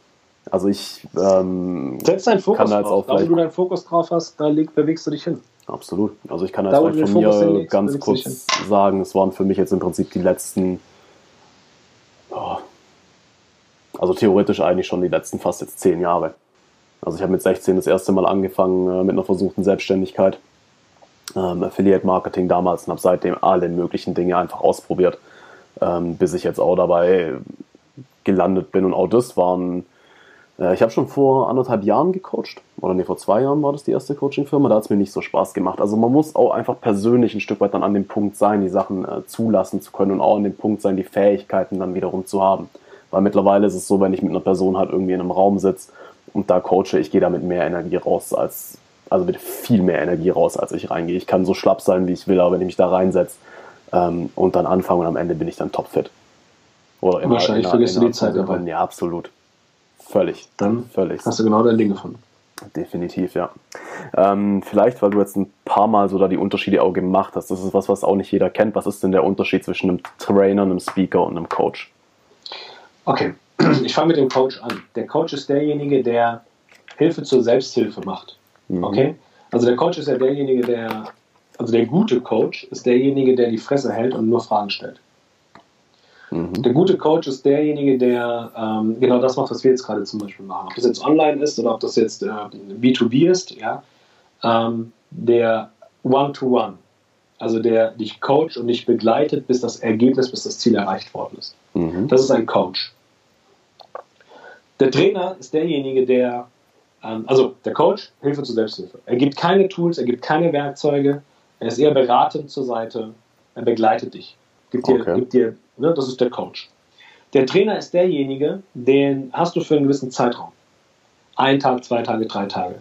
Also ich, ähm, Setz deinen Fokus kann da jetzt drauf. auch Da, wo vielleicht- du deinen Fokus drauf hast, da leg, bewegst du dich hin. Absolut. Also ich kann jetzt halt von mir ganz kurz sagen, es waren für mich jetzt im Prinzip die letzten, oh, also theoretisch eigentlich schon die letzten fast jetzt zehn Jahre. Also ich habe mit 16 das erste Mal angefangen äh, mit einer versuchten Selbstständigkeit, ähm, Affiliate Marketing damals und habe seitdem alle möglichen Dinge einfach ausprobiert, ähm, bis ich jetzt auch dabei gelandet bin und auch das waren äh, ich habe schon vor anderthalb Jahren gecoacht, oder nee, vor zwei Jahren war das die erste Coaching-Firma, da hat es mir nicht so Spaß gemacht. Also man muss auch einfach persönlich ein Stück weit dann an dem Punkt sein, die Sachen äh, zulassen zu können und auch an dem Punkt sein, die Fähigkeiten dann wiederum zu haben. Weil mittlerweile ist es so, wenn ich mit einer Person halt irgendwie in einem Raum sitze und da coache, ich gehe da mit mehr Energie raus als, also mit viel mehr Energie raus, als ich reingehe. Ich kann so schlapp sein, wie ich will, aber wenn ich mich da reinsetze ähm, und dann anfange und am Ende bin ich dann topfit. Oder immer, Wahrscheinlich vergisst du die Zeit dabei. Ja, absolut. Völlig. Dann völlig. hast du genau dein Ding gefunden. Definitiv, ja. Ähm, vielleicht, weil du jetzt ein paar Mal so da die Unterschiede auch gemacht hast. Das ist was, was auch nicht jeder kennt. Was ist denn der Unterschied zwischen einem Trainer, einem Speaker und einem Coach? Okay, [clears throat] ich fange mit dem Coach an. Der Coach ist derjenige, der Hilfe zur Selbsthilfe macht. Mhm. Okay? Also der Coach ist ja derjenige, der, also der gute Coach ist derjenige, der die Fresse hält und nur Fragen stellt. Mhm. Der gute Coach ist derjenige, der ähm, genau das macht, was wir jetzt gerade zum Beispiel machen. Ob das jetzt online ist oder ob das jetzt äh, B2B ist, ja, ähm, der One-to-One, -One, also der dich coacht und dich begleitet, bis das Ergebnis, bis das Ziel erreicht worden ist. Mhm. Das ist ein Coach. Der Trainer ist derjenige, der, ähm, also der Coach, Hilfe zur Selbsthilfe. Er gibt keine Tools, er gibt keine Werkzeuge, er ist eher beratend zur Seite, er begleitet dich. Gibt dir, okay. gibt dir Ne? Das ist der Coach. Der Trainer ist derjenige, den hast du für einen gewissen Zeitraum. Ein Tag, zwei Tage, drei Tage.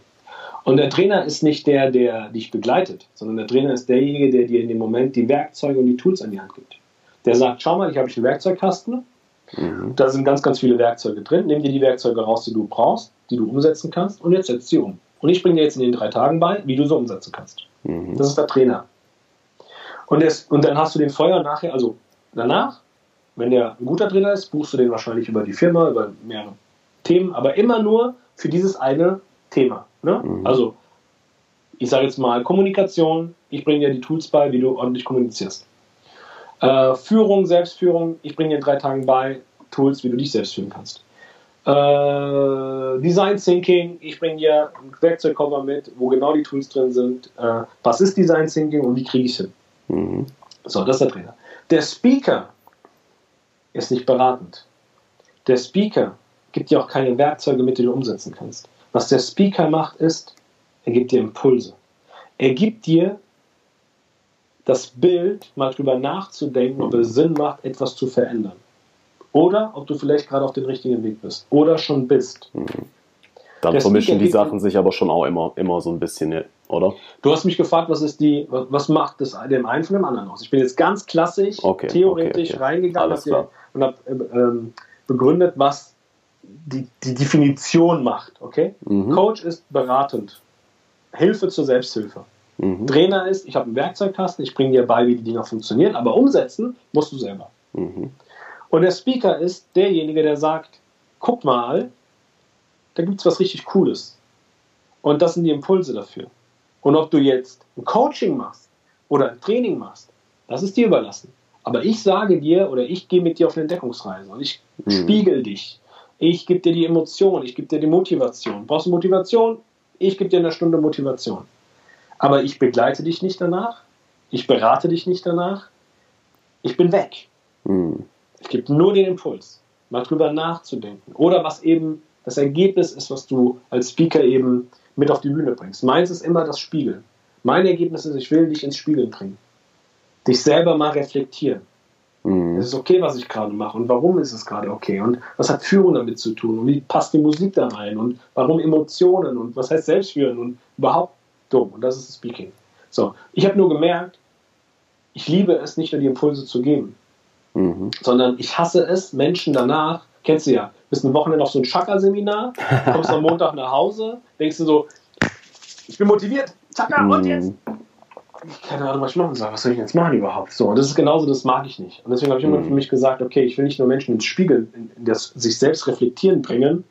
Und der Trainer ist nicht der, der dich begleitet, sondern der Trainer ist derjenige, der dir in dem Moment die Werkzeuge und die Tools an die Hand gibt. Der sagt, schau mal, ich habe einen Werkzeugkasten, mhm. da sind ganz, ganz viele Werkzeuge drin, nimm dir die Werkzeuge raus, die du brauchst, die du umsetzen kannst und jetzt setz sie um. Und ich bringe dir jetzt in den drei Tagen bei, wie du sie umsetzen kannst. Mhm. Das ist der Trainer. Und, das, und dann hast du den Feuer nachher, also danach wenn der ein guter Trainer ist, buchst du den wahrscheinlich über die Firma, über mehrere Themen, aber immer nur für dieses eine Thema. Ne? Mhm. Also, ich sage jetzt mal Kommunikation, ich bringe dir die Tools bei, wie du ordentlich kommunizierst. Äh, Führung, Selbstführung, ich bringe dir in drei Tagen bei Tools, wie du dich selbst führen kannst. Äh, Design Thinking, ich bringe dir ein Werkzeugcover mit, wo genau die Tools drin sind. Äh, was ist Design Thinking und wie kriege ich es hin? Mhm. So, das ist der Trainer. Der Speaker ist nicht beratend. Der Speaker gibt dir auch keine Werkzeuge mit, die du umsetzen kannst. Was der Speaker macht, ist, er gibt dir Impulse. Er gibt dir das Bild, mal drüber nachzudenken, ob es Sinn macht, etwas zu verändern. Oder ob du vielleicht gerade auf dem richtigen Weg bist. Oder schon bist. Mhm. Dann der vermischen die Sachen sich aber schon auch immer, immer so ein bisschen, oder? Du hast mich gefragt, was ist die, was macht das dem einen von dem anderen aus? Ich bin jetzt ganz klassisch, okay, theoretisch okay, okay. reingegangen, Alles und habe ähm, begründet, was die, die Definition macht. Okay? Mhm. Coach ist beratend. Hilfe zur Selbsthilfe. Mhm. Trainer ist, ich habe einen Werkzeugkasten, ich bringe dir bei, wie die Dinger funktionieren, aber umsetzen musst du selber. Mhm. Und der Speaker ist derjenige, der sagt, guck mal, da gibt es was richtig Cooles. Und das sind die Impulse dafür. Und ob du jetzt ein Coaching machst oder ein Training machst, das ist dir überlassen. Aber ich sage dir oder ich gehe mit dir auf eine Entdeckungsreise und ich mhm. spiegel dich. Ich gebe dir die Emotion, ich gebe dir die Motivation. Brauchst du Motivation? Ich gebe dir eine Stunde Motivation. Aber ich begleite dich nicht danach. Ich berate dich nicht danach. Ich bin weg. Mhm. Ich gebe nur den Impuls, mal drüber nachzudenken. Oder was eben das Ergebnis ist, was du als Speaker eben mit auf die Bühne bringst. Meins ist immer das Spiegeln. Mein Ergebnis ist, ich will dich ins Spiegeln bringen dich selber mal reflektieren. Mhm. Es ist okay, was ich gerade mache und warum ist es gerade okay und was hat Führung damit zu tun und wie passt die Musik da rein und warum Emotionen und was heißt Selbstführen und überhaupt dumm und das ist das Speaking. So, ich habe nur gemerkt, ich liebe es nicht nur die Impulse zu geben, mhm. sondern ich hasse es, Menschen danach, kennst du ja, bist ein Wochenende auf so ein Chakra-Seminar, [laughs] kommst am Montag nach Hause, denkst du so, ich bin motiviert, Chakra, mhm. und jetzt keine Ahnung, was ich machen soll. Was soll ich jetzt machen überhaupt? So, und das ist genauso, das mag ich nicht. Und deswegen habe ich immer mhm. für mich gesagt, okay, ich will nicht nur Menschen ins Spiegel, in das sich selbst reflektieren bringen,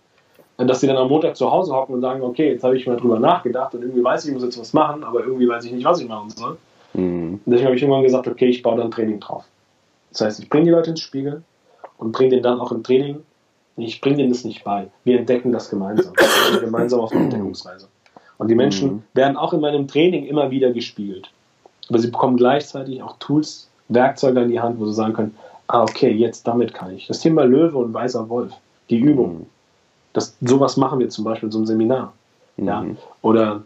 dass sie dann am Montag zu Hause hocken und sagen, okay, jetzt habe ich mal drüber nachgedacht und irgendwie weiß ich, ich muss jetzt was machen, aber irgendwie weiß ich nicht, was ich machen soll. Mhm. Und deswegen habe ich irgendwann gesagt, okay, ich baue dann Training drauf. Das heißt, ich bringe die Leute ins Spiegel und bringe denen dann auch im Training, ich bringe denen das nicht bei. Wir entdecken das gemeinsam. Wir gehen gemeinsam auf eine [clears throat] Entdeckungsreise. Und die Menschen mhm. werden auch in meinem Training immer wieder gespiegelt. Aber sie bekommen gleichzeitig auch Tools, Werkzeuge in die Hand, wo sie sagen können, ah, okay, jetzt damit kann ich. Das Thema Löwe und weißer Wolf, die Übung. Mhm. Das, sowas machen wir zum Beispiel in so einem Seminar. Mhm. Ja? Oder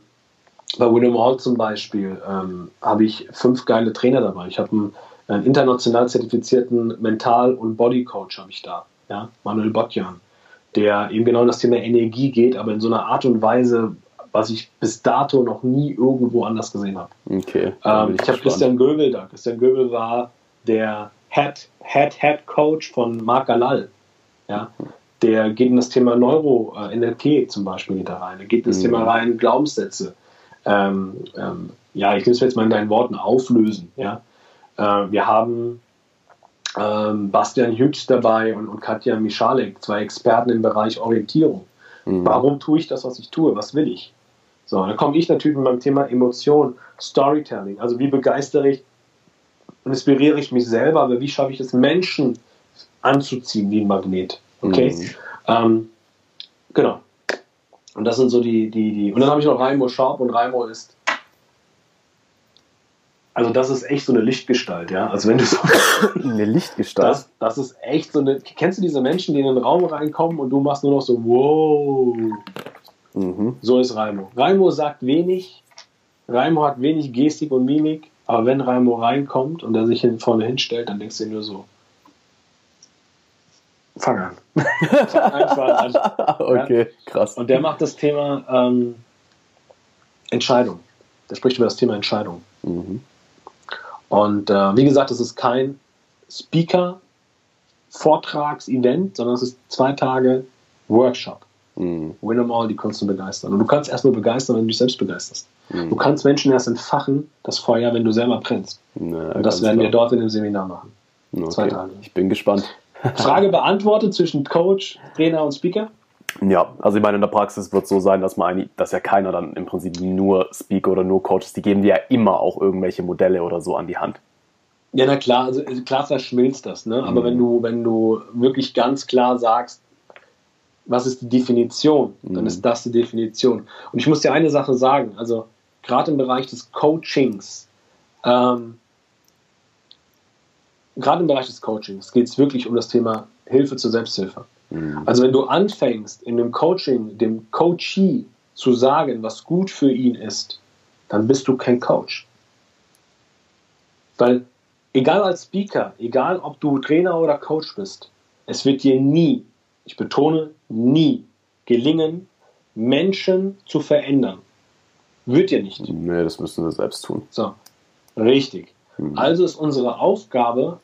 bei William Hall zum Beispiel ähm, habe ich fünf geile Trainer dabei. Ich habe einen, einen, international zertifizierten Mental- und Bodycoach habe ich da, ja? Manuel Botjan, der eben genau in das Thema Energie geht, aber in so einer Art und Weise, was ich bis dato noch nie irgendwo anders gesehen habe. Okay. Ähm, ich habe Christian Göbel da. Christian Göbel war der Head, Head, Head Coach von Marc Galal. Ja, der geht in das Thema Neuro, äh, NLP zum Beispiel da rein. Der geht in das mhm. Thema rein, Glaubenssätze. Ähm, ähm, ja, ich will es jetzt mal in deinen Worten auflösen. Ja, äh, wir haben ähm, Bastian Hübsch dabei und, und Katja Michalek, zwei Experten im Bereich Orientierung. Mhm. Warum tue ich das, was ich tue? Was will ich? So, dann komme ich natürlich mit meinem Thema Emotion, Storytelling. Also wie begeistere ich und inspiriere ich mich selber, aber wie schaffe ich es, Menschen anzuziehen wie ein Magnet? Okay? Mhm. Ähm, genau. Und das sind so die, die, die. Und dann habe ich noch Raimo Schaub und Raimo ist. Also das ist echt so eine Lichtgestalt, ja. Also wenn du so [laughs] eine Lichtgestalt. Das, das ist echt so eine. Kennst du diese Menschen, die in den Raum reinkommen und du machst nur noch so, wow. Mhm. So ist Raimo. Raimo sagt wenig. Raimo hat wenig Gestik und Mimik. Aber wenn Raimo reinkommt und er sich hin, vorne hinstellt, dann denkst du dir nur so, fang an. [laughs] fang einfach an. okay, ja? krass. Und der macht das Thema ähm, Entscheidung. Der spricht über das Thema Entscheidung. Mhm. Und äh, wie gesagt, es ist kein Speaker-Vortrags-Event, sondern es ist zwei Tage Workshop. Mhm. Win them all, die Kunst zu begeistern. Und du kannst erst nur begeistern, wenn du dich selbst begeisterst. Mhm. Du kannst Menschen erst entfachen, das Feuer, wenn du selber brennst. Na, und das werden klar. wir dort in dem Seminar machen. Okay. Zwei Tage. Ich bin gespannt. Frage beantwortet zwischen Coach, Trainer und Speaker? Ja, also ich meine, in der Praxis wird es so sein, dass man dass ja keiner dann im Prinzip nur Speaker oder nur Coach ist. Die geben dir ja immer auch irgendwelche Modelle oder so an die Hand. Ja, na klar, also klar verschmilzt das, ne? Aber mhm. wenn du, wenn du wirklich ganz klar sagst, was ist die Definition, dann mhm. ist das die Definition. Und ich muss dir eine Sache sagen, also gerade im Bereich des Coachings, ähm, gerade im Bereich des Coachings geht es wirklich um das Thema Hilfe zur Selbsthilfe. Mhm. Also wenn du anfängst, in dem Coaching dem Coachee zu sagen, was gut für ihn ist, dann bist du kein Coach. Weil egal als Speaker, egal ob du Trainer oder Coach bist, es wird dir nie, ich betone nie, gelingen, Menschen zu verändern. Wird ja nicht. Nee, das müssen wir selbst tun. So, richtig. Mhm. Also ist unsere Aufgabe,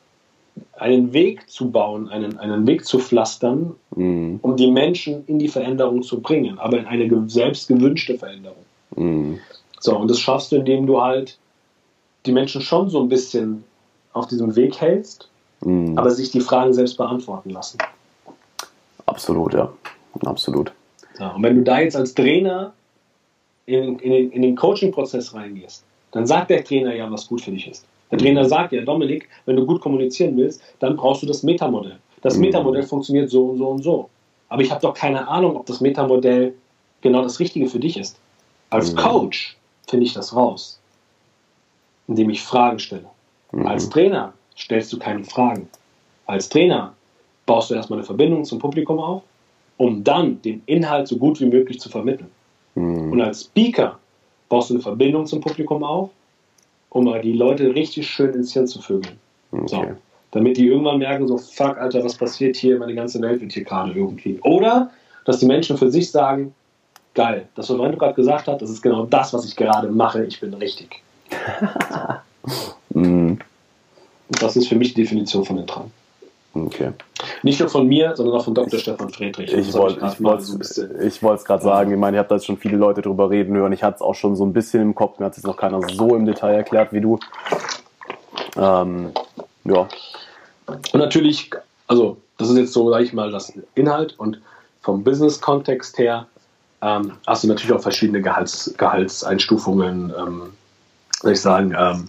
einen Weg zu bauen, einen, einen Weg zu pflastern, mhm. um die Menschen in die Veränderung zu bringen, aber in eine selbst gewünschte Veränderung. Mhm. So, und das schaffst du, indem du halt die Menschen schon so ein bisschen auf diesem Weg hältst, mhm. aber sich die Fragen selbst beantworten lassen. Absolut, ja. Absolut. So, und wenn du da jetzt als Trainer in, in, in den Coaching-Prozess reingehst, dann sagt der Trainer ja, was gut für dich ist. Der Trainer sagt ja, Dominik, wenn du gut kommunizieren willst, dann brauchst du das Metamodell. Das mhm. Metamodell funktioniert so und so und so. Aber ich habe doch keine Ahnung, ob das Metamodell genau das Richtige für dich ist. Als mhm. Coach finde ich das raus, indem ich Fragen stelle. Mhm. Als Trainer stellst du keine Fragen. Als Trainer baust du erstmal eine Verbindung zum Publikum auf, um dann den Inhalt so gut wie möglich zu vermitteln. Und als Speaker baust du eine Verbindung zum Publikum auf, um mal die Leute richtig schön ins Hirn zu vögeln. Okay. So, damit die irgendwann merken, so, fuck, Alter, was passiert hier? Meine ganze Welt wird hier gerade irgendwie. Oder, dass die Menschen für sich sagen, geil, das, was Lorenzo gerade gesagt hat, das ist genau das, was ich gerade mache, ich bin richtig. [laughs] mm. Das ist für mich die Definition von den Traum. Okay. Nicht nur von mir, sondern auch von Dr. Ich, Stefan Friedrich. Ich wollte es gerade sagen, ich meine, ich habe da jetzt schon viele Leute drüber reden hören. Ich hatte es auch schon so ein bisschen im Kopf, mir hat es noch keiner so im Detail erklärt wie du. Ähm, ja. Und natürlich, also das ist jetzt so, sage ich mal, das Inhalt und vom Business-Kontext her ähm, hast du natürlich auch verschiedene Gehalts, Gehaltseinstufungen, ähm, soll ich sagen, ähm,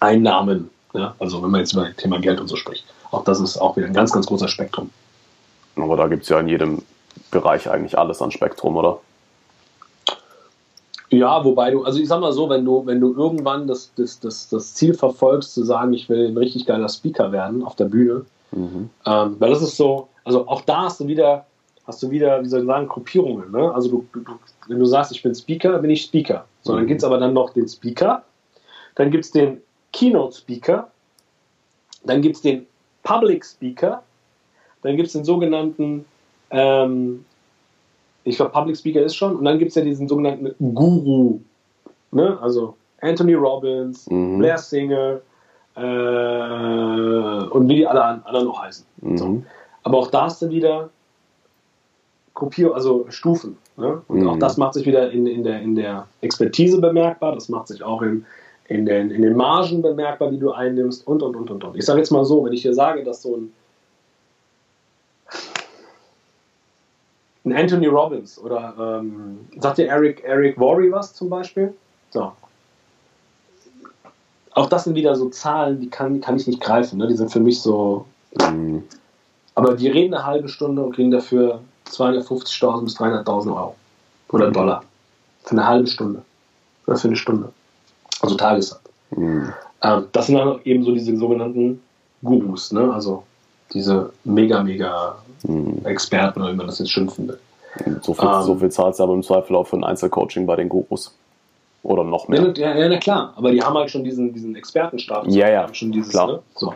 Einnahmen. Ja? Also wenn man jetzt über das Thema Geld und so spricht. Auch das ist auch wieder ein ganz, ganz großer Spektrum. Aber da gibt es ja in jedem Bereich eigentlich alles an Spektrum, oder? Ja, wobei du, also ich sag mal so, wenn du, wenn du irgendwann das, das, das, das Ziel verfolgst, zu sagen, ich will ein richtig geiler Speaker werden auf der Bühne, mhm. ähm, weil das ist so, also auch da hast du wieder, hast du wieder, wie soll ich sagen, Gruppierungen. Ne? Also du, du, wenn du sagst, ich bin Speaker, bin ich Speaker. So, dann mhm. gibt es aber dann noch den Speaker, dann gibt es den Keynote Speaker, dann gibt es den Public Speaker, dann gibt es den sogenannten, ähm, ich glaube, Public Speaker ist schon, und dann gibt es ja diesen sogenannten Guru. Ne? Also Anthony Robbins, mhm. Blair Singer äh, und wie die alle anderen noch heißen. Mhm. So. Aber auch da hast du wieder Gruppierung, also Stufen. Ne? Und mhm. auch das macht sich wieder in, in, der, in der Expertise bemerkbar, das macht sich auch in, in, den, in den Margen bemerkbar, die du einnimmst und und und und und. Ich sage jetzt mal so, wenn ich dir sage, dass so ein, ein Anthony Robbins oder ähm, sagt dir Eric, Eric Worre was zum Beispiel? So. Auch das sind wieder so Zahlen, die kann, kann ich nicht greifen. Ne? Die sind für mich so. Mhm. Aber die reden eine halbe Stunde und kriegen dafür 250.000 bis 300.000 Euro oder Dollar für eine halbe Stunde oder für eine Stunde. Also Tagessatz. Mhm. Ähm, das sind dann eben so diese sogenannten Gurus, ne? also diese mega, mega mhm. Experten oder wie man das jetzt schimpfen will. So viel, ähm, so viel zahlst du aber im Zweifel auch für ein Einzelcoaching bei den Gurus. Oder noch mehr. Ja, ja, na klar, aber die haben halt schon diesen, diesen Expertenstatus. Ja, ja. Schon dieses, klar. Ne? So.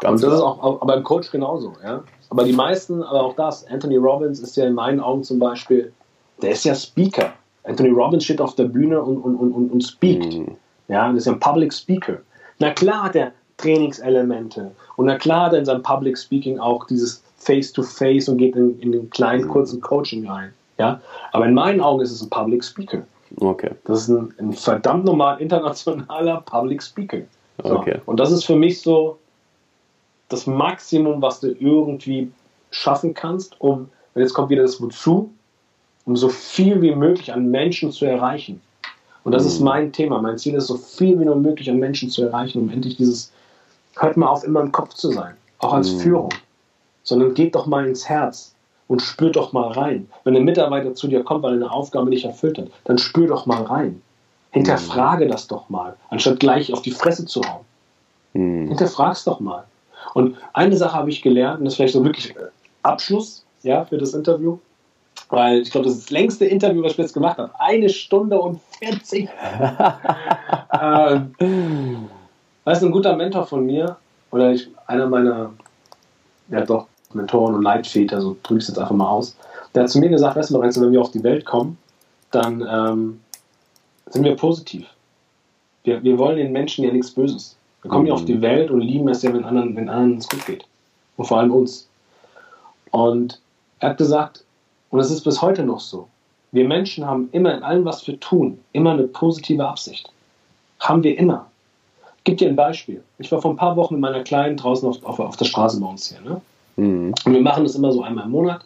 Ganz und das klar. ist auch, aber im Coach genauso. Ja? Aber die meisten, aber auch das, Anthony Robbins ist ja in meinen Augen zum Beispiel, der ist ja Speaker. Anthony Robbins steht auf der Bühne und, und, und, und speakt. Mhm. Ja, das ist ein Public Speaker. Na klar hat er Trainingselemente und na klar hat er in seinem Public Speaking auch dieses Face-to-Face -face und geht in, in den kleinen, mhm. kurzen Coaching rein. Ja? Aber in meinen Augen ist es ein Public Speaker. Okay. Das ist ein, ein verdammt normal internationaler Public Speaker. So. Okay. Und das ist für mich so das Maximum, was du irgendwie schaffen kannst, um, und jetzt kommt wieder das Wozu, um so viel wie möglich an Menschen zu erreichen. Und das mhm. ist mein Thema. Mein Ziel ist, so viel wie nur möglich an Menschen zu erreichen, um endlich dieses, hört mal auf, immer im Kopf zu sein, auch als mhm. Führung, sondern geht doch mal ins Herz und spür doch mal rein. Wenn ein Mitarbeiter zu dir kommt, weil er eine Aufgabe nicht erfüllt hat, dann spür doch mal rein. Hinterfrage mhm. das doch mal, anstatt gleich auf die Fresse zu hauen. Mhm. Hinterfrag's doch mal. Und eine Sache habe ich gelernt, und das ist vielleicht so wirklich Abschluss ja, für das Interview, weil ich glaube, das ist das längste Interview, was ich jetzt gemacht habe. Eine Stunde und 40. [laughs] ähm, weißt du, ein guter Mentor von mir, oder ich, einer meiner, ja doch, Mentoren und Leitväter, so drücke ich es jetzt einfach mal aus, der hat zu mir gesagt, weißt du, Lorenzo, wenn wir auf die Welt kommen, dann ähm, sind wir positiv. Wir, wir wollen den Menschen ja nichts Böses. Wir kommen mhm. ja auf die Welt und lieben es ja, wenn anderen, wenn anderen es gut geht. Und vor allem uns. Und er hat gesagt, und es ist bis heute noch so, wir Menschen haben immer in allem, was wir tun, immer eine positive Absicht. Haben wir immer. Ich gebe dir ein Beispiel. Ich war vor ein paar Wochen mit meiner Kleinen draußen auf, auf, auf der Straße bei uns hier. Ne? Mhm. Und wir machen das immer so einmal im Monat.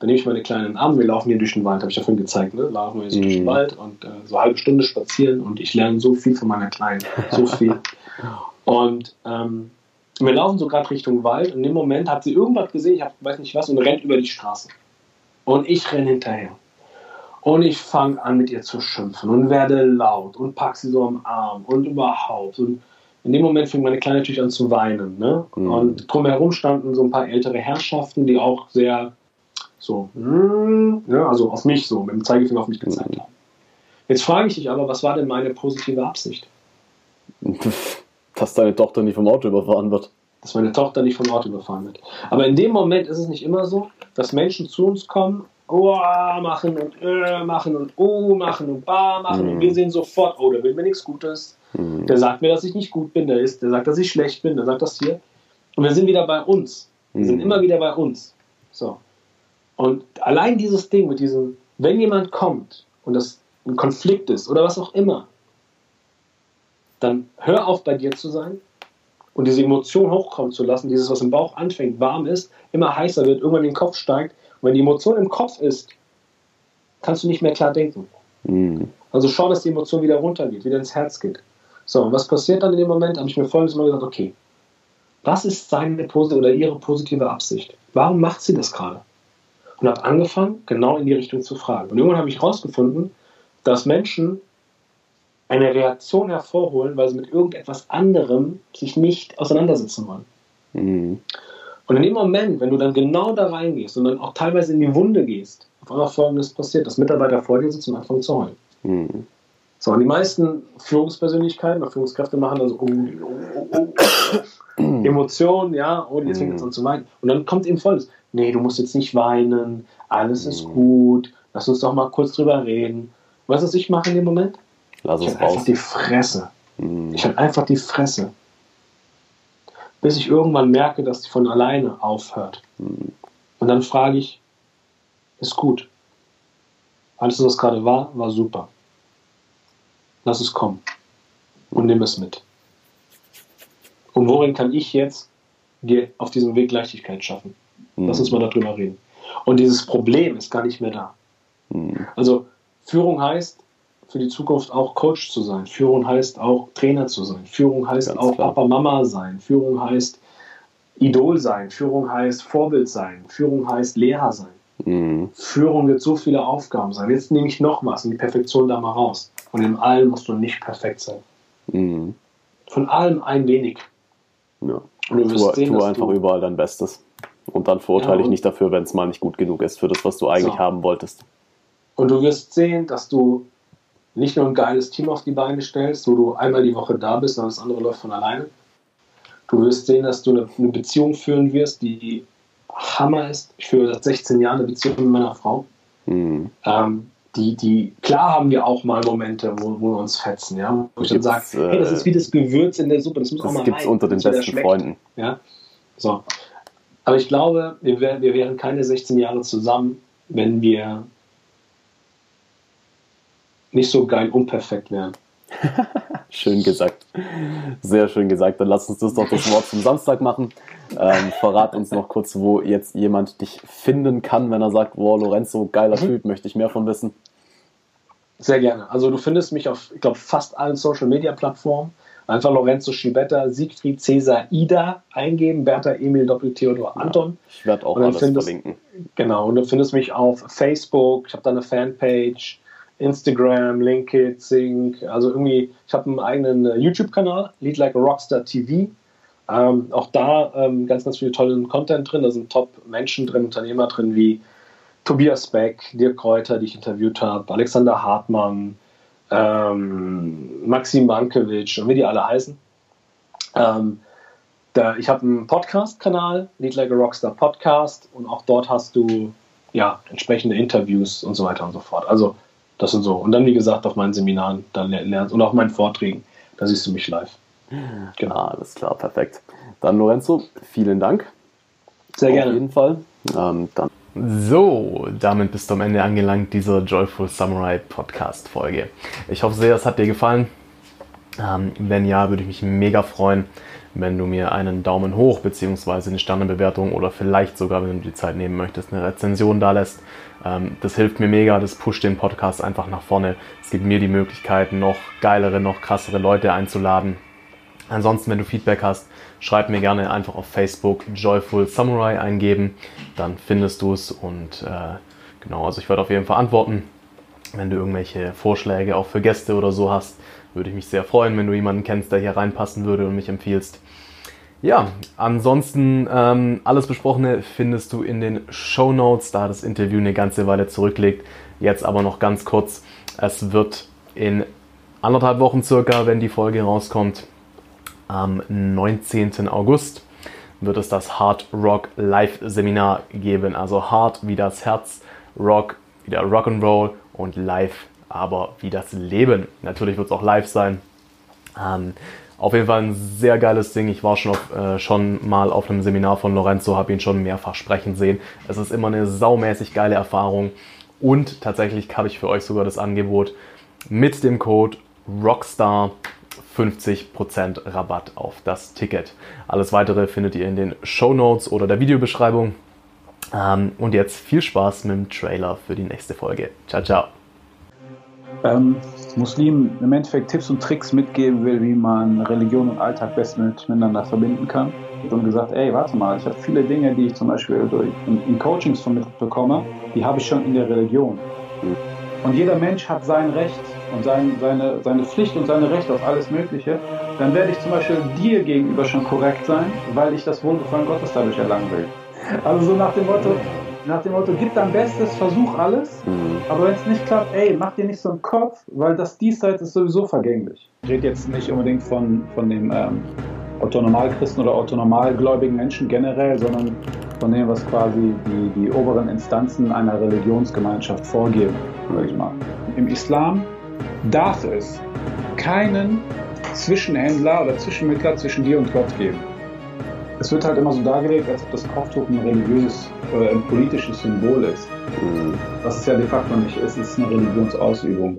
Dann nehme ich meine Kleinen in den Arm, wir laufen hier durch den Wald, habe ich ja vorhin gezeigt, ne? laufen wir so mhm. durch den mhm. Wald und äh, so eine halbe Stunde spazieren und ich lerne so viel von meiner Kleinen, so viel. [laughs] Und ähm, wir laufen so gerade Richtung Wald und in dem Moment hat sie irgendwas gesehen, ich hab, weiß nicht was, und rennt über die Straße. Und ich renne hinterher. Und ich fange an mit ihr zu schimpfen und werde laut und pack sie so am Arm und überhaupt. Und in dem Moment fing meine Kleine natürlich an zu weinen. Ne? Mhm. Und drumherum standen so ein paar ältere Herrschaften, die auch sehr so, mm, ne, also auf mich so, mit dem Zeigefinger auf mich gezeigt mhm. haben. Jetzt frage ich dich aber, was war denn meine positive Absicht? [laughs] dass deine Tochter nicht vom Auto überfahren wird. Dass meine Tochter nicht vom Auto überfahren wird. Aber in dem Moment ist es nicht immer so, dass Menschen zu uns kommen, oh, machen und äh, machen und oh, machen und bar machen mhm. und wir sehen sofort, oh, der will mir nichts Gutes. Mhm. Der sagt mir, dass ich nicht gut bin, der ist, der sagt, dass ich schlecht bin, der sagt das hier. Und wir sind wieder bei uns. Wir mhm. sind immer wieder bei uns. So. Und allein dieses Ding mit diesem, wenn jemand kommt und das ein Konflikt ist oder was auch immer, dann hör auf bei dir zu sein und diese Emotion hochkommen zu lassen, dieses, was im Bauch anfängt, warm ist, immer heißer wird, irgendwann in den Kopf steigt wenn die Emotion im Kopf ist, kannst du nicht mehr klar denken. Mhm. Also schau, dass die Emotion wieder runtergeht, wieder ins Herz geht. So, und was passiert dann in dem Moment? Habe ich mir folgendes mal gesagt, okay, was ist seine positive oder ihre positive Absicht? Warum macht sie das gerade? Und habe angefangen, genau in die Richtung zu fragen. Und irgendwann habe ich herausgefunden, dass Menschen eine Reaktion hervorholen, weil sie mit irgendetwas anderem sich nicht auseinandersetzen wollen. Mhm. Und in dem Moment, wenn du dann genau da reingehst und dann auch teilweise in die Wunde gehst, auf einmal Folgendes passiert, dass Mitarbeiter vor dir sitzen und anfangen zu heulen. Mhm. So, und die meisten Führungspersönlichkeiten oder Führungskräfte machen dann so oh, oh, oh, oh. [clears throat] Emotionen, ja, oh, jetzt fängt es an zu weinen. Und dann kommt eben Folgendes, nee, du musst jetzt nicht weinen, alles ist mhm. gut, lass uns doch mal kurz drüber reden. Weißt du, was ich mache in dem Moment? Lass ich es raus. einfach die Fresse. Mhm. Ich habe einfach die Fresse. Bis ich irgendwann merke, dass die von alleine aufhört. Mhm. Und dann frage ich, ist gut. Alles, was gerade war, war super. Lass es kommen. Und nimm es mit. Und worin kann ich jetzt auf diesem Weg Leichtigkeit schaffen? Lass uns mal darüber reden. Und dieses Problem ist gar nicht mehr da. Mhm. Also Führung heißt, für die Zukunft auch Coach zu sein. Führung heißt auch Trainer zu sein. Führung heißt Ganz auch klar. Papa, Mama sein. Führung heißt Idol sein. Führung heißt Vorbild sein. Führung heißt Lehrer sein. Mhm. Führung wird so viele Aufgaben sein. Jetzt nehme ich noch was und die Perfektion da mal raus. Und in allem musst du nicht perfekt sein. Mhm. Von allem ein wenig. Ja. Und du wirst tu, sehen, tu einfach überall dein Bestes. Und dann verurteile ja, ich nicht dafür, wenn es mal nicht gut genug ist für das, was du eigentlich so. haben wolltest. Und du wirst sehen, dass du nicht nur ein geiles Team auf die Beine stellst, wo du einmal die Woche da bist, sondern das andere läuft von alleine. Du wirst sehen, dass du eine, eine Beziehung führen wirst, die Hammer ist. Ich führe seit 16 Jahren eine Beziehung mit meiner Frau. Mhm. Ähm, die, die, klar haben wir auch mal Momente, wo, wo wir uns fetzen, ja. Wo ich dann sage, hey, das ist wie das Gewürz in der Suppe, das muss das auch mal gibt's rein, unter den besten Freunden. Ja. So. Aber ich glaube, wir, wir wären keine 16 Jahre zusammen, wenn wir nicht so geil unperfekt wären. [laughs] schön gesagt. Sehr schön gesagt. Dann lass uns das doch das Wort zum Samstag machen. Ähm, verrat uns noch kurz, wo jetzt jemand dich finden kann, wenn er sagt, wow, Lorenzo, geiler mhm. Typ, möchte ich mehr von wissen. Sehr gerne. Also du findest mich auf, ich glaube, fast allen Social Media Plattformen. Einfach Lorenzo Schibetta, Siegfried, Cäsar, Ida eingeben, Bertha, Emil, Doppel, Theodor, Anton. Ja, ich werde auch alles findest, verlinken. Genau, und du findest mich auf Facebook, ich habe da eine Fanpage, Instagram, LinkedIn, Sync. Also irgendwie, ich habe einen eigenen äh, YouTube-Kanal, Lead Like a Rockstar TV. Ähm, auch da ähm, ganz, ganz viel tollen Content drin. Da sind Top-Menschen drin, Unternehmer drin wie Tobias Beck, Dirk Kräuter, die ich interviewt habe, Alexander Hartmann, ähm, Maxim Mankiewicz und wie die alle heißen. Ähm, da, ich habe einen Podcast-Kanal, Lead Like a Rockstar Podcast, und auch dort hast du ja entsprechende Interviews und so weiter und so fort. Also das sind so. Und dann, wie gesagt, auf meinen Seminaren dann lernst und auch meinen Vorträgen, da siehst du mich live. Genau. Ah, alles klar, perfekt. Dann Lorenzo, vielen Dank. Sehr gerne. Auf jeden Fall. Ähm, dann. So, damit bist du am Ende angelangt dieser Joyful Samurai Podcast Folge. Ich hoffe sehr, es hat dir gefallen. Ähm, wenn ja, würde ich mich mega freuen, wenn du mir einen Daumen hoch bzw. eine Sternebewertung oder vielleicht sogar, wenn du die Zeit nehmen möchtest, eine Rezension da lässt. Ähm, das hilft mir mega, das pusht den Podcast einfach nach vorne. Es gibt mir die Möglichkeit, noch geilere, noch krassere Leute einzuladen. Ansonsten, wenn du Feedback hast, schreib mir gerne einfach auf Facebook Joyful Samurai eingeben, dann findest du es und äh, genau, also ich werde auf jeden Fall antworten. Wenn du irgendwelche Vorschläge auch für Gäste oder so hast, würde ich mich sehr freuen, wenn du jemanden kennst, der hier reinpassen würde und mich empfiehlst. Ja, ansonsten ähm, alles Besprochene findest du in den Show Notes, da das Interview eine ganze Weile zurückliegt. Jetzt aber noch ganz kurz. Es wird in anderthalb Wochen circa, wenn die Folge rauskommt, am 19. August wird es das Hard Rock Live Seminar geben. Also Hard wie das Herz, Rock wie der Rock'n'Roll und Live aber wie das Leben. Natürlich wird es auch live sein. Ähm, auf jeden Fall ein sehr geiles Ding. Ich war schon, auf, äh, schon mal auf einem Seminar von Lorenzo, habe ihn schon mehrfach sprechen sehen. Es ist immer eine saumäßig geile Erfahrung. Und tatsächlich habe ich für euch sogar das Angebot mit dem Code Rockstar 50% Rabatt auf das Ticket. Alles weitere findet ihr in den Show Notes oder der Videobeschreibung. Ähm, und jetzt viel Spaß mit dem Trailer für die nächste Folge. Ciao, ciao. Ähm, Muslimen im Endeffekt Tipps und Tricks mitgeben will, wie man Religion und Alltag bestmöglich miteinander verbinden kann. Und gesagt, ey, warte mal, ich habe viele Dinge, die ich zum Beispiel durch, in, in Coachings vermittelt bekomme, die habe ich schon in der Religion. Und jeder Mensch hat sein Recht und sein, seine, seine Pflicht und seine Rechte auf alles Mögliche. Dann werde ich zum Beispiel dir gegenüber schon korrekt sein, weil ich das Wohlgefallen Gottes dadurch erlangen will. Also so nach dem Motto, nach dem Motto, gib dein Bestes, versuch alles, mhm. aber wenn es nicht klappt, ey, mach dir nicht so einen Kopf, weil das Diesseits ist sowieso vergänglich. Ich rede jetzt nicht unbedingt von, von dem ähm, Autonomalchristen oder autonomalgläubigen Menschen generell, sondern von dem, was quasi die, die oberen Instanzen einer Religionsgemeinschaft vorgeben, würde ich mal. Im Islam darf es keinen Zwischenhändler oder Zwischenmittler zwischen dir und Gott geben es wird halt immer so dargelegt, als ob das Kopftuch ein religiöses oder ein politisches Symbol ist. Mhm. Was es ja de facto nicht ist, es ist eine Religionsausübung.